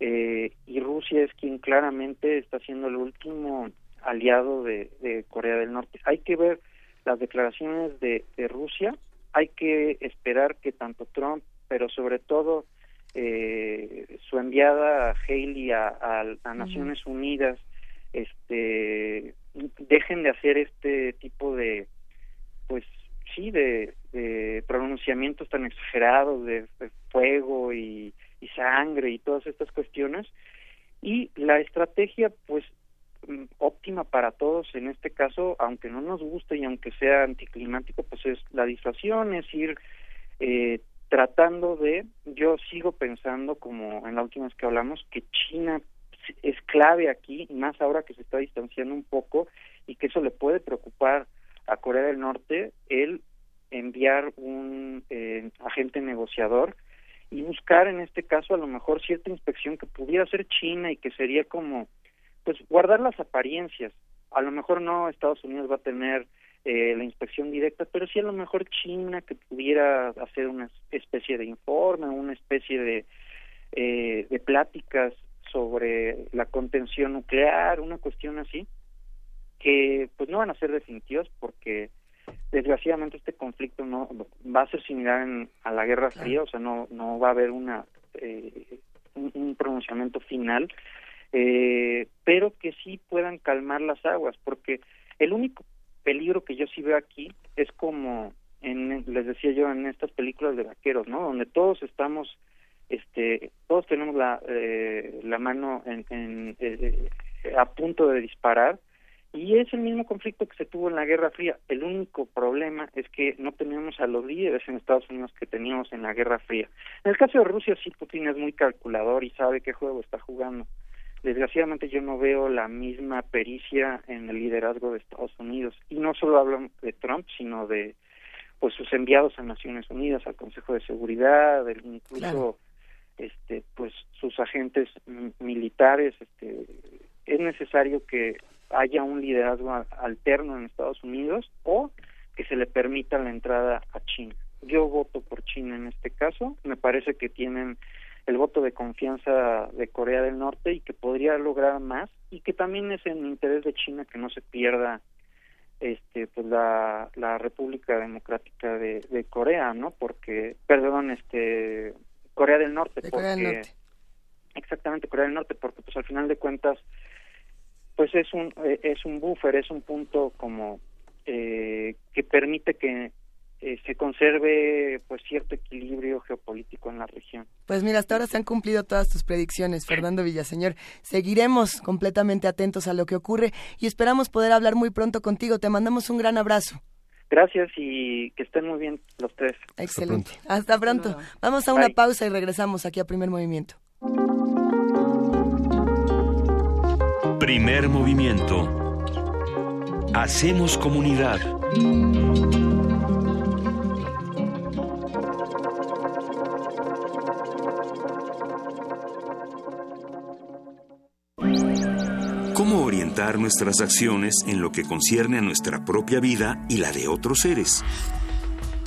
eh, y Rusia es quien claramente está siendo el último aliado de, Corea del Norte. Hay que ver las declaraciones de, Rusia, hay que esperar que tanto Trump, pero sobre todo eh, su enviada Haley a, a, Naciones Unidas, este, dejen de hacer este tipo de pues sí, de, pronunciamientos tan exagerados de, fuego y, sangre y todas estas cuestiones. Y la estrategia, pues, mm, óptima para todos en este caso, aunque no nos guste y aunque sea anticlimático, pues es la disuasión, es ir eh, tratando de, yo sigo pensando, como en la última vez que hablamos, que China es clave aquí, más ahora que se está distanciando un poco y que eso le puede preocupar a Corea del Norte el enviar un eh, agente negociador y buscar en este caso a lo mejor cierta inspección que pudiera ser China y que sería como pues guardar las apariencias. A lo mejor no Estados Unidos va a tener eh, la inspección directa pero sí a lo mejor China que pudiera hacer una especie de informe una especie de eh, de pláticas sobre la contención nuclear una cuestión así que pues no van a ser definitivos porque desgraciadamente este conflicto no va a ser similar a la Guerra Fría, o sea, no no va a haber una eh, un, pronunciamiento final, eh, pero que sí puedan calmar las aguas, porque el único peligro que yo sí veo aquí es como en, les decía yo en estas películas de vaqueros, ¿no? Donde todos estamos, este, todos tenemos la eh, la mano en, en a punto de disparar Y es el mismo conflicto que se tuvo en la Guerra Fría. El único problema es que no tenemos a los líderes en Estados Unidos que teníamos en la Guerra Fría. En el caso de Rusia sí Putin es muy calculador y sabe qué juego está jugando. Desgraciadamente yo no veo la misma pericia en el liderazgo de Estados Unidos. Y no solo hablo de Trump, sino de pues sus enviados a Naciones Unidas, al Consejo de Seguridad, incluso este pues sus agentes militares, este es necesario que haya un liderazgo alterno en Estados Unidos o que se le permita la entrada a China. Yo voto por China en este caso, me parece que tienen el voto de confianza de Corea del Norte y que podría lograr más y que también es en interés de China que no se pierda este pues la, la República Democrática de, de Corea, ¿no? Porque perdón, este Corea del Norte porque exactamente Corea del Norte porque pues al final de cuentas pues es un eh, es un buffer, es un punto como eh, que permite que eh, se conserve pues cierto equilibrio geopolítico en la región. Pues mira, hasta ahora se han cumplido todas tus predicciones, Fernando Villaseñor. Seguiremos completamente atentos a lo que ocurre y esperamos poder hablar muy pronto contigo. Te mandamos un gran abrazo. Gracias y que estén muy bien los tres. Excelente. Hasta pronto. Vamos a una pausa y regresamos aquí a Primer Movimiento. Primer Movimiento. Hacemos comunidad. ¿Cómo orientar nuestras acciones en lo que concierne a nuestra propia vida y la de otros seres?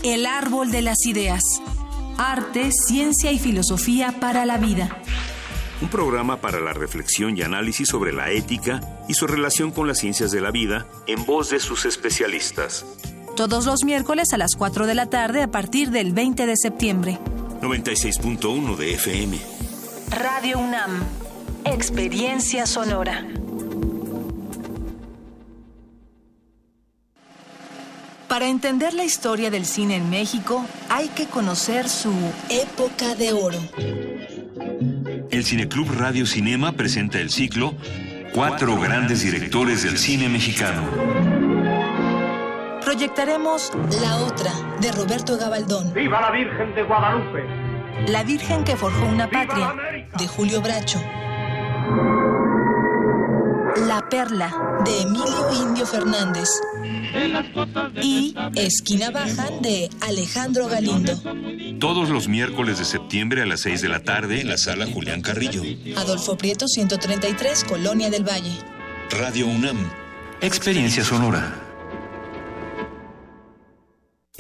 El árbol de las ideas. Arte, ciencia y filosofía para la vida. Un programa para la reflexión y análisis sobre la ética y su relación con las ciencias de la vida en voz de sus especialistas. Todos los miércoles a las 4 de la tarde a partir del 20 de septiembre. 96.1 de FM. Radio UNAM. Experiencia sonora. Para entender la historia del cine en México, hay que conocer su época de oro. El Cineclub Radio Cinema presenta el ciclo Cuatro grandes directores del cine mexicano. Proyectaremos La Otra, de Roberto Gabaldón. ¡Viva la Virgen de Guadalupe! La Virgen que forjó una patria, de Julio Bracho. La Perla, de Emilio Indio Fernández. Y Esquina Baja, de Alejandro Galindo. Todos los miércoles de septiembre a las 6 de la tarde en la sala Julián Carrillo. Adolfo Prieto, 133, Colonia del Valle. Radio UNAM. Experiencia sonora.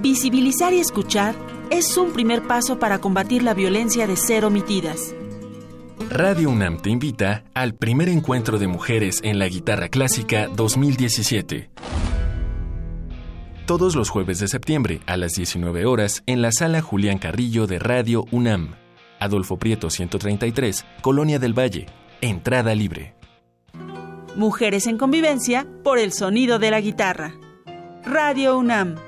Visibilizar y escuchar es un primer paso para combatir la violencia de ser omitidas. Radio UNAM te invita al primer encuentro de mujeres en la guitarra clásica 2017. Todos los jueves de septiembre a las 19 horas en la sala Julián Carrillo de Radio UNAM. Adolfo Prieto 133, Colonia del Valle. Entrada libre. Mujeres en convivencia por el sonido de la guitarra. Radio UNAM.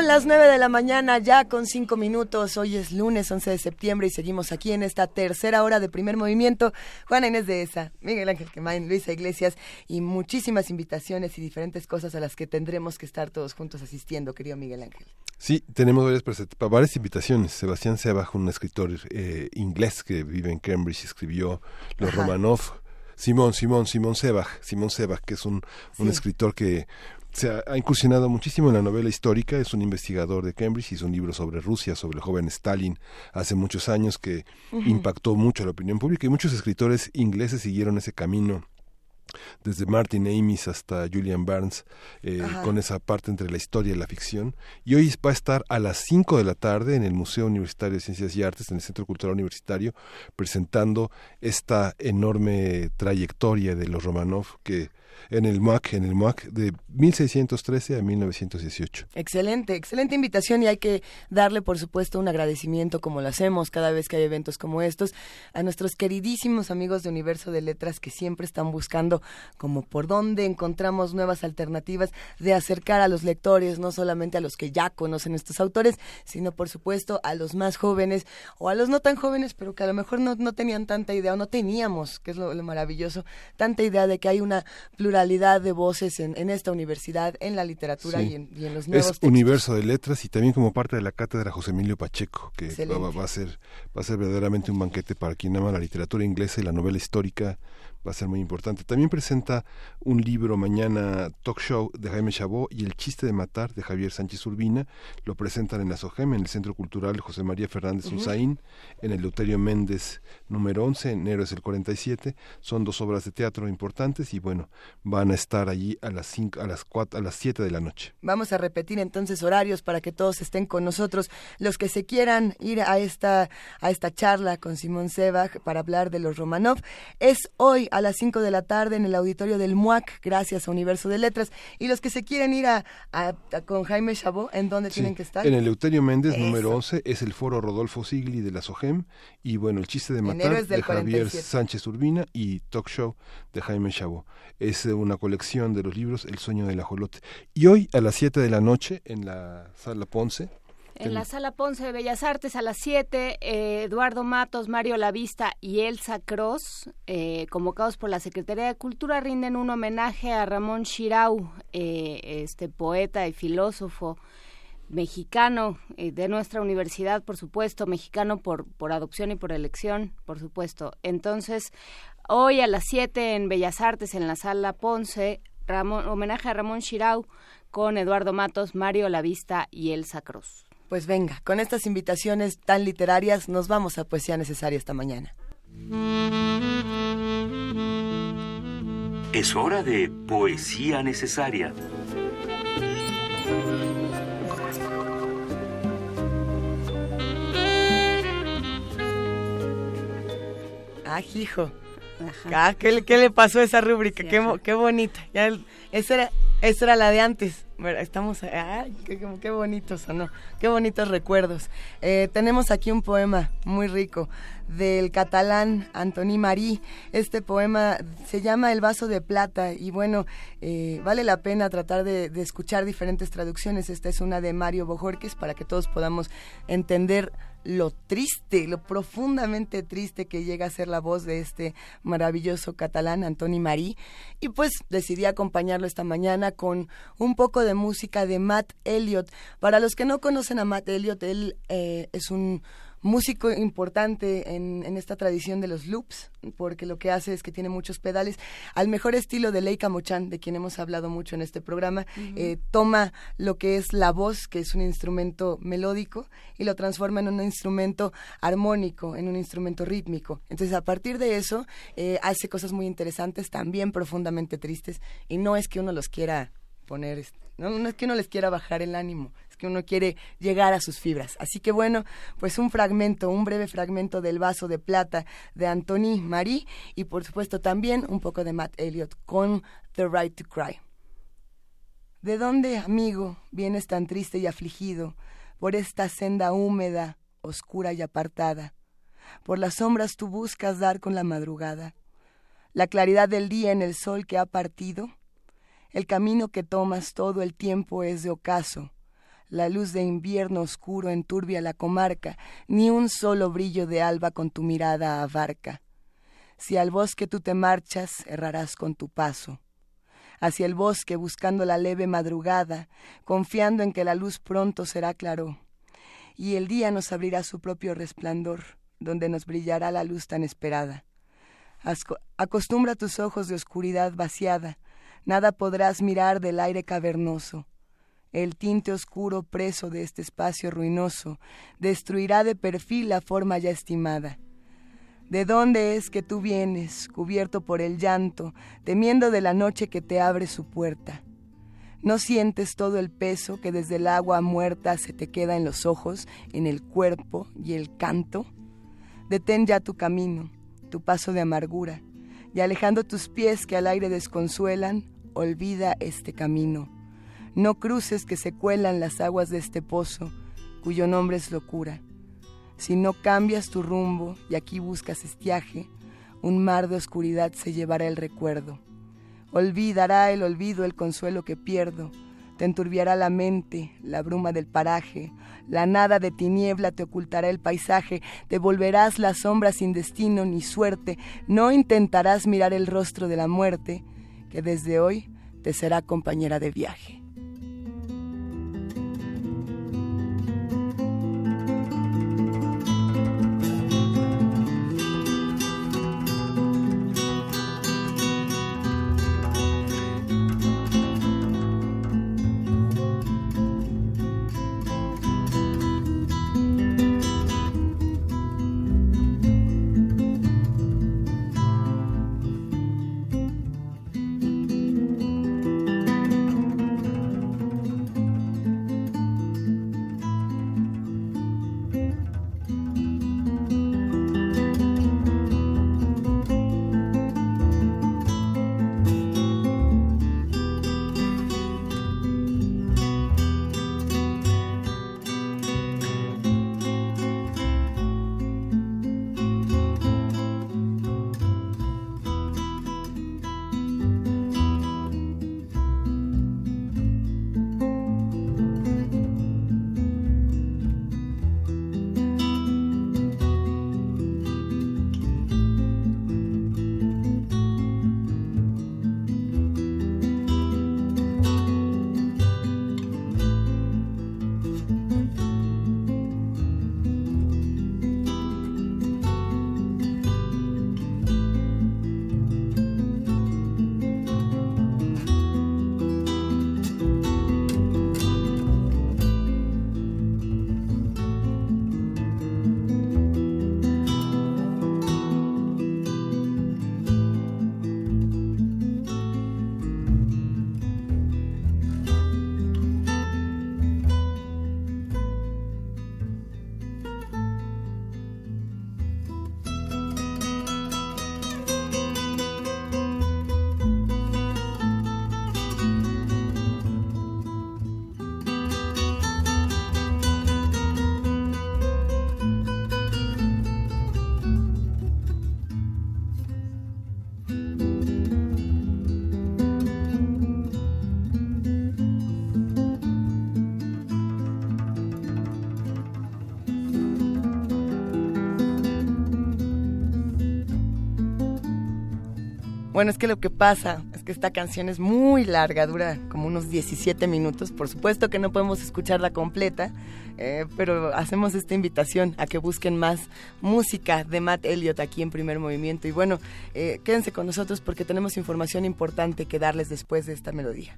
Las 9 de la mañana, ya con 5 minutos. Hoy es lunes 11 de septiembre y seguimos aquí en esta tercera hora de primer movimiento. Juana Inés de esa, Miguel Ángel Quemain, Luisa Iglesias y muchísimas invitaciones y diferentes cosas a las que tendremos que estar todos juntos asistiendo, querido Miguel Ángel. Sí, tenemos varias, varias invitaciones. Sebastián Sebach, un escritor eh, inglés que vive en Cambridge, escribió Los Romanov. Simón, Simón, Simón Sebach, Simón Sebach, que es un, un escritor que se ha, incursionado muchísimo en la novela histórica, es un investigador de Cambridge, hizo un libro sobre Rusia, sobre el joven Stalin, hace muchos años que impactó mucho a la opinión pública y muchos escritores ingleses siguieron ese camino desde Martin Amis hasta Julian Barnes, eh, con esa parte entre la historia y la ficción. Y hoy va a estar a las 5 de la tarde en el Museo Universitario de Ciencias y Artes, en el Centro Cultural Universitario, presentando esta enorme trayectoria de los Romanov que en el MUAC, en el MUAC de 1613 a 1918. Excelente, excelente invitación y hay que darle, por supuesto, un agradecimiento como lo hacemos cada vez que hay eventos como estos a nuestros queridísimos amigos de Universo de Letras que siempre están buscando como por dónde encontramos nuevas alternativas de acercar a los lectores, no solamente a los que ya conocen estos autores, sino por supuesto a los más jóvenes o a los no tan jóvenes, pero que a lo mejor no, no tenían tanta idea o no teníamos, que es lo, lo maravilloso, tanta idea de que hay una pluralidad de voces en, en esta universidad, en la literatura y, en, y, en, los nuevos Es universo de letras y también como parte de la cátedra José Emilio Pacheco, que va, va, a ser, va a ser verdaderamente un banquete para quien ama la literatura inglesa y la novela histórica va a ser muy importante. También presenta un libro mañana Talk Show de Jaime Chabot y El chiste de matar de Javier Sánchez Urbina. Lo presentan en la SOGEM, en el Centro Cultural José María Fernández uh -huh. en el Deuterio Méndez número 11, en Héroes el 47. Son dos obras de teatro importantes y bueno, van a estar allí a las cinco, a las cuatro, a las 7 de la noche. Vamos a repetir entonces horarios para que todos estén con nosotros. Los que se quieran ir a esta a esta charla con Simón Sebag para hablar de los Romanov es hoy a las 5 de la tarde en el auditorio del MUAC, gracias a Universo de Letras. Y los que se quieren ir a, a, a con Jaime Chabot, ¿en dónde sí, tienen que estar? En el Euterio Méndez, Eso. número 11, es el foro Rodolfo Sigli de la SOGEM. Y bueno, el chiste de matar de Javier 47. Sánchez Urbina y Talk Show de Jaime Chabot. Es una colección de los libros El sueño del ajolote. Y hoy a las 7 de la noche en la sala Ponce, en la Sala Ponce de Bellas Artes a las 7, eh, Eduardo Matos, Mario Lavista y Elsa Cross, eh, convocados por la Secretaría de Cultura, rinden un homenaje a Ramón Chirau, eh, este poeta y filósofo mexicano de nuestra universidad, por supuesto, mexicano por, por adopción y por elección, por supuesto. Entonces, hoy a las 7 en Bellas Artes, en la Sala Ponce, Ramón, homenaje a Ramón Chirau con Eduardo Matos, Mario Lavista y Elsa Cross. Pues venga, con estas invitaciones tan literarias nos vamos a Poesía Necesaria esta mañana. Es hora de Poesía Necesaria. Ah, hijo. Ah, ¿qué, ¿qué, le pasó a esa rúbrica? Sí, qué, qué, bonita. Ya, esa, era, esa era la de antes. Estamos, ay, qué, bonitos, ¿no? Qué bonitos recuerdos. Eh, tenemos aquí un poema muy rico del catalán Antoni Marí. Este poema se llama El vaso de plata y bueno, eh, vale la pena tratar de, de, escuchar diferentes traducciones. Esta es una de Mario Bojorques para que todos podamos entender lo triste, lo profundamente triste que llega a ser la voz de este maravilloso catalán, Antoni Marí. Y pues decidí acompañarlo esta mañana con un poco de música de Matt Elliott. Para los que no conocen a Matt Elliott, él eh, es un músico importante en, en, esta tradición de los loops, porque lo que hace es que tiene muchos pedales, al mejor estilo de Leica Mochan, de quien hemos hablado mucho en este programa, uh -huh. eh, toma lo que es la voz, que es un instrumento melódico, y lo transforma en un instrumento armónico, en un instrumento rítmico. Entonces, a partir de eso, eh, hace cosas muy interesantes, también profundamente tristes, y no es que uno los quiera poner, no, no es que uno les quiera bajar el ánimo, que uno quiere llegar a sus fibras. Así que bueno, pues un fragmento, un breve fragmento del vaso de plata de Anthony Marie y por supuesto también un poco de Matt Elliott con The Right to Cry. ¿De dónde, amigo, vienes tan triste y afligido por esta senda húmeda, oscura y apartada? Por las sombras tú buscas dar con la madrugada. La claridad del día en el sol que ha partido. El camino que tomas todo el tiempo es de ocaso La luz de invierno oscuro enturbia la comarca, ni un solo brillo de alba con tu mirada abarca. Si al bosque tú te marchas, errarás con tu paso. Hacia el bosque buscando la leve madrugada, confiando en que la luz pronto será claro, y el día nos abrirá su propio resplandor, donde nos brillará la luz tan esperada. acostumbra tus ojos de oscuridad vaciada, nada podrás mirar del aire cavernoso. El tinte oscuro preso de este espacio ruinoso destruirá de perfil la forma ya estimada. ¿De dónde es que tú vienes, cubierto por el llanto, temiendo de la noche que te abre su puerta? ¿No sientes todo el peso que desde el agua muerta se te queda en los ojos, en el cuerpo y el canto? Detén ya tu camino, tu paso de amargura, y alejando tus pies que al aire desconsuelan, olvida este camino. No cruces que se cuelan las aguas de este pozo, cuyo nombre es locura. Si no cambias tu rumbo y aquí buscas estiaje, un mar de oscuridad se llevará el recuerdo. Olvidará el olvido el consuelo que pierdo, te enturbiará la mente, la bruma del paraje, la nada de tiniebla te ocultará el paisaje, te volverás la sombra sin destino ni suerte, no intentarás mirar el rostro de la muerte, que desde hoy te será compañera de viaje. Bueno, es que lo que pasa es que esta canción es muy larga, dura como unos 17 minutos. Por supuesto que no podemos escucharla completa, eh, pero hacemos esta invitación a que busquen más música de Matt Elliott aquí en primer movimiento. Y bueno, eh, quédense con nosotros porque tenemos información importante que darles después de esta melodía.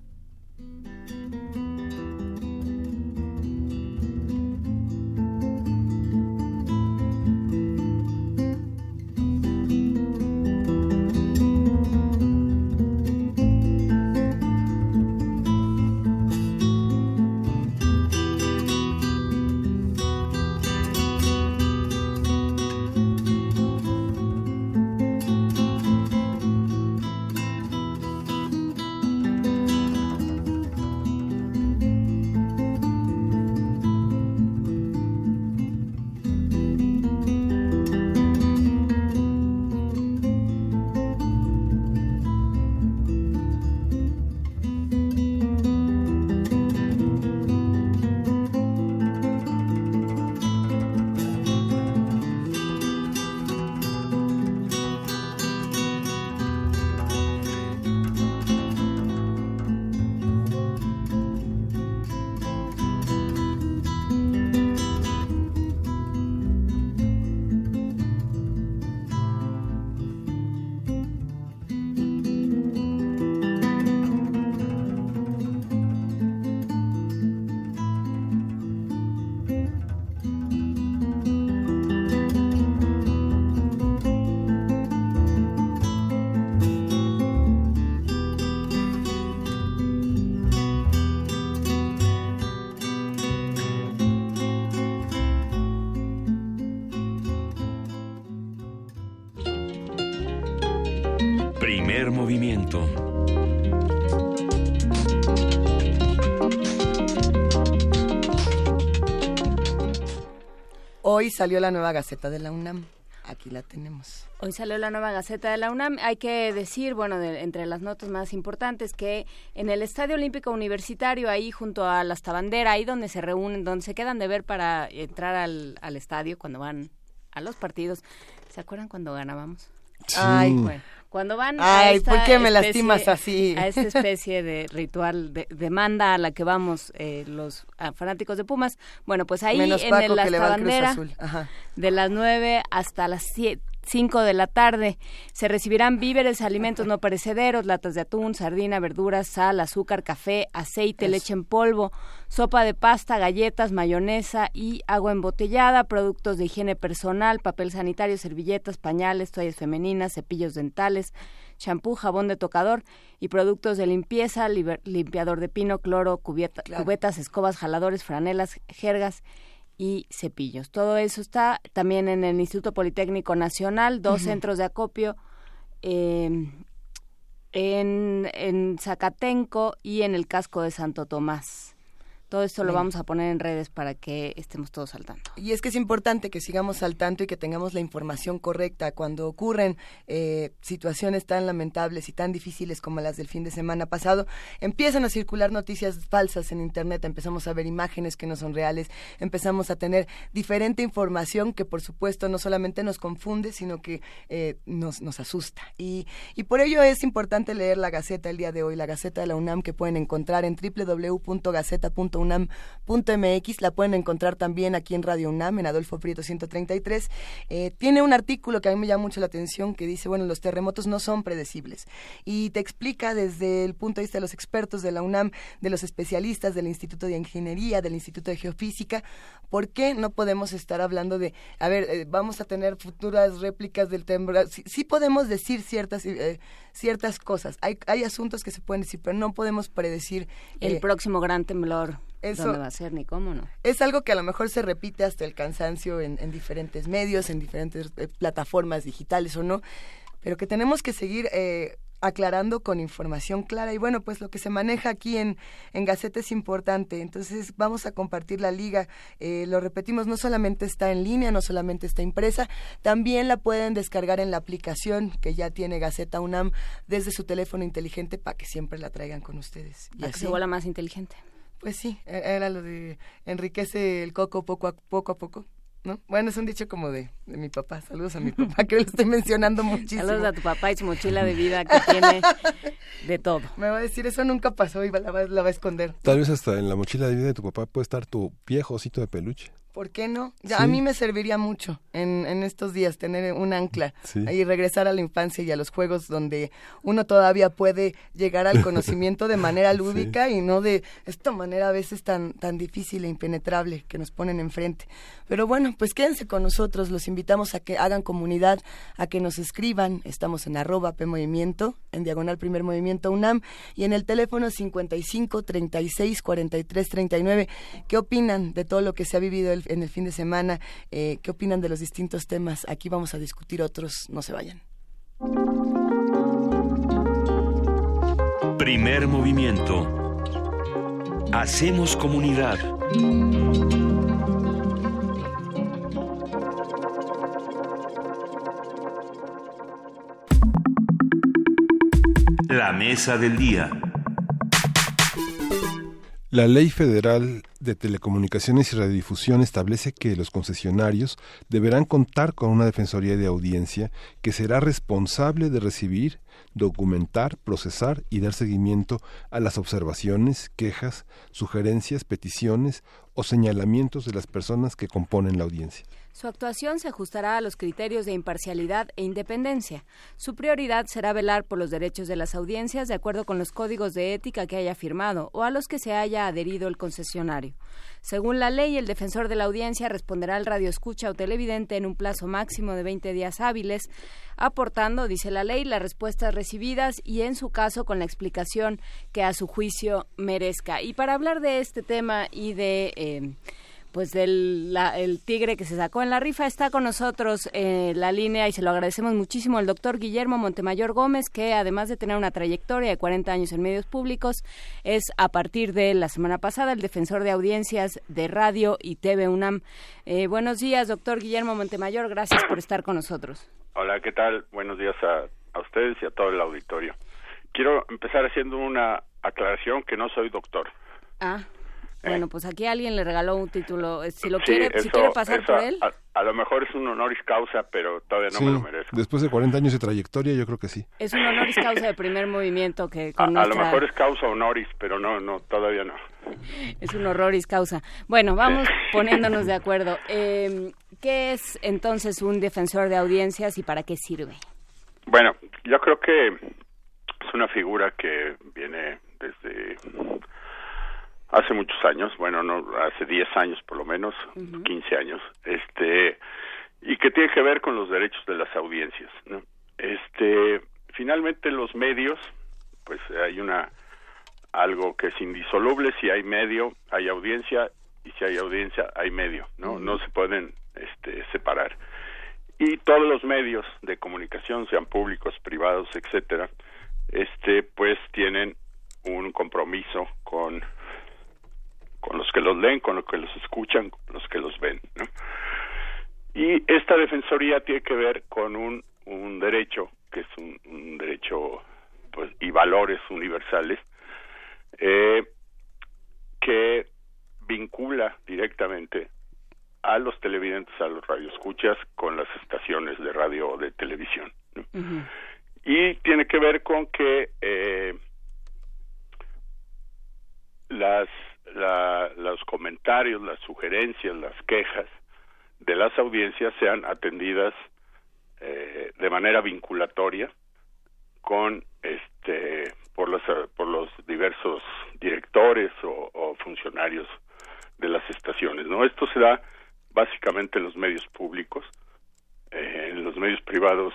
Hoy salió la nueva Gaceta de la UNAM. Aquí la tenemos. Hoy salió la nueva Gaceta de la UNAM. Hay que decir, bueno, de- entre las notas más importantes, que en el Estadio Olímpico Universitario, ahí junto a la Bandera, ahí donde se reúnen, donde se quedan de ver para entrar al, al estadio cuando van a los partidos. ¿Se acuerdan cuando ganábamos? Sí. Ay. bueno, cuando van a Ay, esta ¿por qué me especie- lastimas así? A esta especie de ritual de demanda a la que vamos eh, los fanáticos de Pumas. Bueno, pues ahí Menos en el Cruz Bandera de las 9 hasta las 5 de la tarde. Se recibirán víveres, alimentos no perecederos, latas de atún, sardina, verduras, sal, azúcar, café, aceite, leche en polvo, sopa de pasta, galletas, mayonesa y agua embotellada, productos de higiene personal, papel sanitario, servilletas, pañales, toallas femeninas, cepillos dentales, champú, jabón de tocador y productos de limpieza, liber- limpiador de pino, cloro, cubetas, escobas, jaladores, franelas, jergas y cepillos. Todo eso está también en el Instituto Politécnico Nacional, dos centros de acopio eh, en, en Zacatenco y en el casco de Santo Tomás. Todo esto lo vamos a poner en redes para que estemos todos al tanto. Y es que es importante que sigamos al tanto y que tengamos la información correcta cuando ocurren eh, situaciones tan lamentables y tan difíciles como las del fin de semana pasado. Empiezan a circular noticias falsas en Internet, empezamos a ver imágenes que no son reales, empezamos a tener diferente información que por supuesto no solamente nos confunde, sino que eh, nos, nos asusta. Y, y por ello es importante leer la Gaceta el día de hoy, la Gaceta de la UNAM que pueden encontrar en www.gaceta.unam.mx, la pueden encontrar también aquí en Radio UNAM, en Adolfo Prieto 133. Eh, tiene un artículo que a mí me llama mucho la atención que dice, bueno, los terremotos no son predecibles. Y te explica desde el punto de vista de los expertos de la UNAM, de los especialistas del Instituto de Ingeniería, del Instituto de Geofísica, por qué no podemos estar hablando de, a ver, eh, vamos a tener futuras réplicas del temblor. Sí, sí podemos decir ciertas, eh, ciertas cosas. Hay, hay asuntos que se pueden decir, pero no podemos predecir. El próximo gran temblor, eso- ¿dónde va a ser ni cómo no? es algo que a lo mejor se repite hasta el cansancio en, en diferentes medios, en diferentes eh, plataformas digitales o no, pero que tenemos que seguir eh, aclarando con información clara. Y bueno, pues lo que se maneja aquí en, en Gaceta es importante. Entonces vamos a compartir la liga. Eh, lo repetimos, no solamente está en línea, no solamente está impresa, también la pueden descargar en la aplicación que ya tiene Gaceta UNAM desde su teléfono inteligente para que siempre la traigan con ustedes. Y así- vuelva más inteligente. Pues sí, e- era lo de enriquece el coco poco a poco. A poco ¿No? Bueno, es un dicho como de, de mi papá. Saludos a mi papá, que lo estoy mencionando muchísimo. Saludos a tu papá y su mochila de vida que tiene de todo. Me va a decir, eso nunca pasó y la va, la va a esconder. Tal vez hasta en la mochila de vida de tu papá puede estar tu viejo osito de peluche. ¿Por qué no? Ya, Sí. A mí me serviría mucho en, en estos días tener un ancla Sí. y regresar a la infancia y a los juegos donde uno todavía puede llegar al conocimiento de manera lúdica y no de esta manera a veces tan, tan difícil e impenetrable que nos ponen enfrente. Pero bueno, pues quédense con nosotros, los invitamos a que hagan comunidad, a que nos escriban, estamos en arroba P Movimiento, en diagonal primer movimiento UNAM y en el teléfono 55 36 43 39. ¿Qué opinan de todo lo que se ha vivido el- en el fin de semana? Eh, ¿Qué opinan de los distintos temas? Aquí vamos a discutir otros, no se vayan. Primer movimiento. Hacemos comunidad. La mesa del día. La Ley Federal de Telecomunicaciones y Radiodifusión establece que los concesionarios deberán contar con una Defensoría de Audiencia que será responsable de recibir, documentar, procesar y dar seguimiento a las observaciones, quejas, sugerencias, peticiones o señalamientos de las personas que componen la audiencia. Su actuación se ajustará a los criterios de imparcialidad e independencia. Su prioridad será velar por los derechos de las audiencias de acuerdo con los códigos de ética que haya firmado o a los que se haya adherido el concesionario. Según la ley, el defensor de la audiencia responderá al radioescucha o televidente en un plazo máximo de 20 días hábiles, aportando, dice la ley, las respuestas recibidas y, en su caso, con la explicación que a su juicio merezca. Y para hablar de este tema y de... eh, pues del la- el tigre que se sacó en la rifa está con nosotros en la línea y se lo agradecemos muchísimo el doctor Guillermo Montemayor Gómez que además de tener una trayectoria de 40 años en medios públicos es a partir de la semana pasada el defensor de audiencias de radio y TV UNAM. Eh, buenos días doctor Guillermo Montemayor, gracias por estar con nosotros. Hola, ¿qué tal? Buenos días a, a ustedes y a todo el auditorio. Quiero empezar haciendo una aclaración que no soy doctor. Ah, bueno, pues aquí alguien le regaló un título. Eh, Si lo Sí, quiere, si eso- quiere pasar eso por a- él. A, a lo mejor es un honoris causa, pero todavía no sí, me lo merezco. después de 40 años de trayectoria, yo creo que sí. Es un honoris causa de primer movimiento que A, con a lo nuestra- mejor es causa honoris, pero no, no, todavía no. es un horroris causa. Bueno, vamos poniéndonos de acuerdo. Eh, ¿Qué es entonces un defensor de audiencias y para qué sirve? Bueno, yo creo que es una figura que viene desde hace muchos años, bueno, no hace 10 años por lo menos, 15 años, este y que tiene que ver con los derechos de las audiencias, ¿no? Este, finalmente los medios, pues hay una algo que es indisoluble, si hay medio, hay audiencia y si hay audiencia hay medio, ¿no? No se pueden este separar y todos los medios de comunicación, sean públicos, privados, etcétera, este, pues tienen un compromiso con con los que los leen, con los que los escuchan, con los que los ven, ¿no? Y esta defensoría tiene que ver con un, un derecho que es un, un derecho pues y valores universales eh, que vincula directamente a los televidentes, a los radioescuchas con las estaciones de radio o de televisión. ¿no? Y tiene que ver con que eh, las, la- los comentarios, las sugerencias, las quejas de las audiencias sean atendidas eh, de manera vinculatoria con este por los por los diversos directores o, funcionarios de las estaciones no esto se da básicamente en los medios públicos Eh, en los medios privados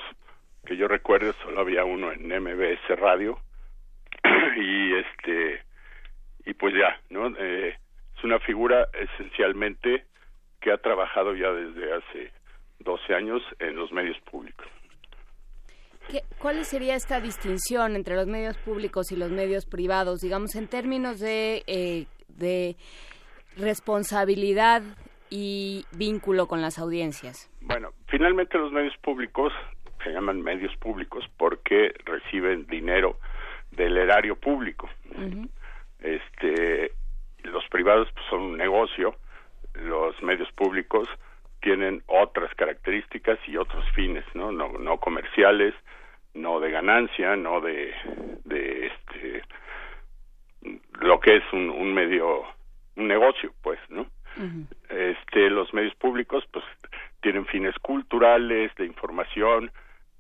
que yo recuerdo solo había uno en MBS Radio y este y pues ya no Eh, es una figura esencialmente que ha trabajado ya desde hace 12 años en los medios públicos ¿Qué- ¿Cuál sería esta distinción entre los medios públicos y los medios privados, digamos, en términos de, eh, de responsabilidad y vínculo con las audiencias? Bueno, finalmente los medios públicos se llaman medios públicos porque reciben dinero del erario público. Este, los privados pues, son un negocio, los medios públicos tienen otras características y otros fines, ¿no? No, no comerciales, no de ganancia, no de, de este, lo que es un, un medio, un negocio, pues, ¿no? este los medios públicos pues tienen fines culturales de información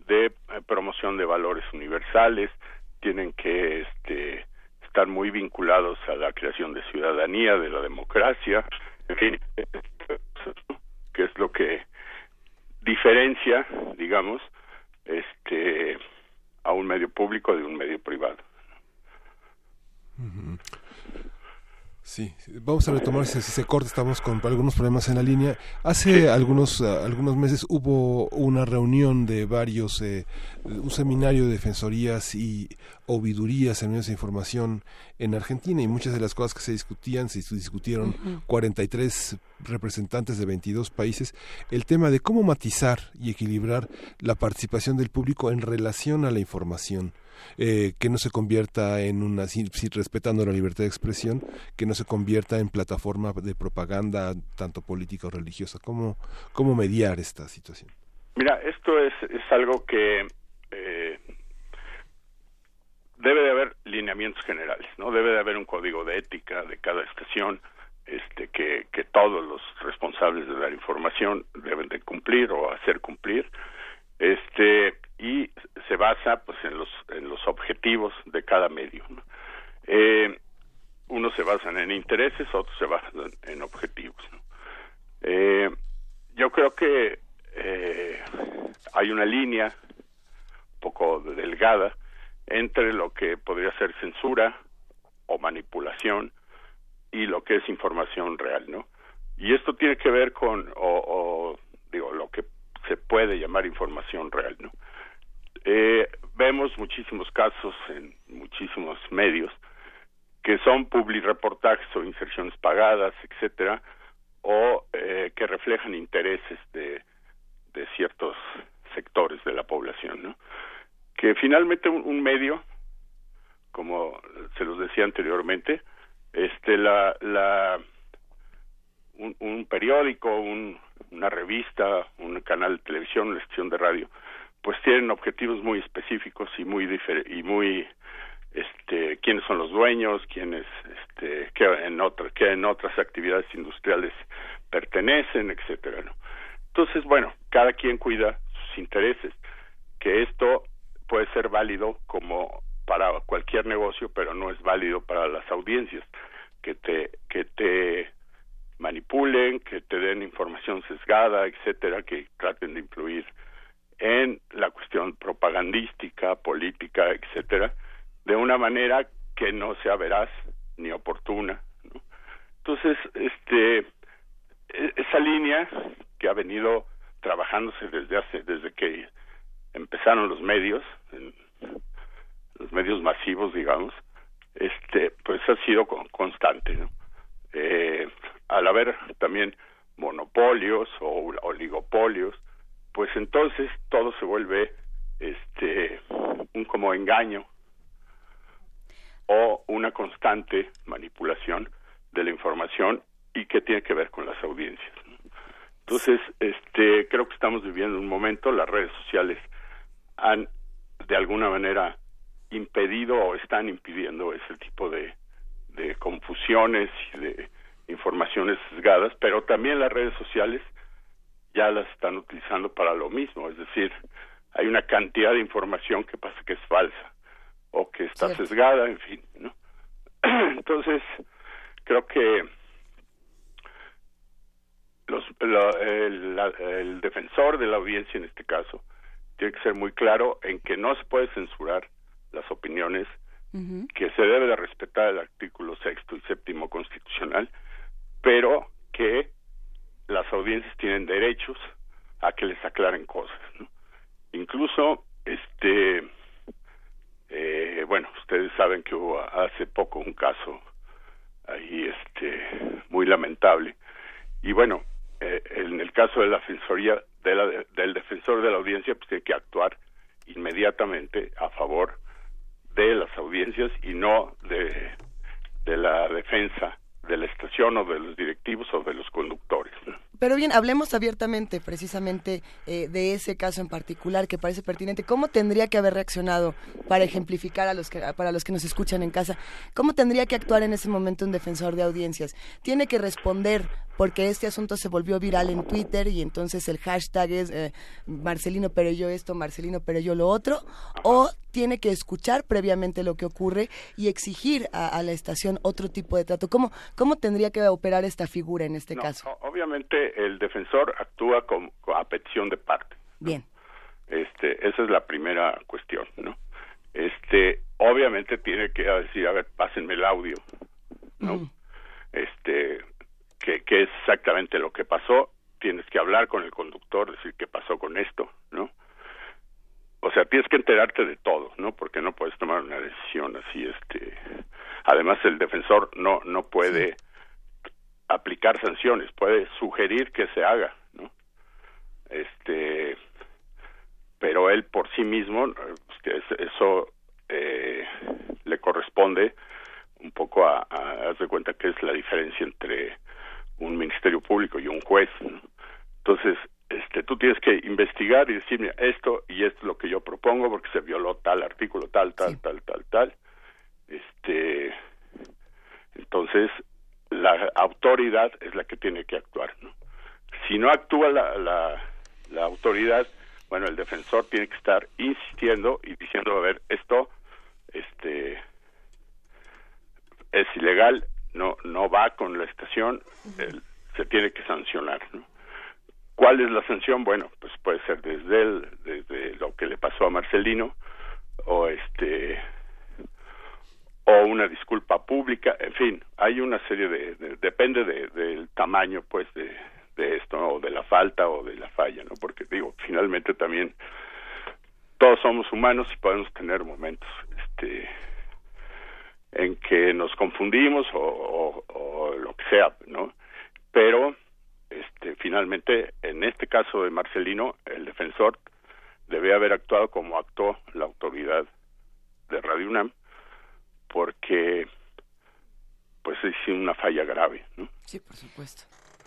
de eh, promoción de valores universales tienen que este estar muy vinculados a la creación de ciudadanía de la democracia en fin que es lo que diferencia digamos este a un medio público de un medio privado Sí, vamos a retomar si se corta, estamos con algunos problemas en la línea. Hace algunos ah, algunos meses hubo una reunión de varios, eh, un seminario de defensorías y ovidurías en medios de información en Argentina y muchas de las cosas que se discutían, se discutieron Ujú. 43 representantes de 22 países, el tema de cómo matizar y equilibrar la participación del público en relación a la información. Eh, que no se convierta en una, sí, respetando la libertad de expresión, que no se convierta en plataforma de propaganda tanto política o religiosa. ¿Cómo, cómo mediar esta situación? Mira, esto es, es algo que eh, debe de haber lineamientos generales, ¿no? Debe de haber un código de ética de cada estación, este, que, que todos los responsables de dar información deben de cumplir o hacer cumplir, este, y se basa, pues, en los, en los objetivos de cada medio. ¿no? Eh, unos se basan en intereses, otros se basan en objetivos. Eh, yo creo que eh, hay una línea un poco delgada entre lo que podría ser censura o manipulación y lo que es información real, ¿no? Y esto tiene que ver con, o, digo, lo que se puede llamar información real, ¿no? Eh, vemos muchísimos casos en muchísimos medios que son public reportajes o inserciones pagadas, etcétera, o eh, que reflejan intereses de, ciertos sectores de la población. Que finalmente un, medio, como se los decía anteriormente, este la la un, un periódico, un, una revista, un canal de televisión, una estación de radio, pues tienen objetivos muy específicos y muy y muy este quiénes son los dueños, quiénes este que en otras que en otras actividades industriales pertenecen, etcétera. Entonces, bueno, cada quien cuida sus intereses, que esto puede ser válido como para cualquier negocio, pero no es válido para las audiencias, que te que te manipulen, que te den información sesgada, etcétera, que traten de influir en la cuestión propagandística, política, etcétera, de una manera que no sea veraz ni oportuna. Entonces, este, e, esa línea que ha venido trabajándose desde hace, desde que empezaron los medios, los medios masivos, digamos, este, pues ha sido constante. Eh, al haber también monopolios o oligopolios, pues entonces todo se vuelve este un como engaño o una constante manipulación de la información y que tiene que ver con las audiencias. Entonces, este creo que estamos viviendo un momento, las redes sociales han de alguna manera impedido o están impidiendo ese tipo de, de confusiones y de informaciones sesgadas, pero también las redes sociales ya las están utilizando para lo mismo, es decir, hay una cantidad de información que pasa que es falsa o que está sesgada, en fin, ¿no? Entonces, creo que los, el, el defensor de la audiencia en este caso tiene que ser muy claro en que no se puede censurar las opiniones, que se debe de respetar el artículo sexto y séptimo constitucional, pero que las audiencias tienen derechos a que les aclaren cosas. Incluso, este, eh, bueno, ustedes saben que hubo hace poco un caso ahí, este, muy lamentable. Y bueno, eh, en el caso de la defensoría, de del defensor de la audiencia, pues tiene que actuar inmediatamente a favor de las audiencias y no de la defensa de la estación o de los directivos o de los conductores. Pero bien, hablemos abiertamente precisamente eh, de ese caso en particular que parece pertinente. ¿Cómo tendría que haber reaccionado para ejemplificar a los que, para los que nos escuchan en casa? ¿Cómo tendría que actuar en ese momento un defensor de audiencias? ¿Tiene que responder porque este asunto se volvió viral en Twitter y entonces el hashtag es eh, Marcelino pero yo esto, Marcelino pero yo lo otro, o tiene que escuchar previamente lo que ocurre y exigir a, la estación otro tipo de trato. ¿Cómo, ¿Cómo tendría que operar esta figura en este caso? Obviamente el defensor actúa con, a petición de parte. Bien. Este, esa es la primera cuestión, ¿no? Este, obviamente tiene que decir, a ver, pásenme el audio, ¿no? Este, que, que es exactamente lo que pasó, tienes que hablar con el conductor, decir qué pasó con esto, ¿no? O sea, tienes que enterarte de todo, ¿no? Porque no puedes tomar una decisión así, este. Además, el defensor no no puede aplicar sanciones, puede sugerir que se haga, ¿no? Este, pero él por sí mismo, eso eh, le corresponde un poco a, a, de cuenta que es la diferencia entre un ministerio público y un juez. Entonces, este, tú tienes que investigar y decir, esto y esto es lo que yo propongo porque se violó tal artículo, tal, tal, tal, tal, tal. Este, entonces, la autoridad es la que tiene que actuar. ¿no? Si no actúa la, la, la autoridad, bueno, el defensor tiene que estar insistiendo y diciendo, a ver, esto, este, es ilegal, no no va con la estación, se tiene que sancionar. ¿no? ¿Cuál es la sanción? Bueno, pues puede ser desde el, desde lo que le pasó a Marcelino o este o una disculpa pública, en fin, hay una serie de, depende del tamaño, pues, de, de esto, o de la falta o de la falla, ¿no? Porque digo, finalmente también todos somos humanos y podemos tener momentos, este, en que nos confundimos o, lo que sea, ¿no? Pero, este, finalmente, en este caso de Marcelino, el defensor debe haber actuado como actuó la autoridad de Radio UNAM, porque pues es una falla grave. ¿no? Sí, por supuesto.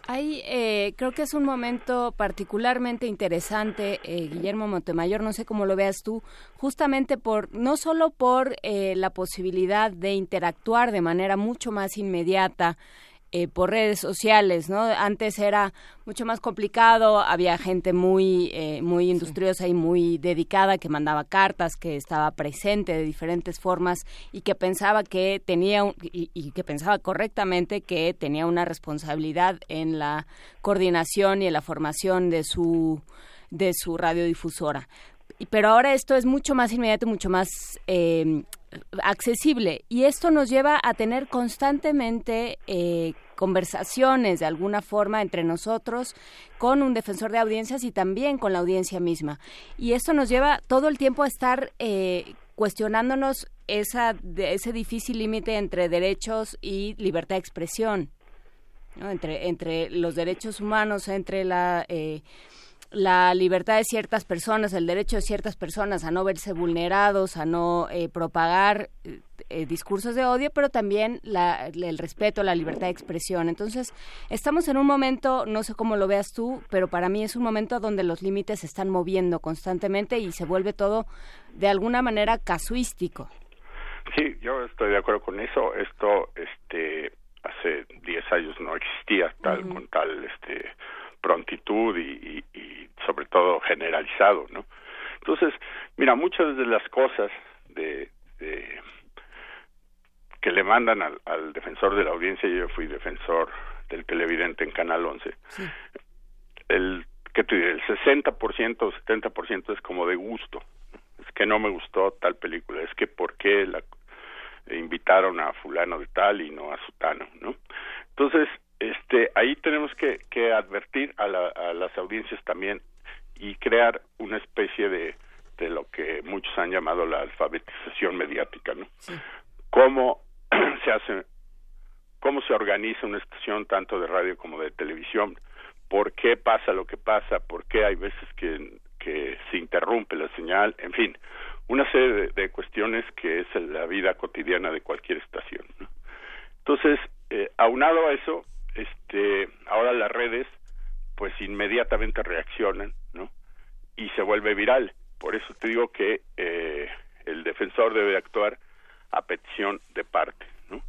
Hay, eh, creo que es un momento particularmente interesante, eh, Guillermo Montemayor, no sé cómo lo veas tú, justamente por, no solo por eh, la posibilidad de interactuar de manera mucho más inmediata eh, por redes sociales, ¿no? Antes era mucho más complicado, había gente muy, eh, muy industriosa y muy dedicada que mandaba cartas, que estaba presente de diferentes formas y que pensaba que tenía y, que pensaba correctamente que tenía una responsabilidad en la coordinación y en la formación de su de su radiodifusora. Pero ahora esto es mucho más inmediato, mucho más eh, accesible y esto nos lleva a tener constantemente eh, conversaciones de alguna forma entre nosotros con un defensor de audiencias y también con la audiencia misma. Y esto nos lleva todo el tiempo a estar eh, cuestionándonos esa ese difícil límite entre derechos y libertad de expresión entre entre los derechos humanos entre la eh, la libertad de ciertas personas, el derecho de ciertas personas a no verse vulnerados, a no eh, propagar eh, eh, discursos de odio, pero también la, el respeto, la libertad de expresión. Entonces, estamos en un momento, no sé cómo lo veas tú, pero para mí es un momento donde los límites se están moviendo constantemente y se vuelve todo de alguna manera casuístico. Sí, yo estoy de acuerdo con eso. Esto, este, hace 10 años no existía tal con tal, este prontitud y, sobre todo generalizado, ¿no? Entonces, mira, muchas de las cosas de, que le mandan al, defensor de la audiencia, yo fui defensor del televidente en Canal 11, el que te el 60% o 70% es como de gusto, es que no me gustó tal película, es que por qué la invitaron a fulano de tal y no a sutano, ¿no? Entonces, este, ahí tenemos que, que advertir a, las audiencias también y crear una especie de, de lo que muchos han llamado la alfabetización mediática, ¿no? Cómo se hace, cómo se organiza una estación tanto de radio como de televisión, por qué pasa lo que pasa, por qué hay veces que, que se interrumpe la señal, en fin, una serie de, cuestiones que es la vida cotidiana de cualquier estación. ¿no? Entonces, eh, aunado a eso, este, ahora las redes pues inmediatamente reaccionan, ¿no? Y se vuelve viral. Por eso te digo que eh, el defensor debe actuar a petición de parte, ¿no?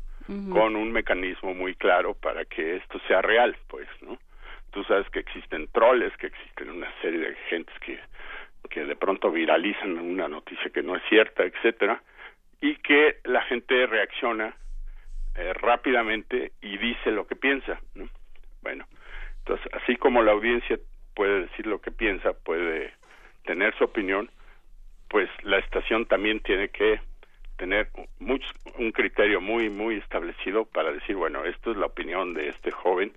Con un mecanismo muy claro para que esto sea real, pues, ¿no? Tú sabes que existen troles, que existen una serie de gentes que que de pronto viralizan una noticia que no es cierta, etcétera, y que la gente reacciona eh, rápidamente y dice lo que piensa. ¿no? Bueno, entonces, así como la audiencia puede decir lo que piensa, puede tener su opinión, pues la estación también tiene que tener mucho, un criterio muy, muy establecido para decir, bueno, esto es la opinión de este joven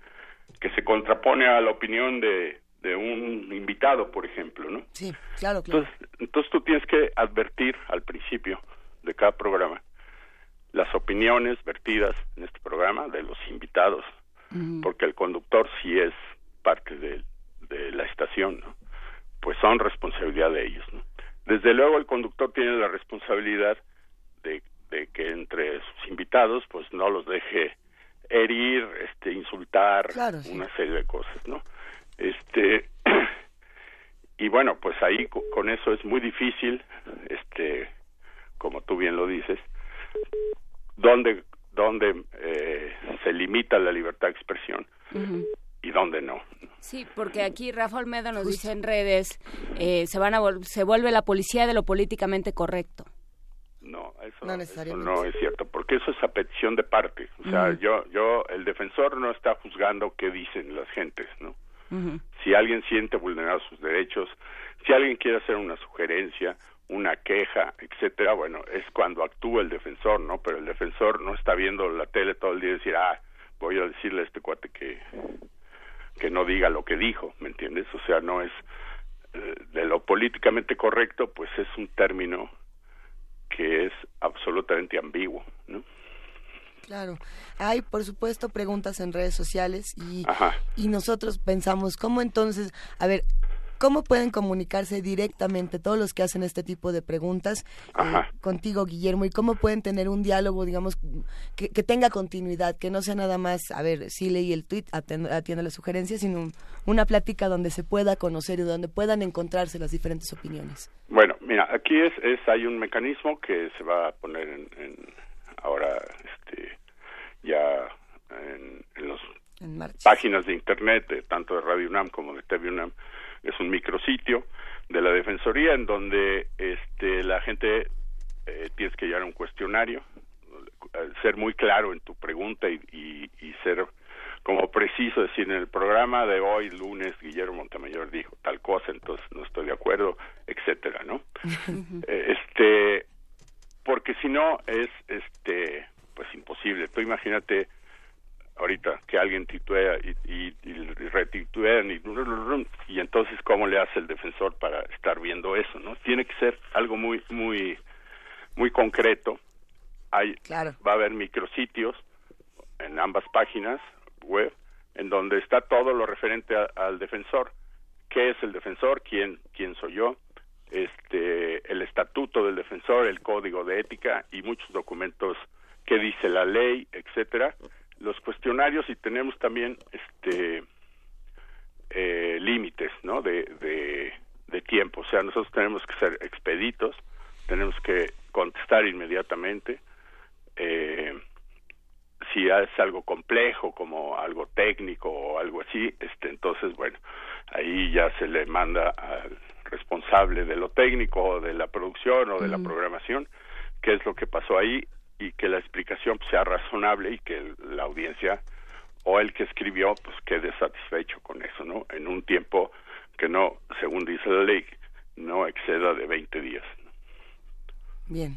que se contrapone a la opinión de, de un invitado, por ejemplo, ¿no? Sí, claro, claro. Entonces, entonces tú tienes que advertir al principio de cada programa las opiniones vertidas en este programa de los invitados, porque el conductor sí es parte de, de la estación, ¿no? pues son responsabilidad de ellos. ¿no? Desde luego el conductor tiene la responsabilidad de, de que entre sus invitados pues no los deje herir, este, insultar, una serie de cosas, ¿no? Este y bueno, pues ahí con eso es muy difícil, este, como tú bien lo dices, dónde, dónde eh, se limita la libertad de expresión y dónde no. Sí, porque aquí Rafa Olmedo nos dice en redes, eh, se, van a se vuelve la policía de lo políticamente correcto. No, eso no, es cierto, porque eso es a petición de parte. O sea, yo, yo, el defensor no está juzgando qué dicen las gentes, ¿no? Si alguien siente vulnerados sus derechos, si alguien quiere hacer una sugerencia una queja, etcétera, bueno, es cuando actúa el defensor, ¿no? Pero el defensor no está viendo la tele todo el día y decir, ah, voy a decirle a este cuate que que no diga lo que dijo, ¿me entiendes? O sea, no es eh, de lo políticamente correcto, pues es un término que es absolutamente ambiguo, ¿no? Claro. Hay, por supuesto, preguntas en redes sociales y, y nosotros pensamos, ¿cómo entonces, a ver, ¿Cómo pueden comunicarse directamente todos los que hacen este tipo de preguntas eh, contigo, Guillermo? ¿Y cómo pueden tener un diálogo, digamos, que, tenga continuidad, que no sea nada más, a ver, sí leí el tweet, atiende las sugerencias, sino una plática donde se pueda conocer y donde puedan encontrarse las diferentes opiniones? Bueno, mira, aquí es, es hay un mecanismo que se va a poner en, ahora, este, ya en, en las páginas de internet, tanto de Radio UNAM como de TV UNAM, es un micrositio de la defensoría en donde este la gente eh, tienes que llevar un cuestionario ser muy claro en tu pregunta y, y, ser como preciso decir en el programa de hoy lunes Guillermo Montemayor dijo tal cosa entonces no estoy de acuerdo etcétera no eh, este porque si no es este pues imposible. Tú imagínate ahorita que alguien titubea y, y, y y, y entonces cómo le hace el defensor para estar viendo eso no tiene que ser algo muy muy muy concreto. Hay va a haber micrositios en ambas páginas web en donde está todo lo referente al defensor. Qué es el defensor quién quién soy yo este el estatuto del defensor el código de ética y muchos documentos que dice la ley etcétera los cuestionarios y tenemos también este eh, límites no de, de, tiempo. O sea nosotros tenemos que ser expeditos tenemos que contestar inmediatamente eh, si es algo complejo como algo técnico o algo así este entonces bueno ahí ya se le manda al responsable de lo técnico o de la producción o de la programación qué es lo que pasó ahí y que la explicación sea razonable y que la audiencia o el que escribió pues quede satisfecho con eso, ¿no? En un tiempo que no, según dice la ley, no exceda de 20 días. Bien.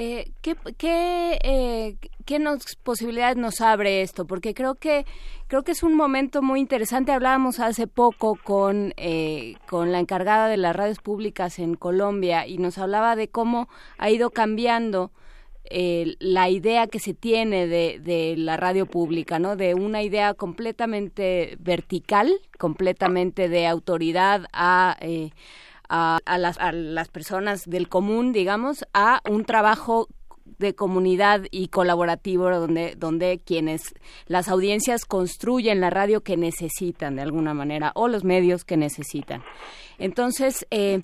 Eh, ¿qué, qué, eh, ¿Qué posibilidades nos abre esto? Porque creo que creo que es un momento muy interesante. Hablábamos hace poco con, eh, con la encargada de las radios públicas en Colombia y nos hablaba de cómo ha ido cambiando eh, la idea que se tiene de, de, la radio pública, ¿no? De una idea completamente vertical, completamente de autoridad a, eh, a, a, las, a las personas del común, digamos, a un trabajo de comunidad y colaborativo donde donde quienes las audiencias construyen la radio que necesitan de alguna manera o los medios que necesitan entonces eh,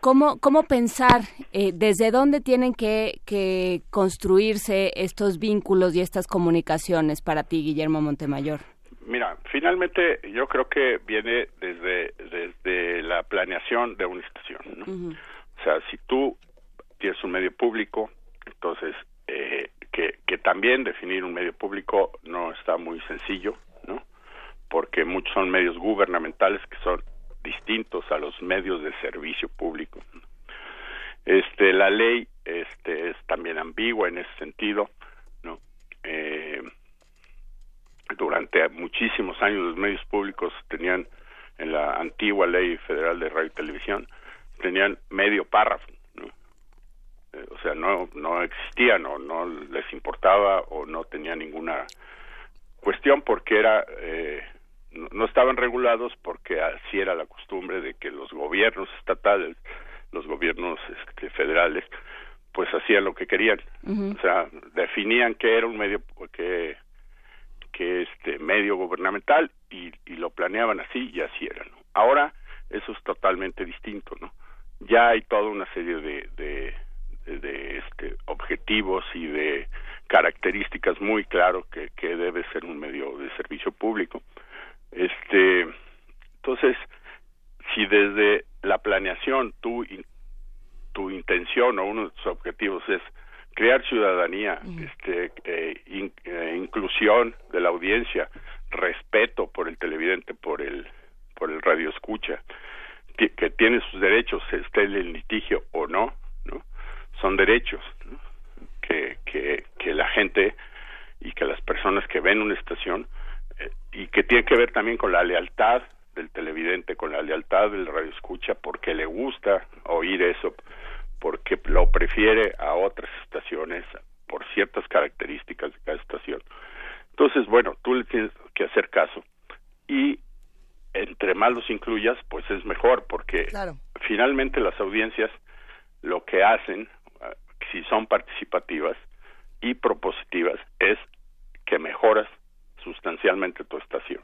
cómo cómo pensar eh, desde dónde tienen que, que construirse estos vínculos y estas comunicaciones para ti Guillermo Montemayor Mira, finalmente yo creo que viene desde, desde la planeación de una. ¿no? O sea, si tú tienes un medio público, entonces, eh, que, que también definir un medio público no está muy sencillo, ¿no? Porque muchos son medios gubernamentales que son distintos a los medios de servicio público. Este, la ley este, es también ambigua en ese sentido, ¿no? Eh, durante muchísimos años los medios públicos tenían en la antigua ley federal de radio y televisión tenían medio párrafo eh, o sea, no, no existían o no les importaba o no tenía ninguna cuestión porque era, eh, no, estaban regulados porque así era la costumbre de que los gobiernos estatales, los gobiernos este, federales, pues hacían lo que querían, o sea, definían que era un medio que que este medio gubernamental y, y lo planeaban así y así era. ¿no? Ahora eso es totalmente distinto, ¿no? Ya hay toda una serie de, de de este, objetivos y de características muy claro que, que debe ser un medio de servicio público. Este, entonces, si desde la planeación tu, tu intención o uno de tus objetivos es crear ciudadanía, este, eh, eh, inclusión de la audiencia, respeto por el televidente, por el, por el radio escucha, que tiene sus derechos, esté en el litigio o no, ¿no? Son derechos que, que, que la gente y que las personas que ven una estación y que tiene que ver también con la lealtad del televidente, con la lealtad del radio escucha, porque le gusta oír eso, porque lo prefiere a otras estaciones por ciertas características de cada estación. Entonces, bueno, tú le tienes que hacer caso y entre más los incluyas, pues es mejor, porque finalmente las audiencias lo que hacen, ah, si son participativas y propositivas, es que mejoras sustancialmente tu estación.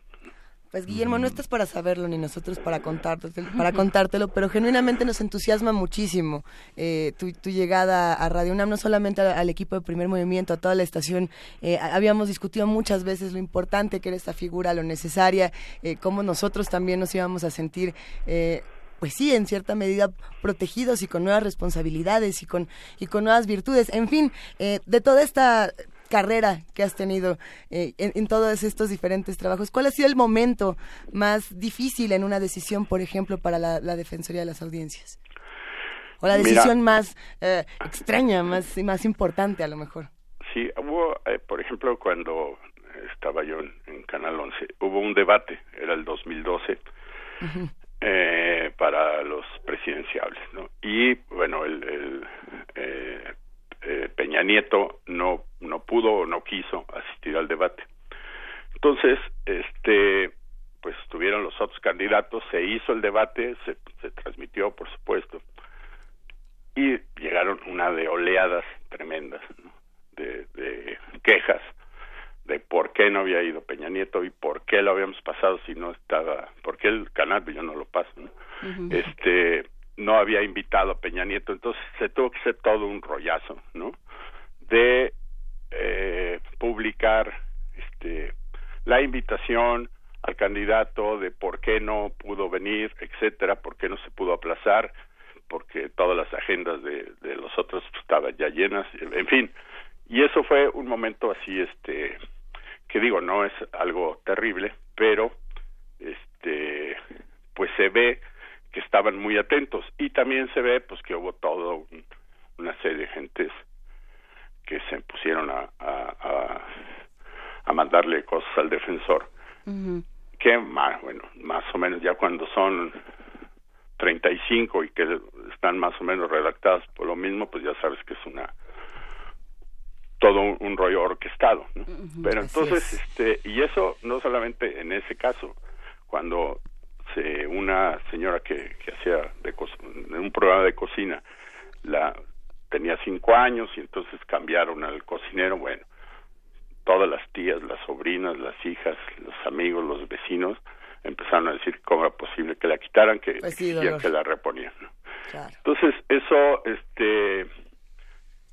Pues Guillermo, no estás para saberlo ni nosotros para contártelo, para contártelo pero genuinamente nos entusiasma muchísimo eh, tu, llegada a Radio UNAM, no solamente al, equipo de primer movimiento, a toda la estación. Eh, habíamos discutido muchas veces lo importante que era esta figura, lo necesaria, eh, cómo nosotros también nos íbamos a sentir pues sí, en cierta medida protegidos y con nuevas responsabilidades y con, y con nuevas virtudes. En fin, de toda esta carrera que has tenido eh, en, todos estos diferentes trabajos, ¿cuál ha sido el momento más difícil en una decisión, por ejemplo, para la, Defensoría de las Audiencias? O la decisión más eh, extraña, más, más importante a lo mejor. Sí, hubo, eh, por ejemplo, cuando estaba yo en, Canal 11, hubo un debate, era el 2012, para los presidenciables, ¿no? Y, bueno, el, el eh, Peña Nieto no no pudo o no quiso asistir al debate. Entonces, este pues estuvieron los otros candidatos, se hizo el debate, se, se transmitió, por supuesto, y llegaron una de oleadas tremendas de, de quejas de por qué no había ido Peña Nieto y por qué lo habíamos pasado si no estaba, por qué el canal yo no lo paso, este no había invitado a Peña Nieto, entonces se tuvo que hacer todo un rollazo, ¿no? De eh, publicar este, la invitación al candidato de por qué no pudo venir, etcétera, por qué no se pudo aplazar, porque todas las agendas de, de los otros estaban ya llenas, en fin. Y eso fue un momento así, este, que digo, no es algo terrible, pero este, pues se ve que estaban muy atentos. Y también se ve pues que hubo todo una serie de gentes que se pusieron a, a, a, mandarle cosas al defensor. Que más bueno más o menos ya cuando son 35 y que están más o menos redactadas por lo mismo pues ya sabes que es una todo un, rollo orquestado pero entonces este y eso no solamente en ese caso cuando una señora que, que hacía de, un programa de cocina, la tenía cinco años y entonces cambiaron al cocinero, bueno, todas las tías, las sobrinas, las hijas, los amigos, los vecinos empezaron a decir cómo era posible que la quitaran, que pues que la reponían. Entonces, eso este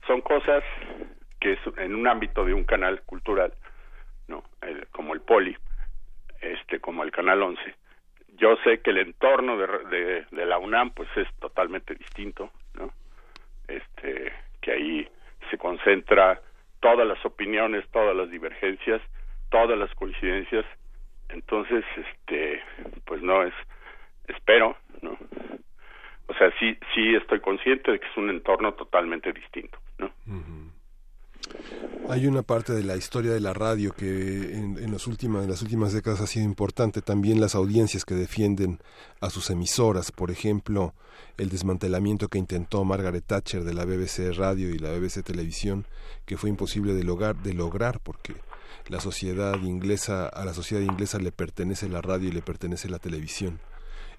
son cosas que es en un ámbito de un canal cultural, ¿no? como el Poli, este como el Canal 11, yo sé que el entorno de, de, la UNAM pues es totalmente distinto, ¿no? Este, que ahí se concentra todas las opiniones, todas las divergencias, todas las coincidencias, entonces, este, pues no es, espero, ¿no? O sea, sí, sí estoy consciente de que es un entorno totalmente distinto, ¿no? Hay una parte de la historia de la radio que en, en las últimas décadas ha sido importante, también las audiencias que defienden a sus emisoras, por ejemplo, el desmantelamiento que intentó Margaret Thatcher de la BBC Radio y la BBC Televisión, que fue imposible de lograr, de lograr porque la sociedad inglesa, a la sociedad inglesa le pertenece la radio y le pertenece la televisión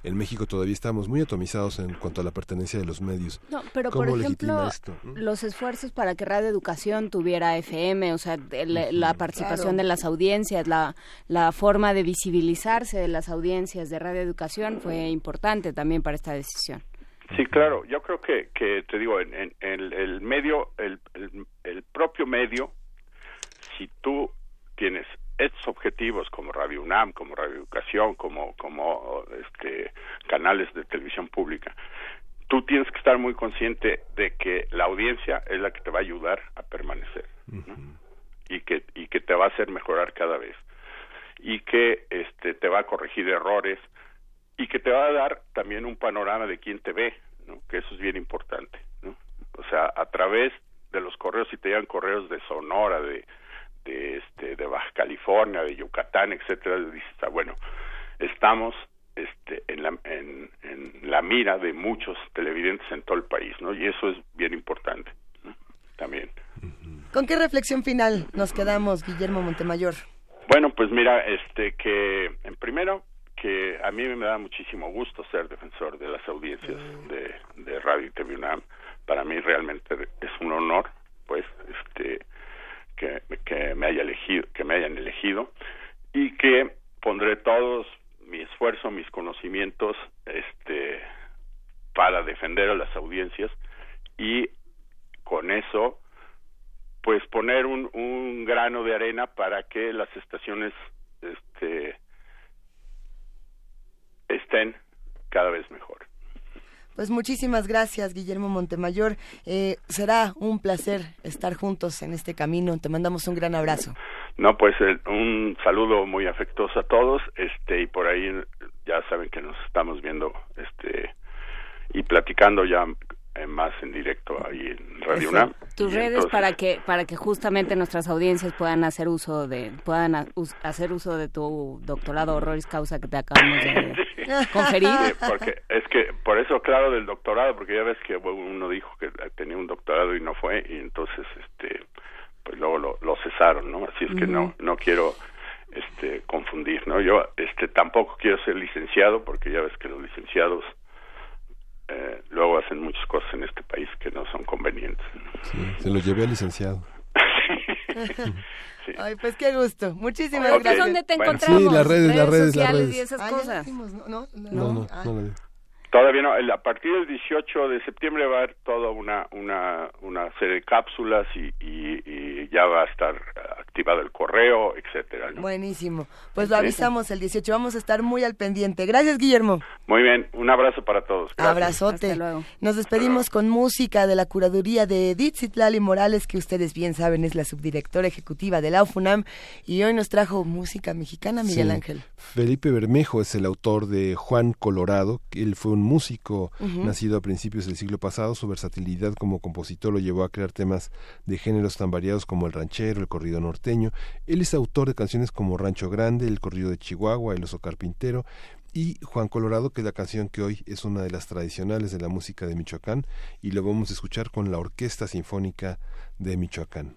en México todavía estamos muy atomizados en cuanto a la pertenencia de los medios. No, pero por ejemplo, los esfuerzos para que Radio Educación tuviera FM, o sea, la, participación de las audiencias, la, la forma de visibilizarse de las audiencias de Radio Educación fue importante también para esta decisión. Sí, claro. Yo creo que, que te digo, en, en, el medio, el, el propio medio, si tú tienes estos objetivos como Radio UNAM, como Radio Educación, como, como este, canales de televisión pública, tú tienes que estar muy consciente de que la audiencia es la que te va a ayudar a permanecer y que y que te va a hacer mejorar cada vez y que este te va a corregir errores y que te va a dar también un panorama de quién te ve, ¿no? Que eso es bien importante, ¿no? O sea, a través de los correos, si te llegan correos de Sonora, de, de, este, de Baja California, de Yucatán, etcétera, dices, ah, bueno, estamos este, en, la, en, en la mira de muchos televidentes en todo el país, ¿no? Y eso es bien importante, ¿no? También. ¿Con qué reflexión final nos quedamos, Guillermo Montemayor? Bueno, pues mira, este que en primero que a mí me da muchísimo gusto ser defensor de las audiencias de, de Radio y TV UNAM. Para mí realmente es un honor, pues, este que, me haya elegido, que me hayan elegido y que pondré todos mi esfuerzo, mis conocimientos, este, para defender a las audiencias y con eso pues poner un, un grano de arena para que las estaciones este estén cada vez mejor. Pues muchísimas gracias, Guillermo Montemayor. Eh, será un placer estar juntos en este camino. Te mandamos un gran abrazo. No, pues el, un saludo muy afectuoso a todos, este y por ahí ya saben que nos estamos viendo, este y platicando ya eh, más en directo ahí en Radio. UNAM. Tus redes entonces- para que para que justamente nuestras audiencias puedan hacer uso de puedan a- us- hacer uso de tu doctorado honoris causa que te acabamos de conferir. Sí, porque es que por eso claro del doctorado, porque ya ves que uno dijo que tenía un doctorado y no fue y entonces este pues luego lo, lo cesaron, ¿no? Así es que no no quiero este confundir, ¿no? Yo este tampoco quiero ser licenciado porque ya ves que los licenciados eh, luego hacen muchas cosas en este país que no son convenientes. Se lo llevé al licenciado. Ay, pues qué gusto. Muchísimas Ok. gracias. ¿Dónde te Bueno. encontramos? Sí, las redes, las redes, las sociales redes. y esas Ah, cosas. no, no, no, No, no, ah. no Todavía no, el- a partir del 18 de septiembre va a haber toda una, una, una serie de cápsulas y, y, y ya va a estar eh, activado el correo, etcétera. ¿no? Buenísimo. Pues lo avisamos el 18. Vamos a estar muy al pendiente. Gracias, Guillermo. Muy bien, un abrazo para todos. Gracias. Abrazote. Nos despedimos con música de la curaduría de Edith Citlali Morales, que ustedes bien saben es la subdirectora ejecutiva de la UFUNAM, y hoy nos trajo música mexicana, Miguel Sí. Ángel. Felipe Bermejo es el autor de Juan Colorado. que Él fue un músico nacido a principios del siglo pasado. Su versatilidad como compositor lo llevó a crear temas de géneros tan variados como el ranchero, el corrido Él es autor de canciones como Rancho Grande, el corrido de Chihuahua, el oso carpintero y Juan Colorado, que es la canción que hoy es una de las tradicionales de la música de Michoacán y lo vamos a escuchar con la Orquesta Sinfónica de Michoacán.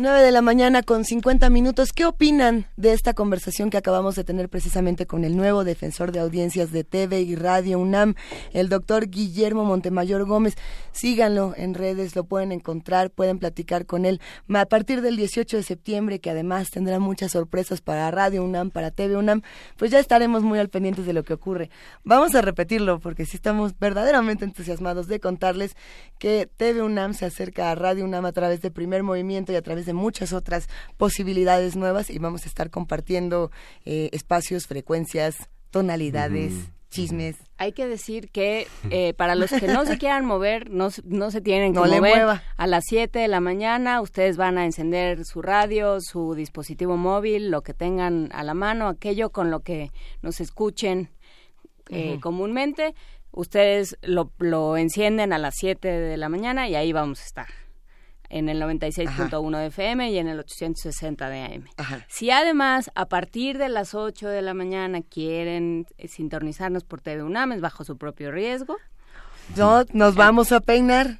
9 de la mañana con 50 minutos. ¿Qué opinan de esta conversación que acabamos de tener precisamente con el nuevo defensor de audiencias de TV y Radio UNAM, el doctor Guillermo Montemayor Gómez? Síganlo en redes, lo pueden encontrar, pueden platicar con él a partir del 18 de septiembre, que además tendrá muchas sorpresas para Radio UNAM, para TV UNAM. Pues ya estaremos muy al pendiente de lo que ocurre. Vamos a repetirlo porque sí estamos verdaderamente entusiasmados de contarles que TV UNAM se acerca a Radio UNAM a través de primer movimiento y a través de muchas otras posibilidades nuevas y vamos a estar compartiendo eh, espacios, frecuencias, tonalidades. Chismes. Hay que decir que eh, para los que no se quieran mover, no, no se tienen que No le mover. mueva. A las 7 de la mañana ustedes van a encender su radio, su dispositivo móvil, lo que tengan a la mano, aquello con lo que nos escuchen eh, comúnmente. Ustedes lo, lo encienden a las 7 de la mañana y ahí vamos a estar. En el 96.1 de FM y en el 860 de AM. Si además a partir de las 8 de la mañana quieren eh, sintonizarnos por TV UNAM, es bajo su propio riesgo. No, nos vamos a peinar.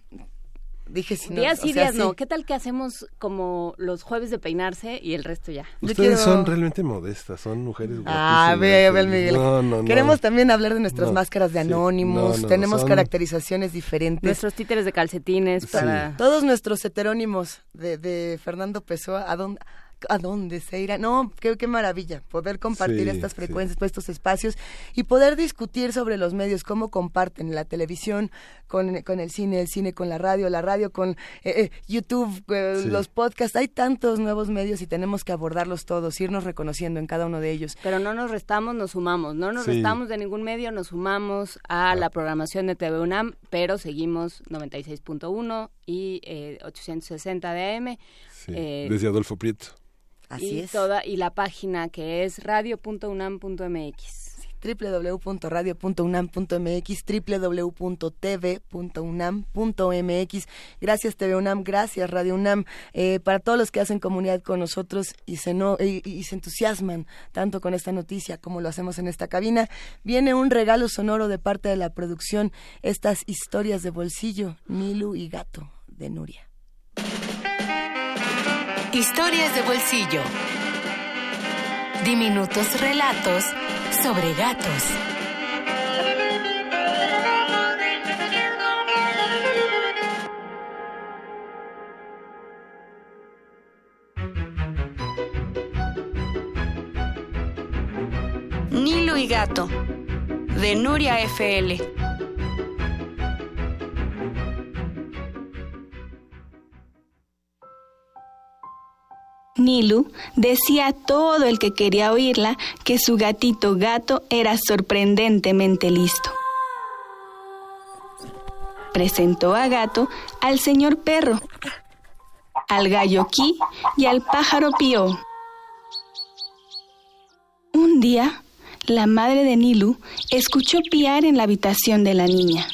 Dije si no, días o sí, sea, días sí. no. ¿Qué tal que hacemos como los jueves de peinarse y el resto ya? Ustedes son realmente modestas, son mujeres Ah, guapísimas. ve, ve el Miguel. No, no, no. Queremos también hablar de nuestras No, máscaras de sí, anónimos, no, no, tenemos son- caracterizaciones diferentes. Nuestros títeres de calcetines para... Todos nuestros heterónimos de, de Fernando Pessoa, ¿a dónde, ¿a dónde se irá? No, qué, qué maravilla poder compartir Sí, estas frecuencias, pues, estos espacios y poder discutir sobre los medios, cómo comparten la televisión con, con el cine, el cine con la radio, la radio con eh, eh, YouTube, eh, Sí. los podcasts. Hay tantos nuevos medios y tenemos que abordarlos todos, irnos reconociendo en cada uno de ellos. Pero no nos restamos, nos sumamos. No nos Sí. restamos de ningún medio, nos sumamos a la programación de TV UNAM, pero seguimos 96.1 y eh, 860 de AM. Sí, eh, desde Adolfo Prieto. Y Toda, y la página que es radio.unam.mx. www.radio.unam.mx, www.tv.unam.mx. Gracias TV UNAM, gracias Radio UNAM, eh, para todos los que hacen comunidad con nosotros y se, no, y, y se entusiasman tanto con esta noticia como lo hacemos en esta cabina. Viene un regalo sonoro de parte de la producción, estas historias de bolsillo, Nilu y Gato, de Nuria. Historias de bolsillo. Diminutos relatos sobre gatos. Nilo y Gato, de Nuria FL. Nilu decía a todo el que quería oírla que su gatito gato era sorprendentemente listo. Presentó a gato al señor perro, al gallo Ki y al pájaro Pío. Un día, la madre de Nilu escuchó piar en la habitación de la niña.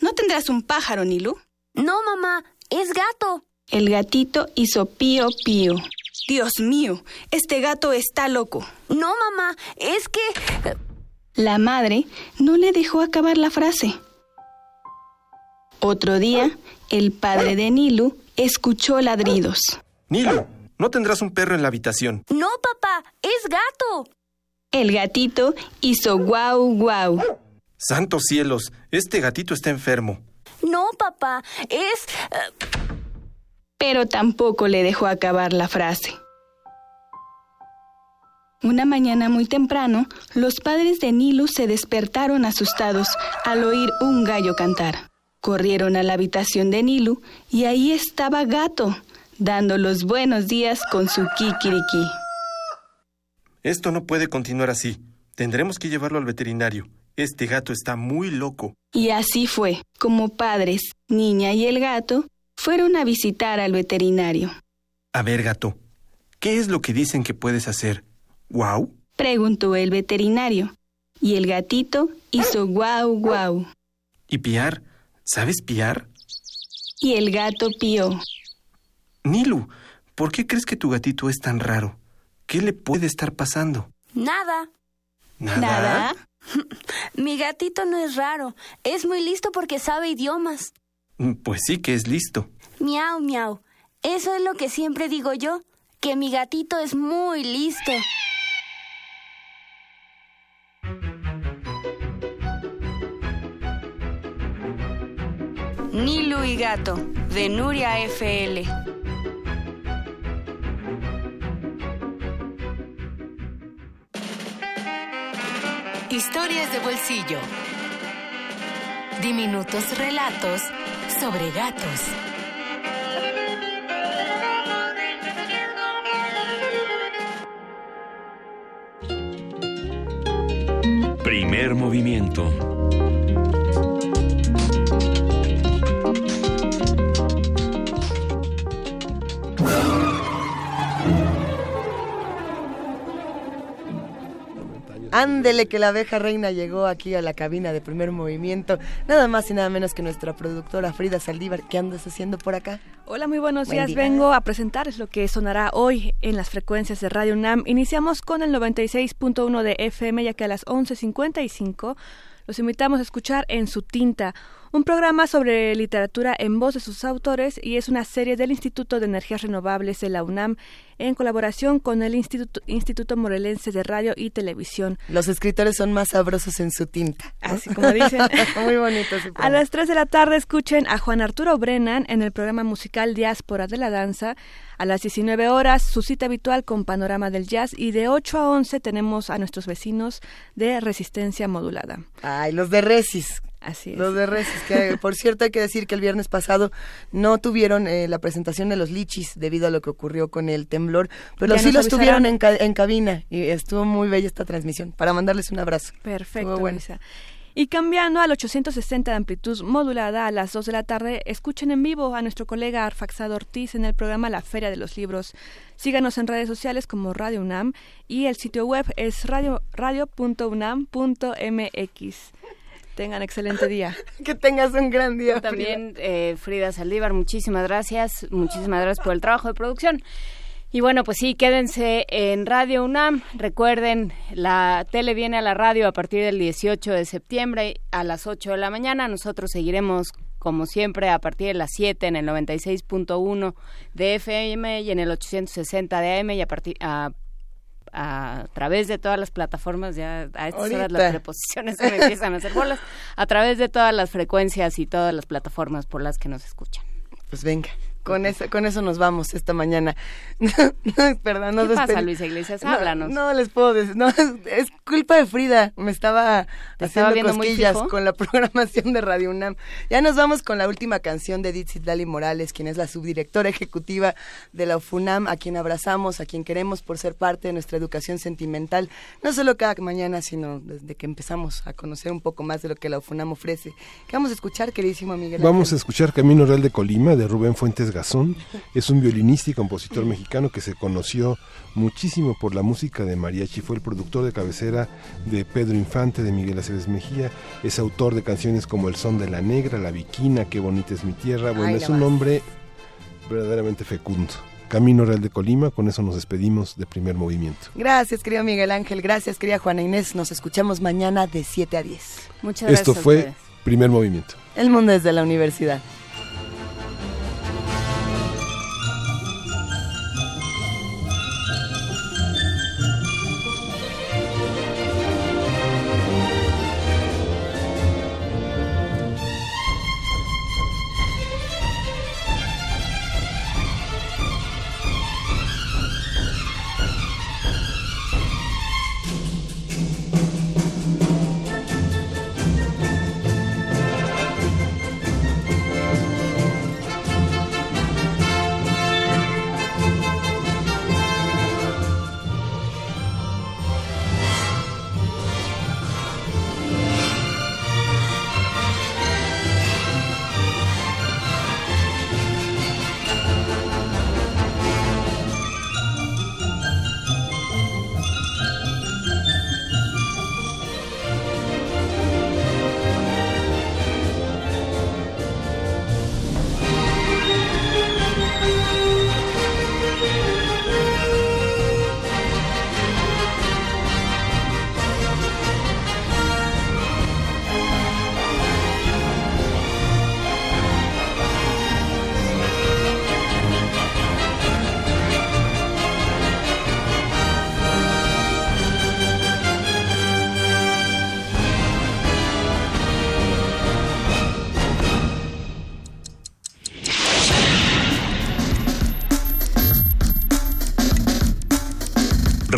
¿No tendrás un pájaro, Nilu? No, mamá, es gato. El gatito hizo pío pío. Dios mío, este gato está loco. No, mamá, es que... La madre no le dejó acabar la frase. Otro día, el padre de Nilu escuchó ladridos. Nilo, no tendrás un perro en la habitación. No, papá, es gato. El gatito hizo guau guau. Santos cielos, este gatito está enfermo. No, papá, es... eh, pero tampoco le dejó acabar la frase. Una mañana muy temprano, los padres de Nilu se despertaron asustados al oír un gallo cantar. Corrieron a la habitación de Nilu y ahí estaba Gato, dando los buenos días con su kikiriki. Esto no puede continuar así. Tendremos que llevarlo al veterinario. Este gato está muy loco. Y así fue, como padres, niña y el gato fueron a visitar al veterinario. A ver, gato, ¿qué es lo que dicen que puedes hacer? ¿Guau? Preguntó el veterinario. Y el gatito hizo guau guau. ¿Y piar? ¿Sabes piar? Y el gato pió. Nilu, ¿por qué crees que tu gatito es tan raro? ¿Qué le puede estar pasando? Nada. ¿Nada? Mi gatito no es raro. Es muy listo porque sabe idiomas. Mm, Pues sí que es listo. Miau, miau. Eso es lo que siempre digo yo, que mi gatito es muy listo. Nilu y Gato, de Nuria FL. Historias de bolsillo. Diminutos relatos sobre gatos. Primer movimiento. Ándele que la abeja reina llegó aquí a la cabina de primer movimiento. Nada más y nada menos que nuestra productora Frida Saldívar. ¿Qué andas haciendo por acá? Hola, muy buenos Buen días. día. Vengo a presentarles lo que sonará hoy en las frecuencias de Radio UNAM. Iniciamos con el 96.1 de FM, ya que a las 11.55 los invitamos a escuchar En su tinta, un programa sobre literatura en voz de sus autores y es una serie del Instituto de Energías Renovables de la UNAM en colaboración con el Instituto, Instituto Morelense de Radio y Televisión. Los escritores son más sabrosos en su tinta. ¿no? Así como dicen. Muy bonito. ese A las 3 de la tarde escuchen a Juan Arturo Brennan en el programa musical Diáspora de la Danza. A las 19 horas su cita habitual con Panorama del Jazz y de 8 a 11 tenemos a nuestros vecinos de Resistencia Modulada. Ay, los de Resis. Así es. Los de Resis, que por cierto hay que decir que el viernes pasado no tuvieron eh, la presentación de los lichis debido a lo que ocurrió con el temblor, pero Ya sí los tuvieron avisarán. en, ca- en cabina y estuvo muy bella esta transmisión para mandarles un abrazo. Perfecto. Y cambiando al 860 de amplitud modulada a las 2 de la tarde, escuchen en vivo a nuestro colega Arfaxado Ortiz en el programa La Feria de los Libros. Síganos en redes sociales como Radio UNAM y el sitio web es radio- radio.unam.mx. Tengan excelente día. que tengas un gran día. También eh, Frida Saldívar, muchísimas gracias, muchísimas gracias por el trabajo de producción. Y bueno, pues sí, quédense en Radio UNAM. Recuerden, la tele viene a la radio a partir del 18 de septiembre a las 8 de la mañana. Nosotros seguiremos, como siempre, a partir de las 7 en el 96.1 de FM y en el 860 de AM y a partir a, a través de todas las plataformas, ya a estas horas Ahorita. las preposiciones se me empiezan a hacer bolas, a través de todas las frecuencias y todas las plataformas por las que nos escuchan. Pues venga, con eso, con eso nos vamos esta mañana. Perdón, nos ¿Qué pasa. Luisa Iglesias? No, Háblanos. No, les puedo decir, no, es, es culpa de Frida, me estaba ¿Te estaba haciendo viendo muy cosquillas con la programación de Radio UNAM. Ya nos vamos con la última canción de Edith Citlali Morales, quien es la subdirectora ejecutiva de la UFUNAM, a quien abrazamos, a quien queremos por ser parte de nuestra educación sentimental, no solo cada mañana, sino desde que empezamos a conocer un poco más de lo que la UFUNAM ofrece. ¿Qué vamos a escuchar, queridísimo Miguel? Vamos a escuchar Camino Real de Colima de Rubén Fuentes Es un violinista y compositor mexicano que se conoció muchísimo por la música de mariachi. Fue el productor de cabecera de Pedro Infante, de Miguel Aceves Mejía. Es autor de canciones como El son de la negra, La viquina, Qué bonita es mi tierra. Bueno, Ay, es un hombre verdaderamente fecundo. Camino Real de Colima, con eso nos despedimos de primer movimiento. Gracias, querido Miguel Ángel. Gracias, querida Juana Inés. Nos escuchamos mañana de 7 a 10. Muchas Esto fue primer movimiento. El mundo desde la universidad.